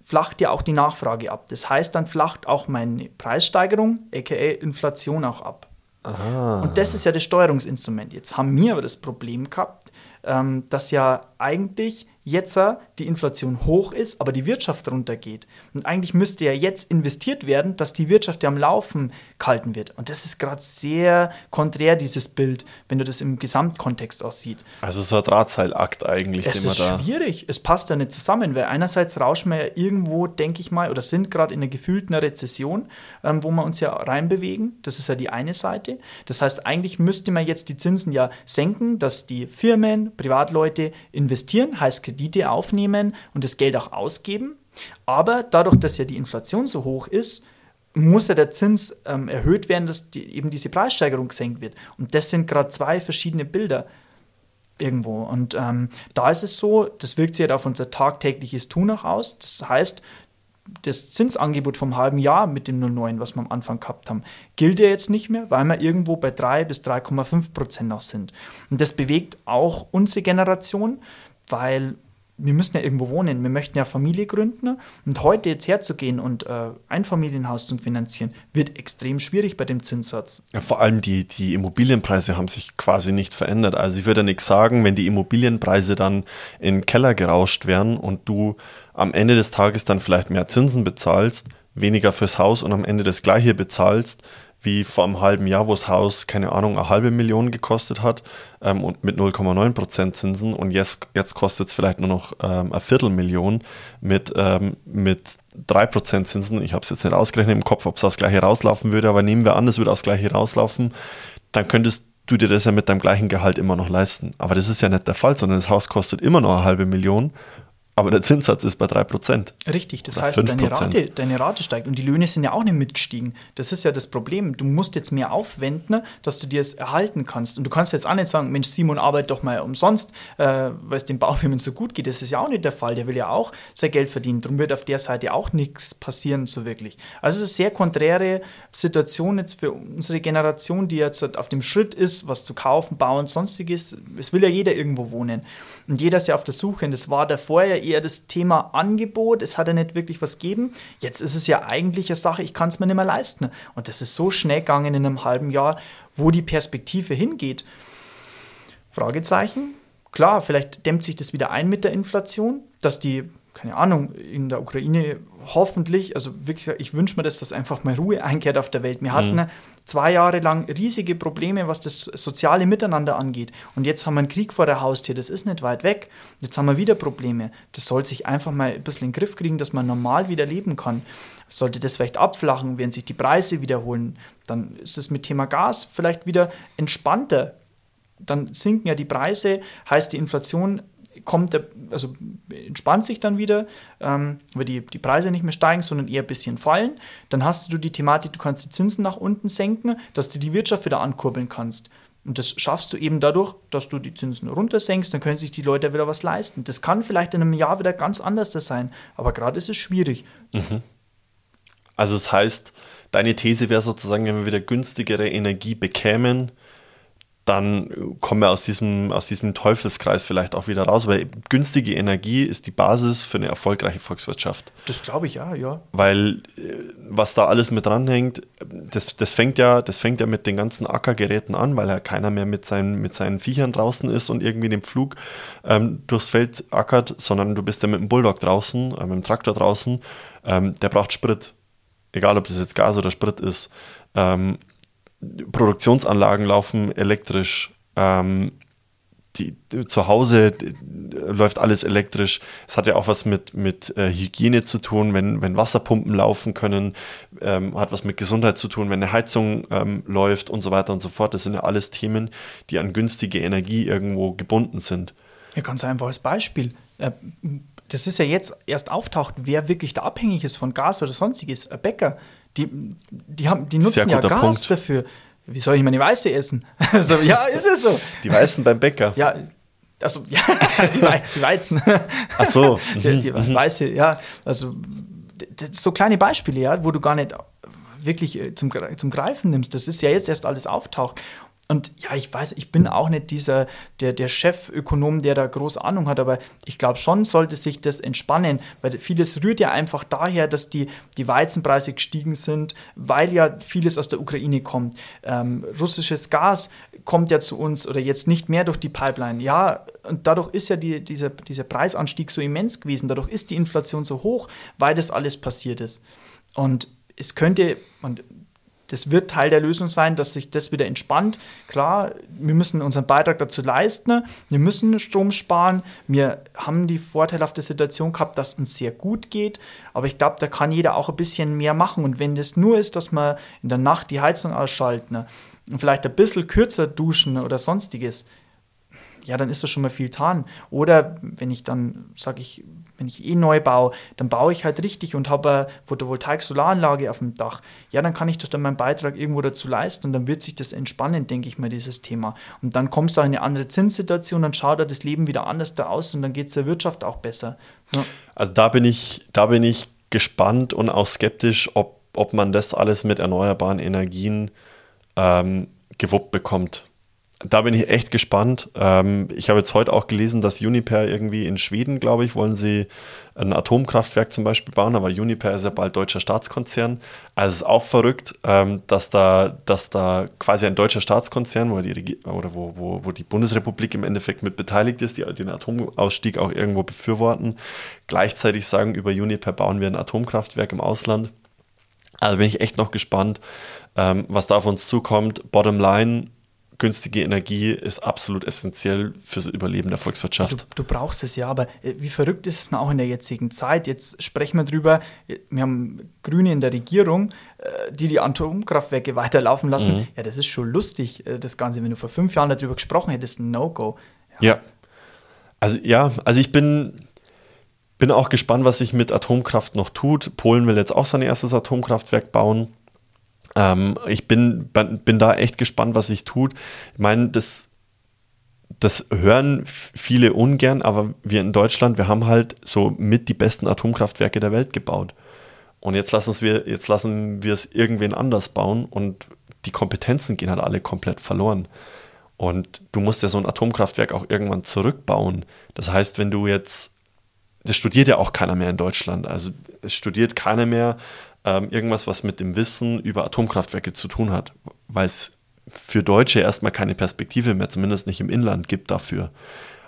flacht ja auch die Nachfrage ab. Das heißt, dann flacht auch meine Preissteigerung, aka Inflation, auch ab. Aha. Und das ist ja das Steuerungsinstrument. Jetzt haben wir aber das Problem gehabt, ähm, dass ja eigentlich jetzt die Inflation hoch ist, aber die Wirtschaft runtergeht. Und eigentlich müsste ja jetzt investiert werden, dass die Wirtschaft ja am Laufen gehalten wird. Und das ist gerade sehr konträr, dieses Bild, wenn du das im Gesamtkontext aussieht. Also so ein Drahtseilakt eigentlich. Es ist schwierig, es passt ja nicht zusammen, weil einerseits rauschen wir ja irgendwo, denke ich mal, oder sind gerade in einer gefühlten Rezession, ähm, wo wir uns ja reinbewegen. Das ist ja die eine Seite. Das heißt, eigentlich müsste man jetzt die Zinsen ja senken, dass die Firmen, Privatleute investieren, heißt Kredite aufnehmen und das Geld auch ausgeben. Aber dadurch, dass ja die Inflation so hoch ist, muss ja der Zins ähm, erhöht werden, dass die, eben diese Preissteigerung gesenkt wird. Und das sind gerade zwei verschiedene Bilder irgendwo. Und ähm, da ist es so, das wirkt sich halt auf unser tagtägliches Tun auch aus. Das heißt, das Zinsangebot vom halben Jahr mit dem 09, was wir am Anfang gehabt haben, gilt ja jetzt nicht mehr, weil wir irgendwo bei 3 bis 3,5 Prozent noch sind. Und das bewegt auch unsere Generation, weil wir müssen ja irgendwo wohnen, wir möchten ja Familie gründen und heute jetzt herzugehen und äh, ein Familienhaus zu finanzieren, wird extrem schwierig bei dem Zinssatz. Ja, vor allem die, die Immobilienpreise haben sich quasi nicht verändert. Also ich würde nichts sagen, wenn die Immobilienpreise dann in den Keller gerauscht werden und du am Ende des Tages dann vielleicht mehr Zinsen bezahlst, weniger fürs Haus und am Ende das gleiche bezahlst, wie vor einem halben Jahr, wo das Haus, keine Ahnung, eine halbe Million gekostet hat ähm, und mit 0,9% Zinsen und jetzt, jetzt kostet es vielleicht nur noch ähm, eine Viertelmillion mit, ähm, mit 3% Zinsen. Ich habe es jetzt nicht ausgerechnet im Kopf, ob es das gleiche rauslaufen würde, aber nehmen wir an, es würde das gleiche rauslaufen, dann könntest du dir das ja mit deinem gleichen Gehalt immer noch leisten. Aber das ist ja nicht der Fall, sondern das Haus kostet immer noch eine halbe Million aber der Zinssatz ist bei 3%. Richtig, das heißt, deine Rate, deine Rate steigt und die Löhne sind ja auch nicht mitgestiegen. Das ist ja das Problem. Du musst jetzt mehr aufwenden, dass du dir es erhalten kannst. Und du kannst jetzt auch nicht sagen, Mensch, Simon arbeitet doch mal umsonst, äh, weil es den Baufirmen so gut geht. Das ist ja auch nicht der Fall. Der will ja auch sein Geld verdienen. Darum wird auf der Seite auch nichts passieren, so wirklich. Also es ist eine sehr konträre Situation jetzt für unsere Generation, die jetzt auf dem Schritt ist, was zu kaufen, bauen, sonstiges. Es will ja jeder irgendwo wohnen. Und jeder ist ja auf der Suche. Und das war davor ja eher das Thema Angebot. Es hat ja nicht wirklich was gegeben. Jetzt ist es ja eigentlich eine Sache, ich kann es mir nicht mehr leisten. Und das ist so schnell gegangen in einem halben Jahr, wo die Perspektive hingeht. Fragezeichen. Klar, vielleicht dämmt sich das wieder ein mit der Inflation, dass die keine Ahnung, in der Ukraine hoffentlich, also wirklich, ich wünsche mir das, dass einfach mal Ruhe einkehrt auf der Welt. Wir hatten mhm. zwei Jahre lang riesige Probleme, was das soziale Miteinander angeht. Und jetzt haben wir einen Krieg vor der Haustür, das ist nicht weit weg. Jetzt haben wir wieder Probleme. Das soll sich einfach mal ein bisschen in den Griff kriegen, dass man normal wieder leben kann. Sollte das vielleicht abflachen, wenn sich die Preise wiederholen, dann ist es mit Thema Gas vielleicht wieder entspannter. Dann sinken ja die Preise, heißt die Inflation kommt der, also entspannt sich dann wieder, ähm, weil die, die Preise nicht mehr steigen, sondern eher ein bisschen fallen. Dann hast du die Thematik, du kannst die Zinsen nach unten senken, dass du die Wirtschaft wieder ankurbeln kannst. Und das schaffst du eben dadurch, dass du die Zinsen runtersenkst, dann können sich die Leute wieder was leisten. Das kann vielleicht in einem Jahr wieder ganz anders sein, aber gerade ist es schwierig. Mhm. Also das heißt, deine These wäre sozusagen, wenn wir wieder günstigere Energie bekämen, dann kommen wir aus diesem, aus diesem Teufelskreis vielleicht auch wieder raus, weil günstige Energie ist die Basis für eine erfolgreiche Volkswirtschaft. Das glaube ich ja, ja. Weil äh, was da alles mit dranhängt, das, das, fängt ja, das fängt ja mit den ganzen Ackergeräten an, weil ja keiner mehr mit seinen, mit seinen Viechern draußen ist und irgendwie den Flug ähm, durchs Feld ackert, sondern du bist ja mit dem Bulldog draußen, äh, mit dem Traktor draußen, ähm, der braucht Sprit. Egal, ob das jetzt Gas oder Sprit ist. Ähm, Produktionsanlagen laufen elektrisch. Ähm, die, zu Hause läuft alles elektrisch. Es hat ja auch was mit, mit äh, Hygiene zu tun, wenn, wenn Wasserpumpen laufen können, ähm, hat was mit Gesundheit zu tun, wenn eine Heizung ähm, läuft und so weiter und so fort. Das sind ja alles Themen, die an günstige Energie irgendwo gebunden sind. Ja, ganz einfaches Beispiel. Äh, das ist ja jetzt erst auftaucht, wer wirklich da abhängig ist von Gas oder sonstiges. Ein Bäcker, die, die, haben, die nutzen ja Gas Punkt. dafür. Wie soll ich meine Weiße essen? also, ja, ist es so. Die Weißen beim Bäcker. Ja, also, ja, die, We die Weizen. Ach so. die, die mhm. Weiße, ja. Also, so kleine Beispiele, ja, wo du gar nicht wirklich äh, zum, zum Greifen nimmst. Das ist ja jetzt erst alles auftaucht. Und ja, ich weiß, ich bin auch nicht dieser, der, der Chefökonom, der da groß Ahnung hat, aber ich glaube schon sollte sich das entspannen, weil vieles rührt ja einfach daher, dass die, die Weizenpreise gestiegen sind, weil ja vieles aus der Ukraine kommt. Ähm, russisches Gas kommt ja zu uns oder jetzt nicht mehr durch die Pipeline. Ja, und dadurch ist ja die, dieser, dieser Preisanstieg so immens gewesen, dadurch ist die Inflation so hoch, weil das alles passiert ist. Und es könnte, und das wird Teil der Lösung sein, dass sich das wieder entspannt. Klar, wir müssen unseren Beitrag dazu leisten. Wir müssen Strom sparen. Wir haben die vorteilhafte Situation gehabt, dass uns sehr gut geht. Aber ich glaube, da kann jeder auch ein bisschen mehr machen. Und wenn das nur ist, dass wir in der Nacht die Heizung ausschalten und vielleicht ein bisschen kürzer duschen oder sonstiges, ja, dann ist das schon mal viel getan. Oder wenn ich dann, sage ich, wenn ich eh neu baue, dann baue ich halt richtig und habe eine Photovoltaik-Solaranlage auf dem Dach. Ja, dann kann ich doch dann meinen Beitrag irgendwo dazu leisten und dann wird sich das entspannen, denke ich mal, dieses Thema. Und dann kommst du in eine andere Zinssituation, dann schaut da das Leben wieder anders da aus und dann geht es der Wirtschaft auch besser. Ja. Also da bin ich, da bin ich gespannt und auch skeptisch, ob, ob man das alles mit erneuerbaren Energien ähm, gewuppt bekommt. Da bin ich echt gespannt. Ähm, ich habe jetzt heute auch gelesen, dass Uniper irgendwie in Schweden, glaube ich, wollen sie ein Atomkraftwerk zum Beispiel bauen, aber Uniper ist ja bald deutscher Staatskonzern. Also es ist auch verrückt, ähm, dass, da, dass da quasi ein deutscher Staatskonzern, wo die, oder wo, wo, wo die Bundesrepublik im Endeffekt mit beteiligt ist, die den Atomausstieg auch irgendwo befürworten, gleichzeitig sagen, über Uniper bauen wir ein Atomkraftwerk im Ausland. Also bin ich echt noch gespannt, ähm, was da auf uns zukommt. Bottom line, günstige Energie ist absolut essentiell fürs Überleben der Volkswirtschaft. Du, du, brauchst es ja, aber äh, wie verrückt ist es denn auch in der jetzigen Zeit? Jetzt sprechen wir drüber, wir haben Grüne in der Regierung, äh, die die Atomkraftwerke weiterlaufen lassen. Mhm. Ja, das ist schon lustig, äh, das Ganze. Wenn du vor fünf Jahren darüber gesprochen hättest, ein No-Go. Ja. ja. Also ja, also ich bin, bin auch gespannt, was sich mit Atomkraft noch tut. Polen will jetzt auch sein erstes Atomkraftwerk bauen. Ähm, ich bin, bin da echt gespannt, was sich tut. Ich meine, das, das hören viele ungern, aber wir in Deutschland, wir haben halt so mit die besten Atomkraftwerke der Welt gebaut. Und jetzt lassen wir, jetzt lassen wir es irgendwen anders bauen und die Kompetenzen gehen halt alle komplett verloren. Und du musst ja so ein Atomkraftwerk auch irgendwann zurückbauen. Das heißt, wenn du jetzt, das studiert ja auch keiner mehr in Deutschland. Also es studiert keiner mehr ähm, irgendwas, was mit dem Wissen über Atomkraftwerke zu tun hat, weil es für Deutsche erstmal keine Perspektive mehr, zumindest nicht im Inland, gibt dafür.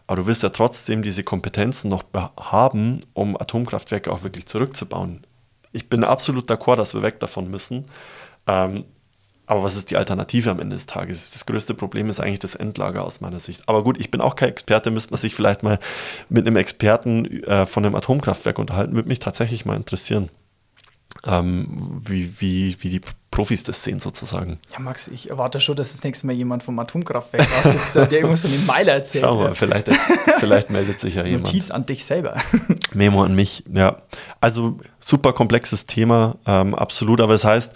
Aber du wirst ja trotzdem diese Kompetenzen noch haben, um Atomkraftwerke auch wirklich zurückzubauen. Ich bin absolut d'accord, dass wir weg davon müssen. Ähm, aber was ist die Alternative am Ende des Tages? Das größte Problem ist eigentlich das Endlager aus meiner Sicht. Aber gut, ich bin auch kein Experte, müsste man sich vielleicht mal mit einem Experten äh, von einem Atomkraftwerk unterhalten, würde mich tatsächlich mal interessieren ähm, wie, wie, wie die Profis das sehen sozusagen. Ja, Max, ich erwarte schon, dass das nächste Mal jemand vom Atomkraftwerk aussitzt, der irgendwas von den Meiler erzählt. Schau mal, vielleicht, vielleicht meldet sich ja jemand. Notiz an dich selber. Memo an mich, ja. Also super komplexes Thema, ähm, absolut. Aber es das heißt,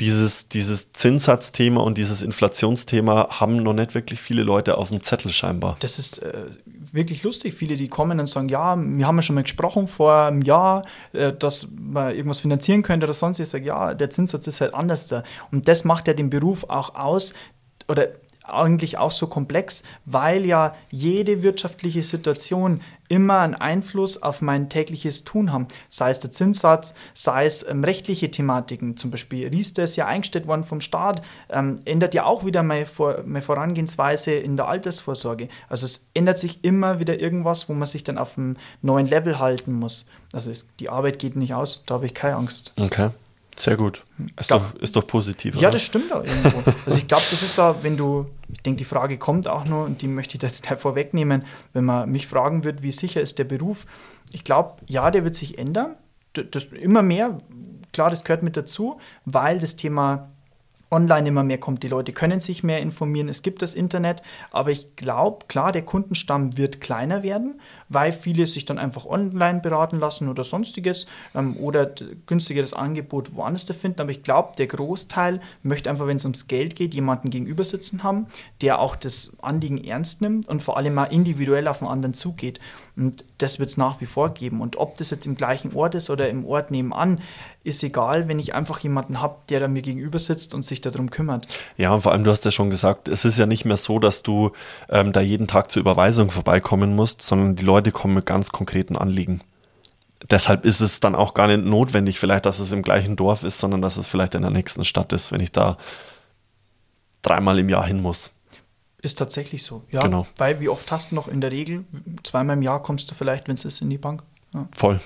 dieses, dieses Zinssatzthema und dieses Inflationsthema haben noch nicht wirklich viele Leute auf dem Zettel scheinbar. Das ist äh, wirklich lustig. Viele, die kommen und sagen, ja, wir haben ja schon mal gesprochen vor einem Jahr, äh, dass man irgendwas finanzieren könnte oder sonst. Ich sage, ja, der Zinssatz ist halt anders da. Und das macht ja den Beruf auch aus, oder eigentlich auch so komplex, weil ja jede wirtschaftliche Situation immer einen Einfluss auf mein tägliches Tun haben. Sei es der Zinssatz, sei es ähm, rechtliche Thematiken. Zum Beispiel Riester ist ja eingestellt worden vom Staat, ähm, ändert ja auch wieder meine, Vor meine Vorangehensweise in der Altersvorsorge. Also es ändert sich immer wieder irgendwas, wo man sich dann auf einem neuen Level halten muss. Also es, die Arbeit geht nicht aus, da habe ich keine Angst. Okay. Sehr gut. Ist, glaub, doch, ist doch positiv. Ja, oder? das stimmt auch irgendwo. also ich glaube, das ist so, wenn du, ich denke, die Frage kommt auch nur und die möchte ich jetzt vorwegnehmen, wenn man mich fragen wird, wie sicher ist der Beruf. Ich glaube, ja, der wird sich ändern. Das, immer mehr, klar, das gehört mit dazu, weil das Thema online immer mehr kommt. Die Leute können sich mehr informieren. Es gibt das Internet, aber ich glaube, klar, der Kundenstamm wird kleiner werden, weil viele sich dann einfach online beraten lassen oder sonstiges ähm, oder günstigeres Angebot woanders finden. Aber ich glaube, der Großteil möchte einfach, wenn es ums Geld geht, jemanden gegenüber sitzen haben, der auch das Anliegen ernst nimmt und vor allem mal individuell auf den anderen zugeht. Und das wird es nach wie vor geben. Und ob das jetzt im gleichen Ort ist oder im Ort nebenan, ist egal, wenn ich einfach jemanden habe, der da mir gegenüber sitzt und sich darum kümmert. Ja, und vor allem, du hast ja schon gesagt, es ist ja nicht mehr so, dass du ähm, da jeden Tag zur Überweisung vorbeikommen musst, sondern die Leute kommen mit ganz konkreten Anliegen. Deshalb ist es dann auch gar nicht notwendig, vielleicht, dass es im gleichen Dorf ist, sondern dass es vielleicht in der nächsten Stadt ist, wenn ich da dreimal im Jahr hin muss. Ist tatsächlich so, ja. Genau. Weil wie oft hast du noch in der Regel, zweimal im Jahr kommst du vielleicht, wenn es ist, in die Bank. Ja. Voll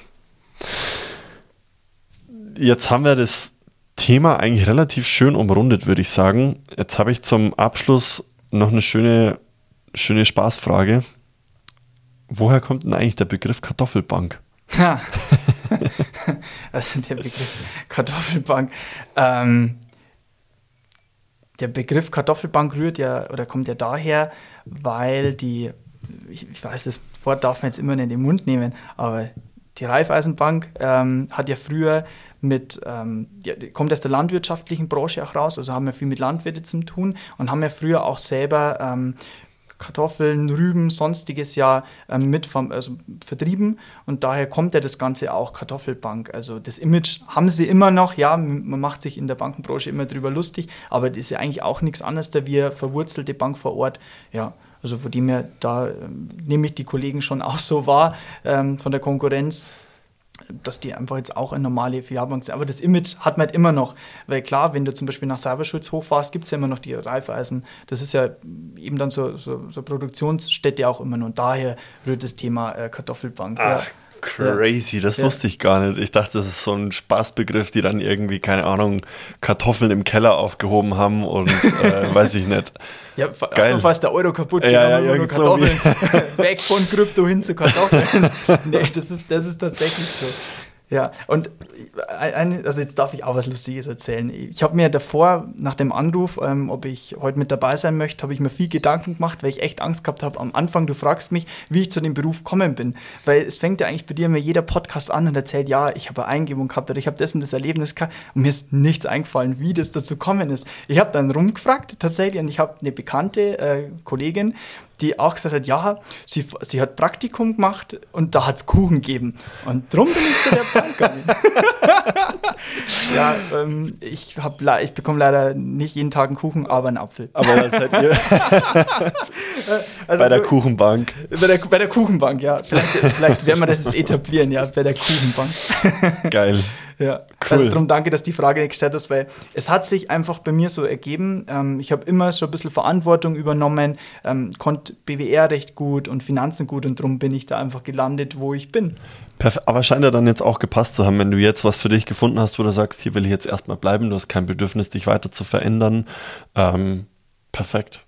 jetzt haben wir das Thema eigentlich relativ schön umrundet, würde ich sagen. Jetzt habe ich zum Abschluss noch eine schöne, schöne Spaßfrage. Woher kommt denn eigentlich der Begriff Kartoffelbank? Ja. also der Begriff Kartoffelbank. Ähm, der Begriff Kartoffelbank rührt ja oder kommt ja daher, weil die, ich, ich weiß, das Wort darf man jetzt immer nicht in den Mund nehmen, aber die Raiffeisenbank ähm, hat ja früher mit, ähm, ja, kommt aus der landwirtschaftlichen Branche auch raus, also haben wir viel mit Landwirten zu tun und haben ja früher auch selber ähm, Kartoffeln, Rüben, sonstiges ja ähm, mit vom, also vertrieben und daher kommt ja das Ganze auch Kartoffelbank. Also das Image haben sie immer noch, ja, man macht sich in der Bankenbranche immer drüber lustig, aber das ist ja eigentlich auch nichts anderes, da wir verwurzelte Bank vor Ort, ja. Also von dem her, da ähm, nehme ich die Kollegen schon auch so wahr ähm, von der Konkurrenz dass die einfach jetzt auch eine normale Filialbank sind. Aber das Image hat man halt immer noch. Weil klar, wenn du zum Beispiel nach Cyberschutz hochfährst, gibt es ja immer noch die Reifeisen. Das ist ja eben dann so, so, so Produktionsstätte auch immer noch. Und daher rührt das Thema äh, Kartoffelbank. Ach, ja. Crazy, das ja. wusste ich gar nicht. Ich dachte, das ist so ein Spaßbegriff, die dann irgendwie, keine Ahnung, Kartoffeln im Keller aufgehoben haben und äh, weiß ich nicht. Ja, Geil. also fast der Euro kaputt ja, ja, ja Kartoffeln. So Weg von Krypto hin zu Kartoffeln. nee, das ist, das ist tatsächlich so. Ja, und ein, also jetzt darf ich auch was Lustiges erzählen. Ich habe mir davor, nach dem Anruf, ähm, ob ich heute mit dabei sein möchte, habe ich mir viel Gedanken gemacht, weil ich echt Angst gehabt habe. Am Anfang, du fragst mich, wie ich zu dem Beruf kommen bin. Weil es fängt ja eigentlich bei dir immer jeder Podcast an und erzählt, ja, ich habe eine Eingebung gehabt oder ich habe das und das Erlebnis gehabt und mir ist nichts eingefallen, wie das dazu kommen ist. Ich habe dann rumgefragt tatsächlich und ich habe eine bekannte äh, Kollegin, die auch gesagt hat, ja, sie, sie hat Praktikum gemacht und da hat es Kuchen gegeben. Und drum bin ich zu der Bank gegangen. ja, ähm, ich, ich bekomme leider nicht jeden Tag einen Kuchen, aber einen Apfel. Aber was seid ihr? also, bei der Kuchenbank. Bei der, bei der Kuchenbank, ja. Vielleicht, vielleicht werden wir das jetzt etablieren, ja, bei der Kuchenbank. Geil. Ja, cool. also darum danke, dass die Frage gestellt hast, weil es hat sich einfach bei mir so ergeben. Ähm, ich habe immer so ein bisschen Verantwortung übernommen, ähm, konnte BWR recht gut und Finanzen gut und darum bin ich da einfach gelandet, wo ich bin. Perfekt. Aber scheint ja dann jetzt auch gepasst zu haben, wenn du jetzt was für dich gefunden hast, wo du sagst, hier will ich jetzt erstmal bleiben, du hast kein Bedürfnis, dich weiter zu verändern. Ähm, perfekt.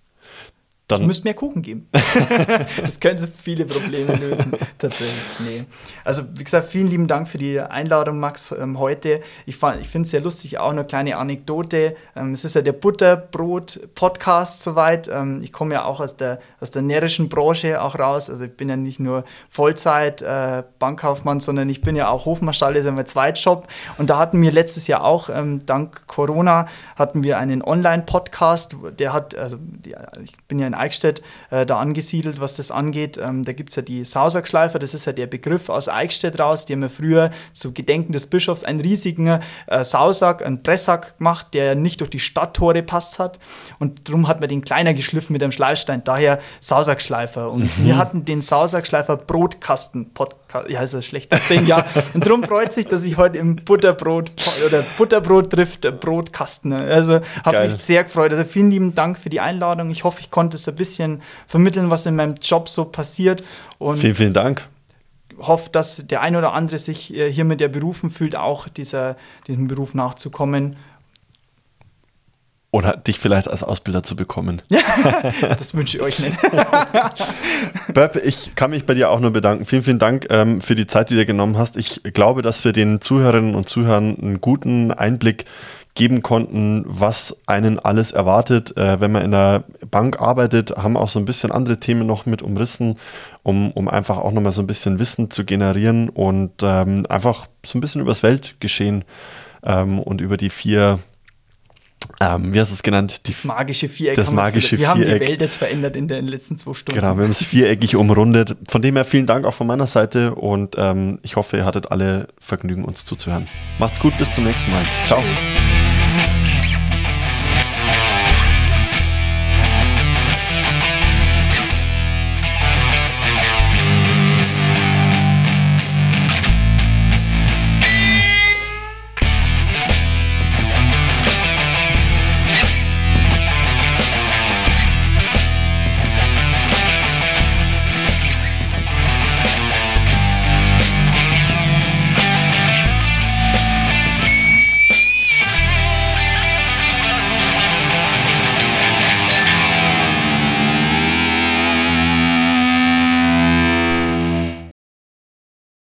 Dann es müsste mehr Kuchen geben. das könnte viele Probleme lösen. Tatsächlich. Nee. Also, wie gesagt, vielen lieben Dank für die Einladung, Max, ähm, heute. Ich, ich finde es sehr lustig, auch eine kleine Anekdote. Ähm, es ist ja der Butterbrot-Podcast soweit. Ähm, ich komme ja auch aus der, aus der närrischen Branche auch raus. Also, ich bin ja nicht nur Vollzeit-Bankkaufmann, äh, sondern ich bin ja auch Hofmarschall, das ist ja mein Zweitjob. Und da hatten wir letztes Jahr auch, ähm, dank Corona, hatten wir einen Online-Podcast. Der hat, also, die, ich bin ja in Eichstätt äh, da angesiedelt, was das angeht. Ähm, da gibt es ja die Sausackschleifer, das ist ja der Begriff aus Eichstätt raus. Die haben ja früher zu Gedenken des Bischofs einen riesigen äh, Sausack, einen Presssack gemacht, der nicht durch die Stadttore passt hat. Und darum hat man den kleiner geschliffen mit einem Schleifstein, daher Sausackschleifer. Und mhm. wir hatten den Sausackschleifer Brotkasten Podcast. Ja, ist ein schlechtes Ding, ja. Und darum freut sich, dass ich heute im Butterbrot oder Butterbrot trifft äh, Brotkasten. Also habe mich sehr gefreut. Also vielen lieben Dank für die Einladung. Ich hoffe, ich konnte es ein bisschen vermitteln, was in meinem Job so passiert. Und vielen, vielen Dank. Hoffe, dass der ein oder andere sich äh, hiermit ja berufen fühlt, auch dieser, diesem Beruf nachzukommen. Oder dich vielleicht als Ausbilder zu bekommen. das wünsche ich euch nicht. Böb, ich kann mich bei dir auch nur bedanken. Vielen, vielen Dank ähm, für die Zeit, die du genommen hast. Ich glaube, dass wir den Zuhörerinnen und Zuhörern einen guten Einblick geben konnten, was einen alles erwartet. Äh, wenn man in der Bank arbeitet, haben auch so ein bisschen andere Themen noch mit umrissen, um, um einfach auch nochmal so ein bisschen Wissen zu generieren und ähm, einfach so ein bisschen übers Weltgeschehen ähm, und über die vier ähm, wie hast du es genannt? Die, das magische Viereck. Das magische wir Viereck. haben die Welt jetzt verändert in den letzten zwei Stunden. Genau, wir haben es viereckig umrundet. Von dem her vielen Dank auch von meiner Seite und ähm, ich hoffe, ihr hattet alle Vergnügen, uns zuzuhören. Macht's gut, bis zum nächsten Mal. Ciao. Tschüss.